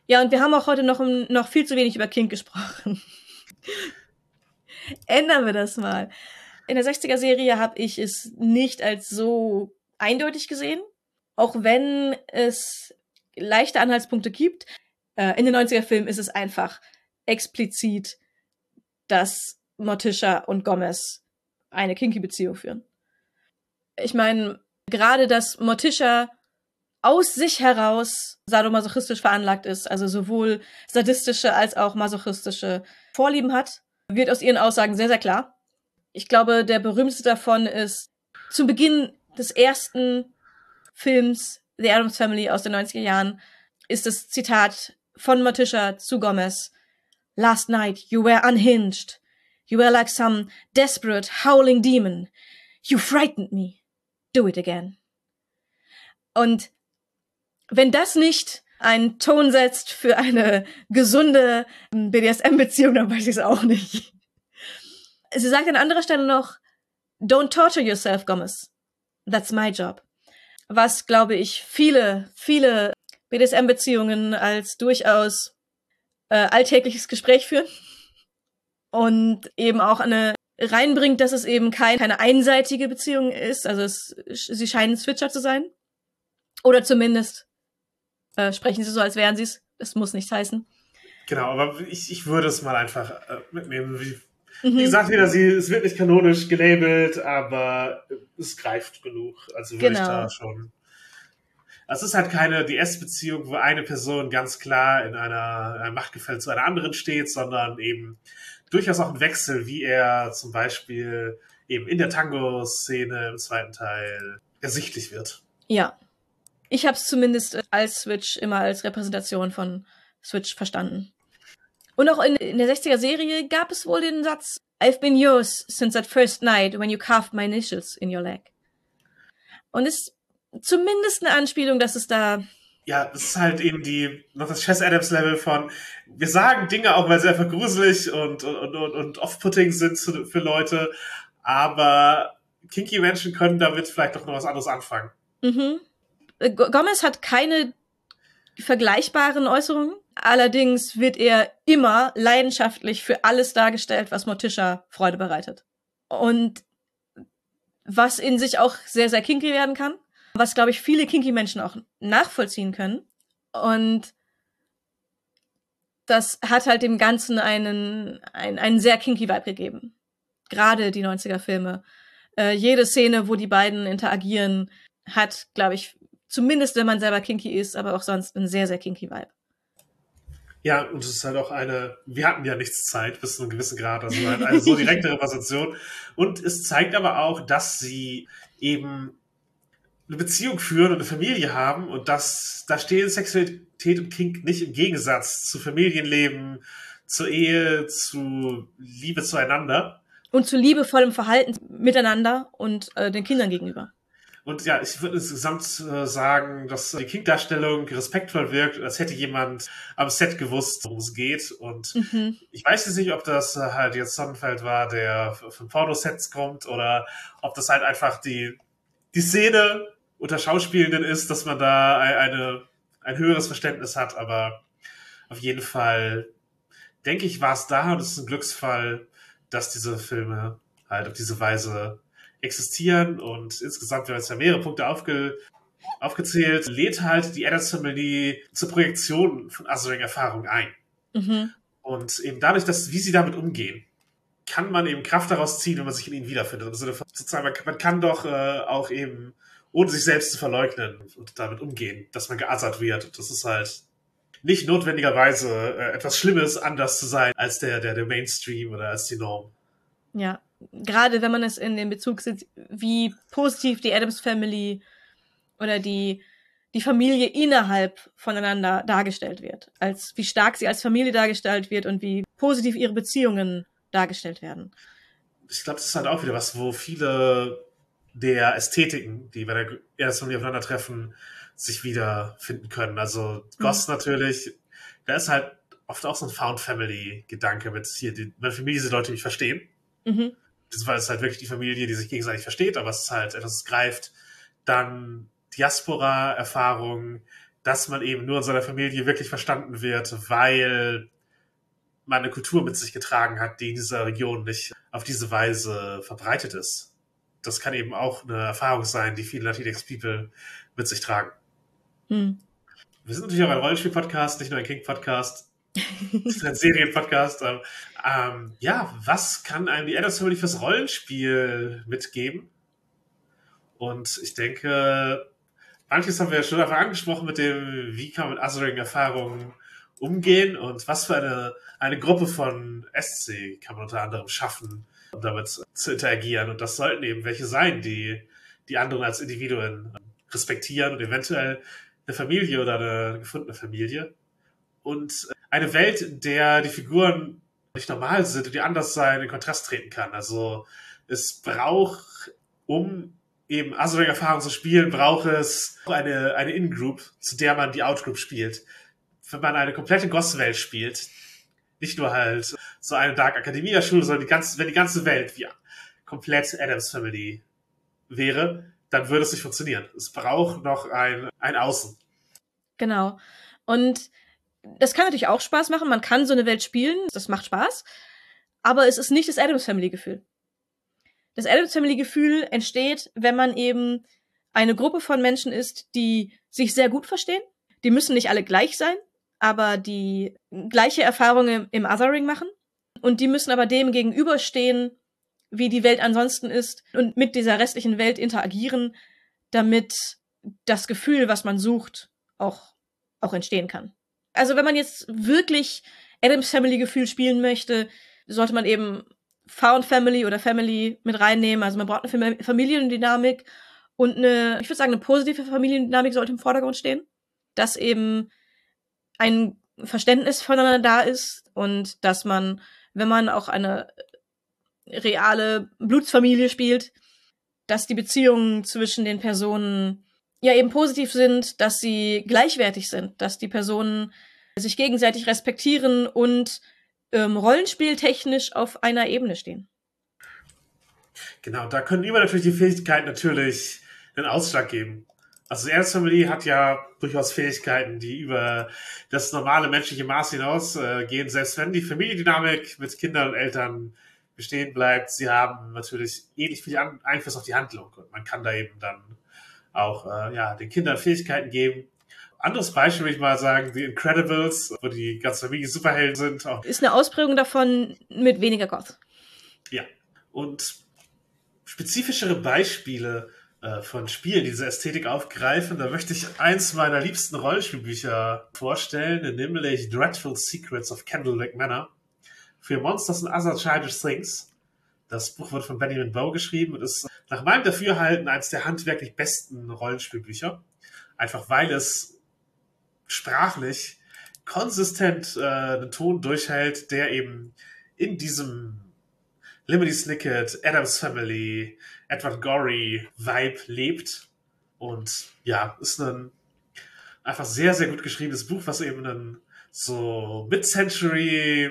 [SPEAKER 2] Ja, und wir haben auch heute noch, noch viel zu wenig über King gesprochen. Ändern wir das mal in der 60er-Serie habe ich es nicht als so eindeutig gesehen, auch wenn es leichte Anhaltspunkte gibt. Äh, in den 90er-Filmen ist es einfach explizit, dass Morticia und Gomez eine kinky Beziehung führen. Ich meine, gerade dass Morticia aus sich heraus sadomasochistisch veranlagt ist, also sowohl sadistische als auch masochistische Vorlieben hat, wird aus ihren Aussagen sehr, sehr klar. Ich glaube, der berühmteste davon ist zu Beginn des ersten Films The Addams Family aus den 90er Jahren ist das Zitat von Morticia zu Gomez. Last night you were unhinged. You were like some desperate, howling demon. You frightened me. Do it again. Und wenn das nicht einen Ton setzt für eine gesunde BDSM-Beziehung, dann weiß ich es auch nicht. Sie sagt an anderer Stelle noch, don't torture yourself, Gomez. That's my job. Was, glaube ich, viele, viele BDSM-Beziehungen als durchaus äh, alltägliches Gespräch führen. Und eben auch eine reinbringt, dass es eben kein, keine einseitige Beziehung ist. Also es, sie scheinen Switcher zu sein. Oder zumindest äh, sprechen sie so, als wären sie es. Das muss nichts heißen.
[SPEAKER 3] Genau, aber ich, ich würde es mal einfach äh, mitnehmen, wie Mhm. Wie gesagt, wieder, sie, es wird nicht kanonisch gelabelt, aber es greift genug. Also würde genau. ich da schon. Es ist halt keine DS-Beziehung, wo eine Person ganz klar in einer, in einem Machtgefälle zu einer anderen steht, sondern eben durchaus auch ein Wechsel, wie er zum Beispiel eben in der Tango-Szene im zweiten Teil ersichtlich wird.
[SPEAKER 2] Ja. Ich habe es zumindest als Switch immer als Repräsentation von Switch verstanden. Und auch in, in der 60er-Serie gab es wohl den Satz, I've been yours since that first night when you carved my initials in your leg. Und ist zumindest eine Anspielung, dass es da
[SPEAKER 3] ja, das ist halt eben die, noch das Chess Adams Level von, wir sagen Dinge auch, weil sie einfach gruselig und, und, und, und off-putting sind für Leute, aber kinky Menschen können damit vielleicht doch noch was anderes anfangen.
[SPEAKER 2] Mhm. Gomez hat keine vergleichbaren Äußerungen. Allerdings wird er immer leidenschaftlich für alles dargestellt, was Morticia Freude bereitet. Und was in sich auch sehr, sehr kinky werden kann. Was, glaube ich, viele kinky Menschen auch nachvollziehen können. Und das hat halt dem Ganzen einen, einen, einen sehr kinky Vibe gegeben. Gerade die 90er Filme. Äh, jede Szene, wo die beiden interagieren, hat, glaube ich, zumindest wenn man selber kinky ist, aber auch sonst einen sehr, sehr kinky Vibe.
[SPEAKER 3] Ja, und es ist halt auch eine, wir hatten ja nichts Zeit bis zu einem gewissen Grad, also halt eine so direkte Repräsentation. Und es zeigt aber auch, dass sie eben eine Beziehung führen und eine Familie haben und dass da stehen Sexualität und Kink nicht im Gegensatz zu Familienleben, zur Ehe, zu Liebe zueinander.
[SPEAKER 2] Und zu liebevollem Verhalten miteinander und äh, den Kindern gegenüber.
[SPEAKER 3] Und ja, ich würde insgesamt äh, sagen, dass die King-Darstellung respektvoll wirkt, als hätte jemand am Set gewusst, worum es geht. Und mhm. ich weiß jetzt nicht, ob das äh, halt jetzt Sonnenfeld war, der von Pornosets kommt, oder ob das halt einfach die, die Szene unter Schauspielenden ist, dass man da eine, ein höheres Verständnis hat. Aber auf jeden Fall, denke ich, war es da und es ist ein Glücksfall, dass diese Filme halt auf diese Weise existieren und insgesamt, wir haben jetzt ja mehrere Punkte aufge, aufgezählt, lädt halt die Adams Family zur Projektion von Azuring-Erfahrung ein. Mhm. Und eben dadurch, dass, wie sie damit umgehen, kann man eben Kraft daraus ziehen, wenn man sich in ihnen wiederfindet. Im Sinne von, sozusagen, man, man kann doch äh, auch eben, ohne sich selbst zu verleugnen und damit umgehen, dass man geassert wird. Und das ist halt nicht notwendigerweise äh, etwas Schlimmes, anders zu sein als der, der, der Mainstream oder als die Norm.
[SPEAKER 2] Ja, gerade wenn man es in den Bezug sieht, wie positiv die Adams Family oder die, die Familie innerhalb voneinander dargestellt wird. Als wie stark sie als Familie dargestellt wird und wie positiv ihre Beziehungen dargestellt werden.
[SPEAKER 3] Ich glaube, das ist halt auch wieder was, wo viele der Ästhetiken, die bei der Adams Familie aufeinandertreffen, sich wiederfinden können. Also Goss mhm. natürlich, da ist halt oft auch so ein Found Family Gedanke mit hier, die, meine Familie sind Leute, die mich verstehen. Mhm. Das war es halt wirklich die Familie, die sich gegenseitig versteht, aber es ist halt etwas, greift. Dann Diaspora-Erfahrung, dass man eben nur in seiner Familie wirklich verstanden wird, weil man eine Kultur mit sich getragen hat, die in dieser Region nicht auf diese Weise verbreitet ist. Das kann eben auch eine Erfahrung sein, die viele Latinx People mit sich tragen. Hm. Wir sind natürlich auch ein Rollenspiel-Podcast, nicht nur ein King-Podcast. Ein Serienpodcast. Ähm, ähm, ja, was kann einem die Adams Family fürs Rollenspiel mitgeben? Und ich denke, manches haben wir ja schon einfach angesprochen mit dem, wie kann man mit Azuring-Erfahrungen umgehen und was für eine, eine Gruppe von SC kann man unter anderem schaffen, um damit zu interagieren. Und das sollten eben welche sein, die die anderen als Individuen respektieren und eventuell eine Familie oder eine gefundene Familie. Und eine Welt, in der die Figuren nicht normal sind und die anders sein, in Kontrast treten kann. Also es braucht, um eben Azuring-Erfahrung zu spielen, braucht es eine, eine In-Group, zu der man die Out-Group spielt. Wenn man eine komplette Goss-Welt spielt, nicht nur halt so eine Dark Academia-Schule, sondern die ganze, wenn die ganze Welt wie komplett Adams Family wäre, dann würde es nicht funktionieren. Es braucht noch ein, ein Außen.
[SPEAKER 2] Genau. Und das kann natürlich auch Spaß machen. Man kann so eine Welt spielen. Das macht Spaß. Aber es ist nicht das Adams Family Gefühl. Das Adams Family Gefühl entsteht, wenn man eben eine Gruppe von Menschen ist, die sich sehr gut verstehen. Die müssen nicht alle gleich sein, aber die gleiche Erfahrungen im Othering machen. Und die müssen aber dem gegenüberstehen, wie die Welt ansonsten ist und mit dieser restlichen Welt interagieren, damit das Gefühl, was man sucht, auch, auch entstehen kann also wenn man jetzt wirklich Adams Family Gefühl spielen möchte, sollte man eben Found Family oder Family mit reinnehmen. Also man braucht eine Familiendynamik und eine, ich würde sagen, eine positive Familiendynamik sollte im Vordergrund stehen. Dass eben ein Verständnis voneinander da ist und dass man, wenn man auch eine reale Blutsfamilie spielt, dass die Beziehungen zwischen den Personen ja eben positiv sind, dass sie gleichwertig sind, dass die Personen sich gegenseitig respektieren und ähm, rollenspieltechnisch auf einer Ebene stehen.
[SPEAKER 3] Genau, da können immer natürlich die Fähigkeiten natürlich einen Ausschlag geben. Also die Adams Family hat ja durchaus Fähigkeiten, die über das normale menschliche Maß hinaus äh, gehen, selbst wenn die Familiendynamik mit Kindern und Eltern bestehen bleibt. Sie haben natürlich ähnlich viel Einfluss auf die Handlung und man kann da eben dann auch äh, ja, den Kindern Fähigkeiten geben. Anderes Beispiel würde ich mal sagen, The Incredibles, wo die ganze Familie Superhelden sind.
[SPEAKER 2] Auch Ist eine Ausprägung davon mit weniger Goth.
[SPEAKER 3] Ja. Und spezifischere Beispiele äh, von Spielen, die diese Ästhetik aufgreifen, da möchte ich eins meiner liebsten Rollenspielbücher vorstellen, nämlich Dreadful Secrets of Candlewick Manor für Monsters and Other Childish Things. Das Buch wird von Benjamin Bow geschrieben und ist nach meinem Dafürhalten eines der handwerklich besten Rollenspielbücher. Einfach weil es sprachlich konsistent äh, einen Ton durchhält, der eben in diesem Limity Snicket, Adams Family, Edward Gorey Vibe lebt. Und ja, ist ein einfach sehr, sehr gut geschriebenes Buch, was eben ein so Mid-Century,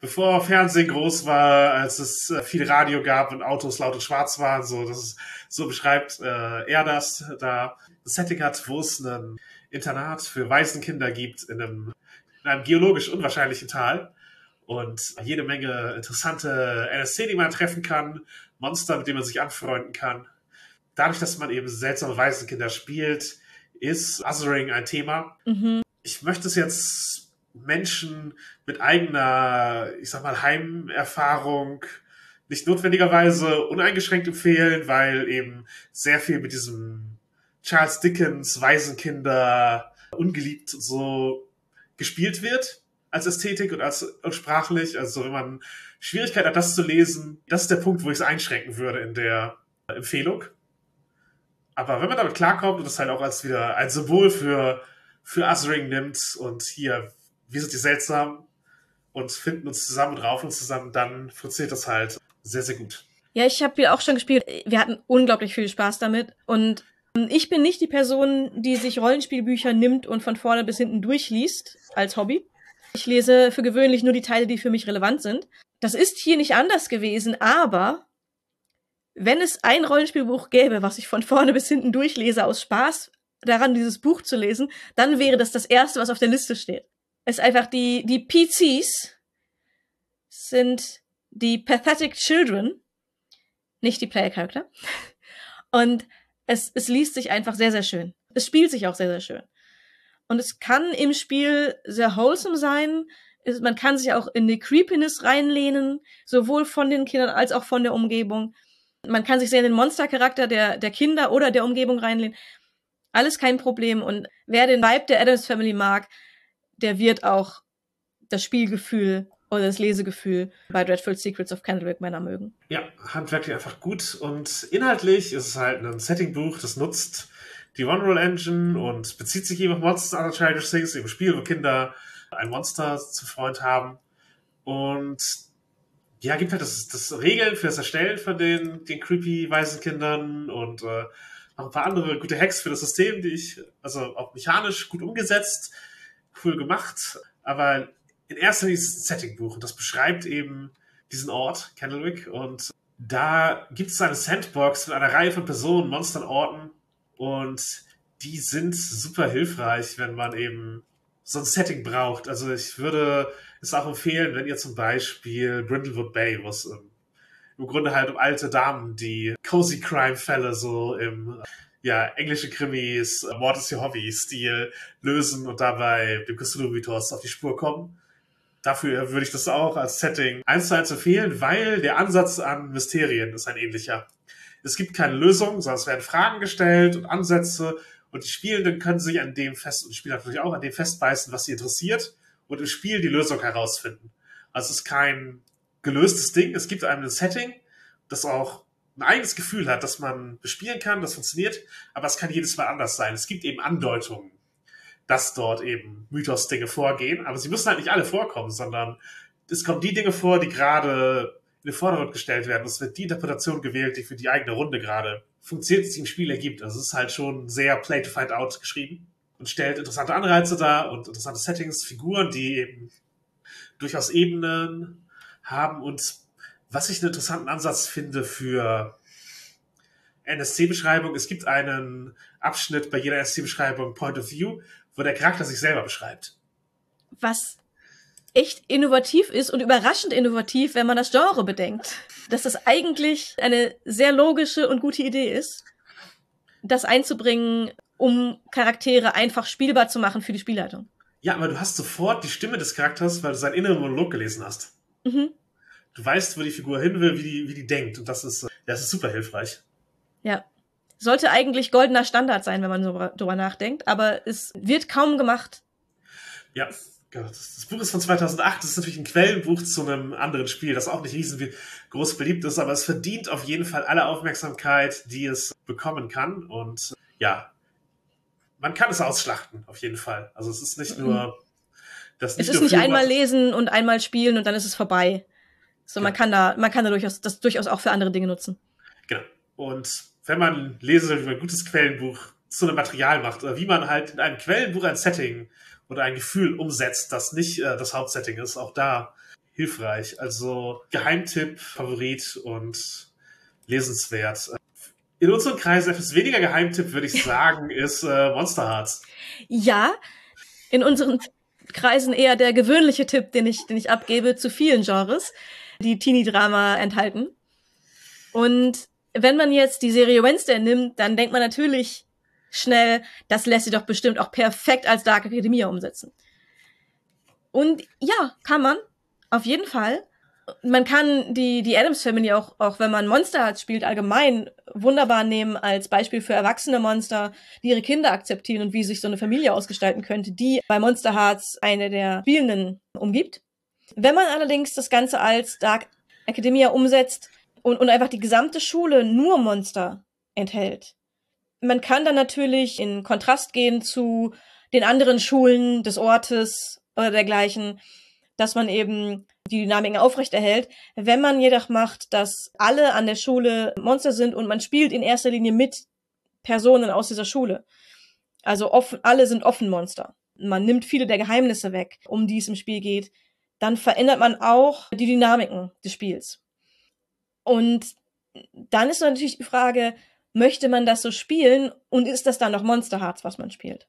[SPEAKER 3] bevor Fernsehen groß war, als es äh, viel Radio gab und Autos laut und schwarz waren, so, das ist, so beschreibt äh, er das, da ein Setting hat, wo es ein Internat für Waisenkinder gibt in einem, in einem geologisch unwahrscheinlichen Tal und jede Menge interessante NSC, die man treffen kann, Monster, mit denen man sich anfreunden kann. Dadurch, dass man eben seltsame Waisenkinder spielt, ist Othering ein Thema. Mhm. Ich möchte es jetzt Menschen mit eigener, ich sag mal, Heimerfahrung nicht notwendigerweise uneingeschränkt empfehlen, weil eben sehr viel mit diesem Charles Dickens Waisenkinder ungeliebt so gespielt wird als Ästhetik und als und sprachlich. Also wenn man Schwierigkeit hat, das zu lesen, das ist der Punkt, wo ich es einschränken würde in der Empfehlung. Aber wenn man damit klarkommt und das halt auch als wieder ein Symbol für, für Uthering nimmt und hier, wir sind die seltsam und finden uns zusammen und raufen uns zusammen, dann funktioniert das halt sehr, sehr gut.
[SPEAKER 2] Ja, ich habe hier auch schon gespielt. Wir hatten unglaublich viel Spaß damit und ich bin nicht die Person, die sich Rollenspielbücher nimmt und von vorne bis hinten durchliest als Hobby. Ich lese für gewöhnlich nur die Teile, die für mich relevant sind. Das ist hier nicht anders gewesen, aber wenn es ein Rollenspielbuch gäbe, was ich von vorne bis hinten durchlese aus Spaß daran, dieses Buch zu lesen, dann wäre das das erste, was auf der Liste steht. Es ist einfach die, die PCs sind die Pathetic Children, nicht die Player Character. Und es, es liest sich einfach sehr, sehr schön. Es spielt sich auch sehr, sehr schön. Und es kann im Spiel sehr wholesome sein. Man kann sich auch in die Creepiness reinlehnen, sowohl von den Kindern als auch von der Umgebung. Man kann sich sehr in den Monstercharakter der, der Kinder oder der Umgebung reinlehnen. Alles kein Problem. Und wer den Vibe der Adams Family mag, der wird auch das Spielgefühl oder das Lesegefühl bei Dreadful Secrets of Candlewick Manor mögen.
[SPEAKER 3] Ja, handwerklich einfach gut und inhaltlich ist es halt ein Settingbuch, das nutzt die One-Roll Engine und bezieht sich eben auf Monsters Other Childish Things, im Spiel, wo Kinder ein Monster zu Freund haben. Und ja, gibt halt das, das Regeln für das Erstellen von den, den creepy weißen Kindern und äh, noch ein paar andere gute Hacks für das System, die ich, also auch mechanisch gut umgesetzt, cool gemacht. Aber in erster Linie ist es ein Settingbuch und das beschreibt eben diesen Ort, Candlewick. Und da gibt es eine Sandbox mit einer Reihe von Personen, Monstern, Orten, und die sind super hilfreich, wenn man eben so ein Setting braucht. Also ich würde es auch empfehlen, wenn ihr zum Beispiel Brindlewood Bay, es ähm, im Grunde halt um alte Damen, die Cozy Crime Fälle so im ja, englische Krimis, äh, Mord ist ihr Hobby-Stil lösen und dabei dem Cthulhu-Mythos auf die Spur kommen. Dafür würde ich das auch als Setting eins zu eins empfehlen, weil der Ansatz an Mysterien ist ein ähnlicher. Es gibt keine Lösung, sondern es werden Fragen gestellt und Ansätze und die Spielenden können sich an dem fest, und die Spieler natürlich auch an dem festbeißen, was sie interessiert und im Spiel die Lösung herausfinden. Also es ist kein gelöstes Ding. Es gibt einem ein Setting, das auch ein eigenes Gefühl hat, dass man bespielen kann, das funktioniert, aber es kann jedes Mal anders sein. Es gibt eben Andeutungen, dass dort eben Mythos-Dinge vorgehen, aber sie müssen halt nicht alle vorkommen, sondern es kommen die Dinge vor, die gerade den Vordergrund gestellt werden. Es wird die Interpretation gewählt, die für die eigene Runde gerade funktioniert, die sich im Spiel ergibt. Also es ist halt schon sehr Play to Find Out geschrieben und stellt interessante Anreize dar und interessante Settings, Figuren, die eben durchaus Ebenen haben und was ich einen interessanten Ansatz finde für NSC-Beschreibung, es gibt einen Abschnitt bei jeder NSC-Beschreibung Point of View, wo der Charakter sich selber beschreibt.
[SPEAKER 2] Was echt innovativ ist und überraschend innovativ, wenn man das Genre bedenkt. Dass das eigentlich eine sehr logische und gute Idee ist, das einzubringen, um Charaktere einfach spielbar zu machen für die Spielleitung.
[SPEAKER 3] Ja, aber du hast sofort die Stimme des Charakters, weil du seinen inneren Monolog gelesen hast.
[SPEAKER 2] Mhm.
[SPEAKER 3] Du weißt, wo die Figur hin will, wie die, wie die denkt. Und das ist, das ist super hilfreich.
[SPEAKER 2] Ja. Sollte eigentlich goldener Standard sein, wenn man so drüber nachdenkt, aber es wird kaum gemacht.
[SPEAKER 3] Ja, das Buch ist von 2008. Das ist natürlich ein Quellenbuch zu einem anderen Spiel, das auch nicht riesengroß beliebt ist, aber es verdient auf jeden Fall alle Aufmerksamkeit, die es bekommen kann. Und ja, man kann es ausschlachten, auf jeden Fall. Also es ist nicht nur.
[SPEAKER 2] Das nicht es ist nicht einmal lesen und einmal spielen und dann ist es vorbei. So, man kann da, man kann da durchaus, das durchaus auch für andere Dinge nutzen.
[SPEAKER 3] Genau. Und wenn man lesen soll, wie man ein gutes Quellenbuch zu einem Material macht, oder wie man halt in einem Quellenbuch ein Setting oder ein Gefühl umsetzt, das nicht äh, das Hauptsetting ist, auch da hilfreich. Also Geheimtipp, Favorit und lesenswert. In unseren Kreisen etwas weniger Geheimtipp, würde ich sagen, ist äh, Monster Hearts.
[SPEAKER 2] Ja, in unseren Kreisen eher der gewöhnliche Tipp, den ich, den ich abgebe zu vielen Genres, die Teenie-Drama enthalten. Und wenn man jetzt die Serie Wednesday nimmt, dann denkt man natürlich schnell, das lässt sich doch bestimmt auch perfekt als Dark Academia umsetzen. Und ja, kann man. Auf jeden Fall. Man kann die, die Adams Family auch, auch wenn man Monster Hearts spielt, allgemein wunderbar nehmen als Beispiel für erwachsene Monster, die ihre Kinder akzeptieren und wie sich so eine Familie ausgestalten könnte, die bei Monster Hearts eine der Spielenden umgibt. Wenn man allerdings das Ganze als Dark Academia umsetzt und, und einfach die gesamte Schule nur Monster enthält, man kann dann natürlich in Kontrast gehen zu den anderen Schulen des Ortes oder dergleichen, dass man eben die Dynamiken aufrechterhält. Wenn man jedoch macht, dass alle an der Schule Monster sind und man spielt in erster Linie mit Personen aus dieser Schule. Also offen, alle sind offen Monster. Man nimmt viele der Geheimnisse weg, um die es im Spiel geht. Dann verändert man auch die Dynamiken des Spiels. Und dann ist natürlich die Frage, möchte man das so spielen und ist das dann noch Monster Hearts, was man spielt?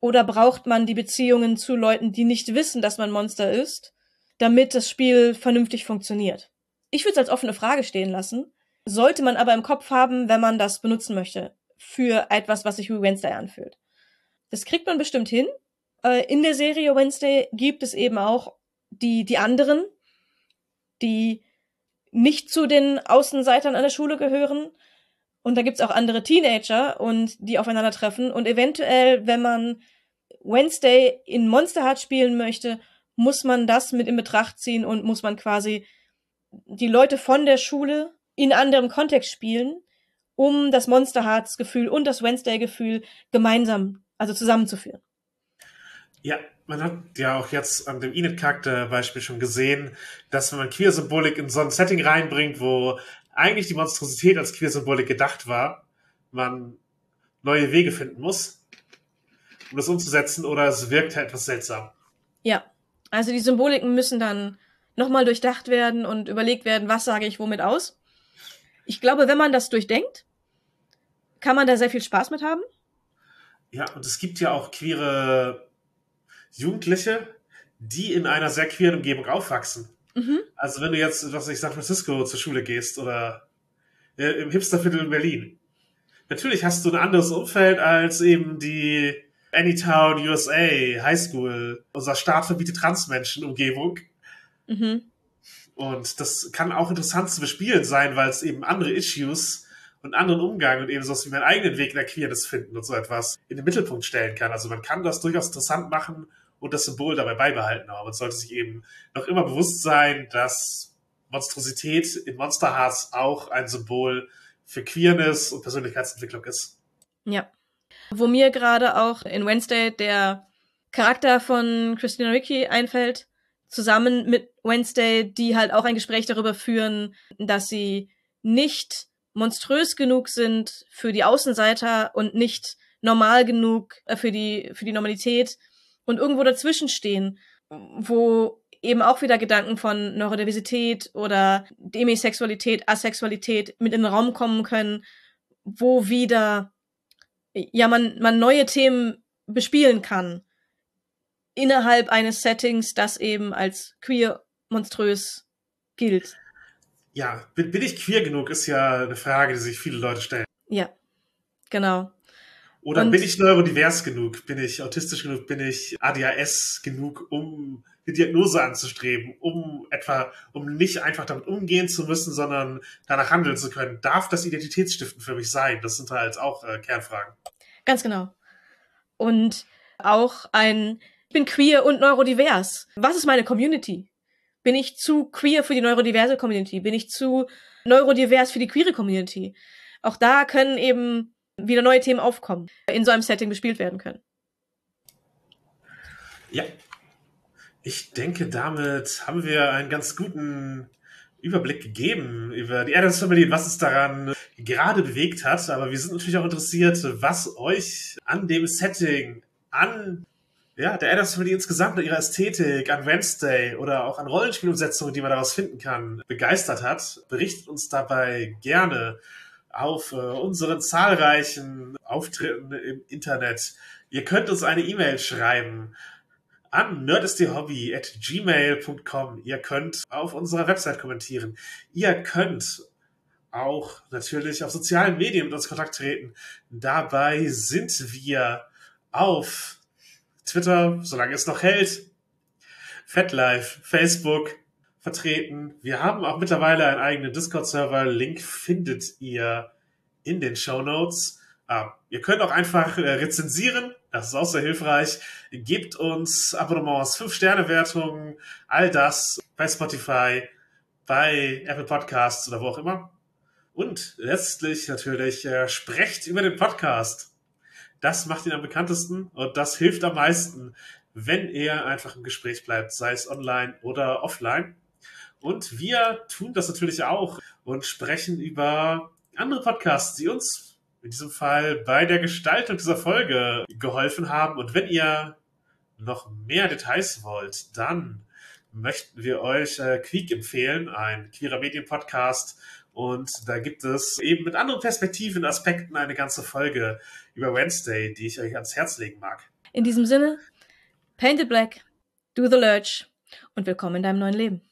[SPEAKER 2] Oder braucht man die Beziehungen zu Leuten, die nicht wissen, dass man Monster ist, damit das Spiel vernünftig funktioniert? Ich würde es als offene Frage stehen lassen, sollte man aber im Kopf haben, wenn man das benutzen möchte, für etwas, was sich wie Wednesday anfühlt. Das kriegt man bestimmt hin. Äh, in der Serie Wednesday gibt es eben auch die, die anderen, die nicht zu den Außenseitern an der Schule gehören, und da gibt's auch andere Teenager und die aufeinandertreffen. Und eventuell, wenn man Wednesday in Monster Heart spielen möchte, muss man das mit in Betracht ziehen und muss man quasi die Leute von der Schule in anderem Kontext spielen, um das Monster Hearts Gefühl und das Wednesday Gefühl gemeinsam, also zusammenzuführen.
[SPEAKER 3] Ja, man hat ja auch jetzt an dem Enid-Charakter-Beispiel schon gesehen, dass wenn man Queer-Symbolik in so ein Setting reinbringt, wo eigentlich die Monstrosität als Queer-Symbolik gedacht war, man neue Wege finden muss, um das umzusetzen, oder es wirkt halt etwas seltsam.
[SPEAKER 2] Ja, also die Symboliken müssen dann nochmal durchdacht werden und überlegt werden, was sage ich womit aus. Ich glaube, wenn man das durchdenkt, kann man da sehr viel Spaß mit haben.
[SPEAKER 3] Ja, und es gibt ja auch queere Jugendliche, die in einer sehr queeren Umgebung aufwachsen. Mhm. Also wenn du jetzt, was ich San Francisco zur Schule gehst oder äh, im Hipsterviertel in Berlin, natürlich hast du ein anderes Umfeld als eben die Anytown USA High School, unser Staat verbietet Transmenschen Umgebung. Mhm. Und das kann auch interessant zu bespielen sein, weil es eben andere Issues und anderen Umgang und eben so wie meinen eigenen Weg in der Queerness finden und so etwas in den Mittelpunkt stellen kann. Also man kann das durchaus interessant machen und das Symbol dabei beibehalten. Aber man sollte sich eben noch immer bewusst sein, dass Monstrosität in Monster Hearts auch ein Symbol für Queerness und Persönlichkeitsentwicklung ist.
[SPEAKER 2] Ja. Wo mir gerade auch in Wednesday der Charakter von Christina Ricci einfällt, zusammen mit Wednesday, die halt auch ein Gespräch darüber führen, dass sie nicht monströs genug sind für die Außenseiter und nicht normal genug äh, für die, für die Normalität und irgendwo dazwischen stehen, wo eben auch wieder Gedanken von Neurodiversität oder Demisexualität, Asexualität mit in den Raum kommen können, wo wieder ja man, man neue Themen bespielen kann innerhalb eines Settings, das eben als queer monströs gilt.
[SPEAKER 3] Ja, bin, bin ich queer genug, ist ja eine Frage, die sich viele Leute stellen.
[SPEAKER 2] Ja, genau.
[SPEAKER 3] Oder Und bin ich neurodivers genug? Bin ich autistisch genug? Bin ich ADHS genug, um eine Diagnose anzustreben, um etwa, um nicht einfach damit umgehen zu müssen, sondern danach handeln zu können? Darf das Identitätsstiften für mich sein? Das sind halt auch äh, Kernfragen.
[SPEAKER 2] Ganz genau. Und auch ein, ich bin queer und neurodivers. Was ist meine Community? Bin ich zu queer für die neurodiverse Community? Bin ich zu neurodivers für die queere Community? Auch da können eben wieder neue Themen aufkommen, in so einem Setting bespielt werden können.
[SPEAKER 3] Ja. Ich denke, damit haben wir einen ganz guten Überblick gegeben über die Adams Family und was es daran gerade bewegt hat. Aber wir sind natürlich auch interessiert, was euch an dem Setting, an ja, der Adams Family insgesamt und ihrer Ästhetik, an Wednesday oder auch an Rollenspielumsetzungen, die man daraus finden kann, begeistert hat. Berichtet uns dabei gerne auf äh, unseren zahlreichen Auftritten im Internet. Ihr könnt uns eine E-Mail schreiben an nerdistehobby at gmail.com. Ihr könnt auf unserer Website kommentieren. Ihr könnt auch natürlich auf sozialen Medien mit uns Kontakt treten. Dabei sind wir auf Twitter, solange es noch hält, FetLife, Facebook vertreten. Wir haben auch mittlerweile einen eigenen Discord-Server. Link findet ihr in den Show Notes. Ah, ihr könnt auch einfach äh, rezensieren. Das ist auch sehr hilfreich. Gebt uns Abonnements, 5-Sterne-Wertungen, all das bei Spotify, bei Apple Podcasts oder wo auch immer. Und letztlich natürlich äh, sprecht über den Podcast. Das macht ihn am bekanntesten und das hilft am meisten, wenn er einfach im Gespräch bleibt, sei es online oder offline. Und wir tun das natürlich auch und sprechen über andere Podcasts, die uns in diesem Fall bei der Gestaltung dieser Folge geholfen haben. Und wenn ihr noch mehr Details wollt, dann möchten wir euch äh, Quiek empfehlen, ein queerer Medienpodcast. Und da gibt es eben mit anderen Perspektiven, Aspekten eine ganze Folge über Wednesday, die ich euch ans Herz legen mag.
[SPEAKER 2] In diesem Sinne, Painted Black, do the Lurch und willkommen in deinem neuen Leben.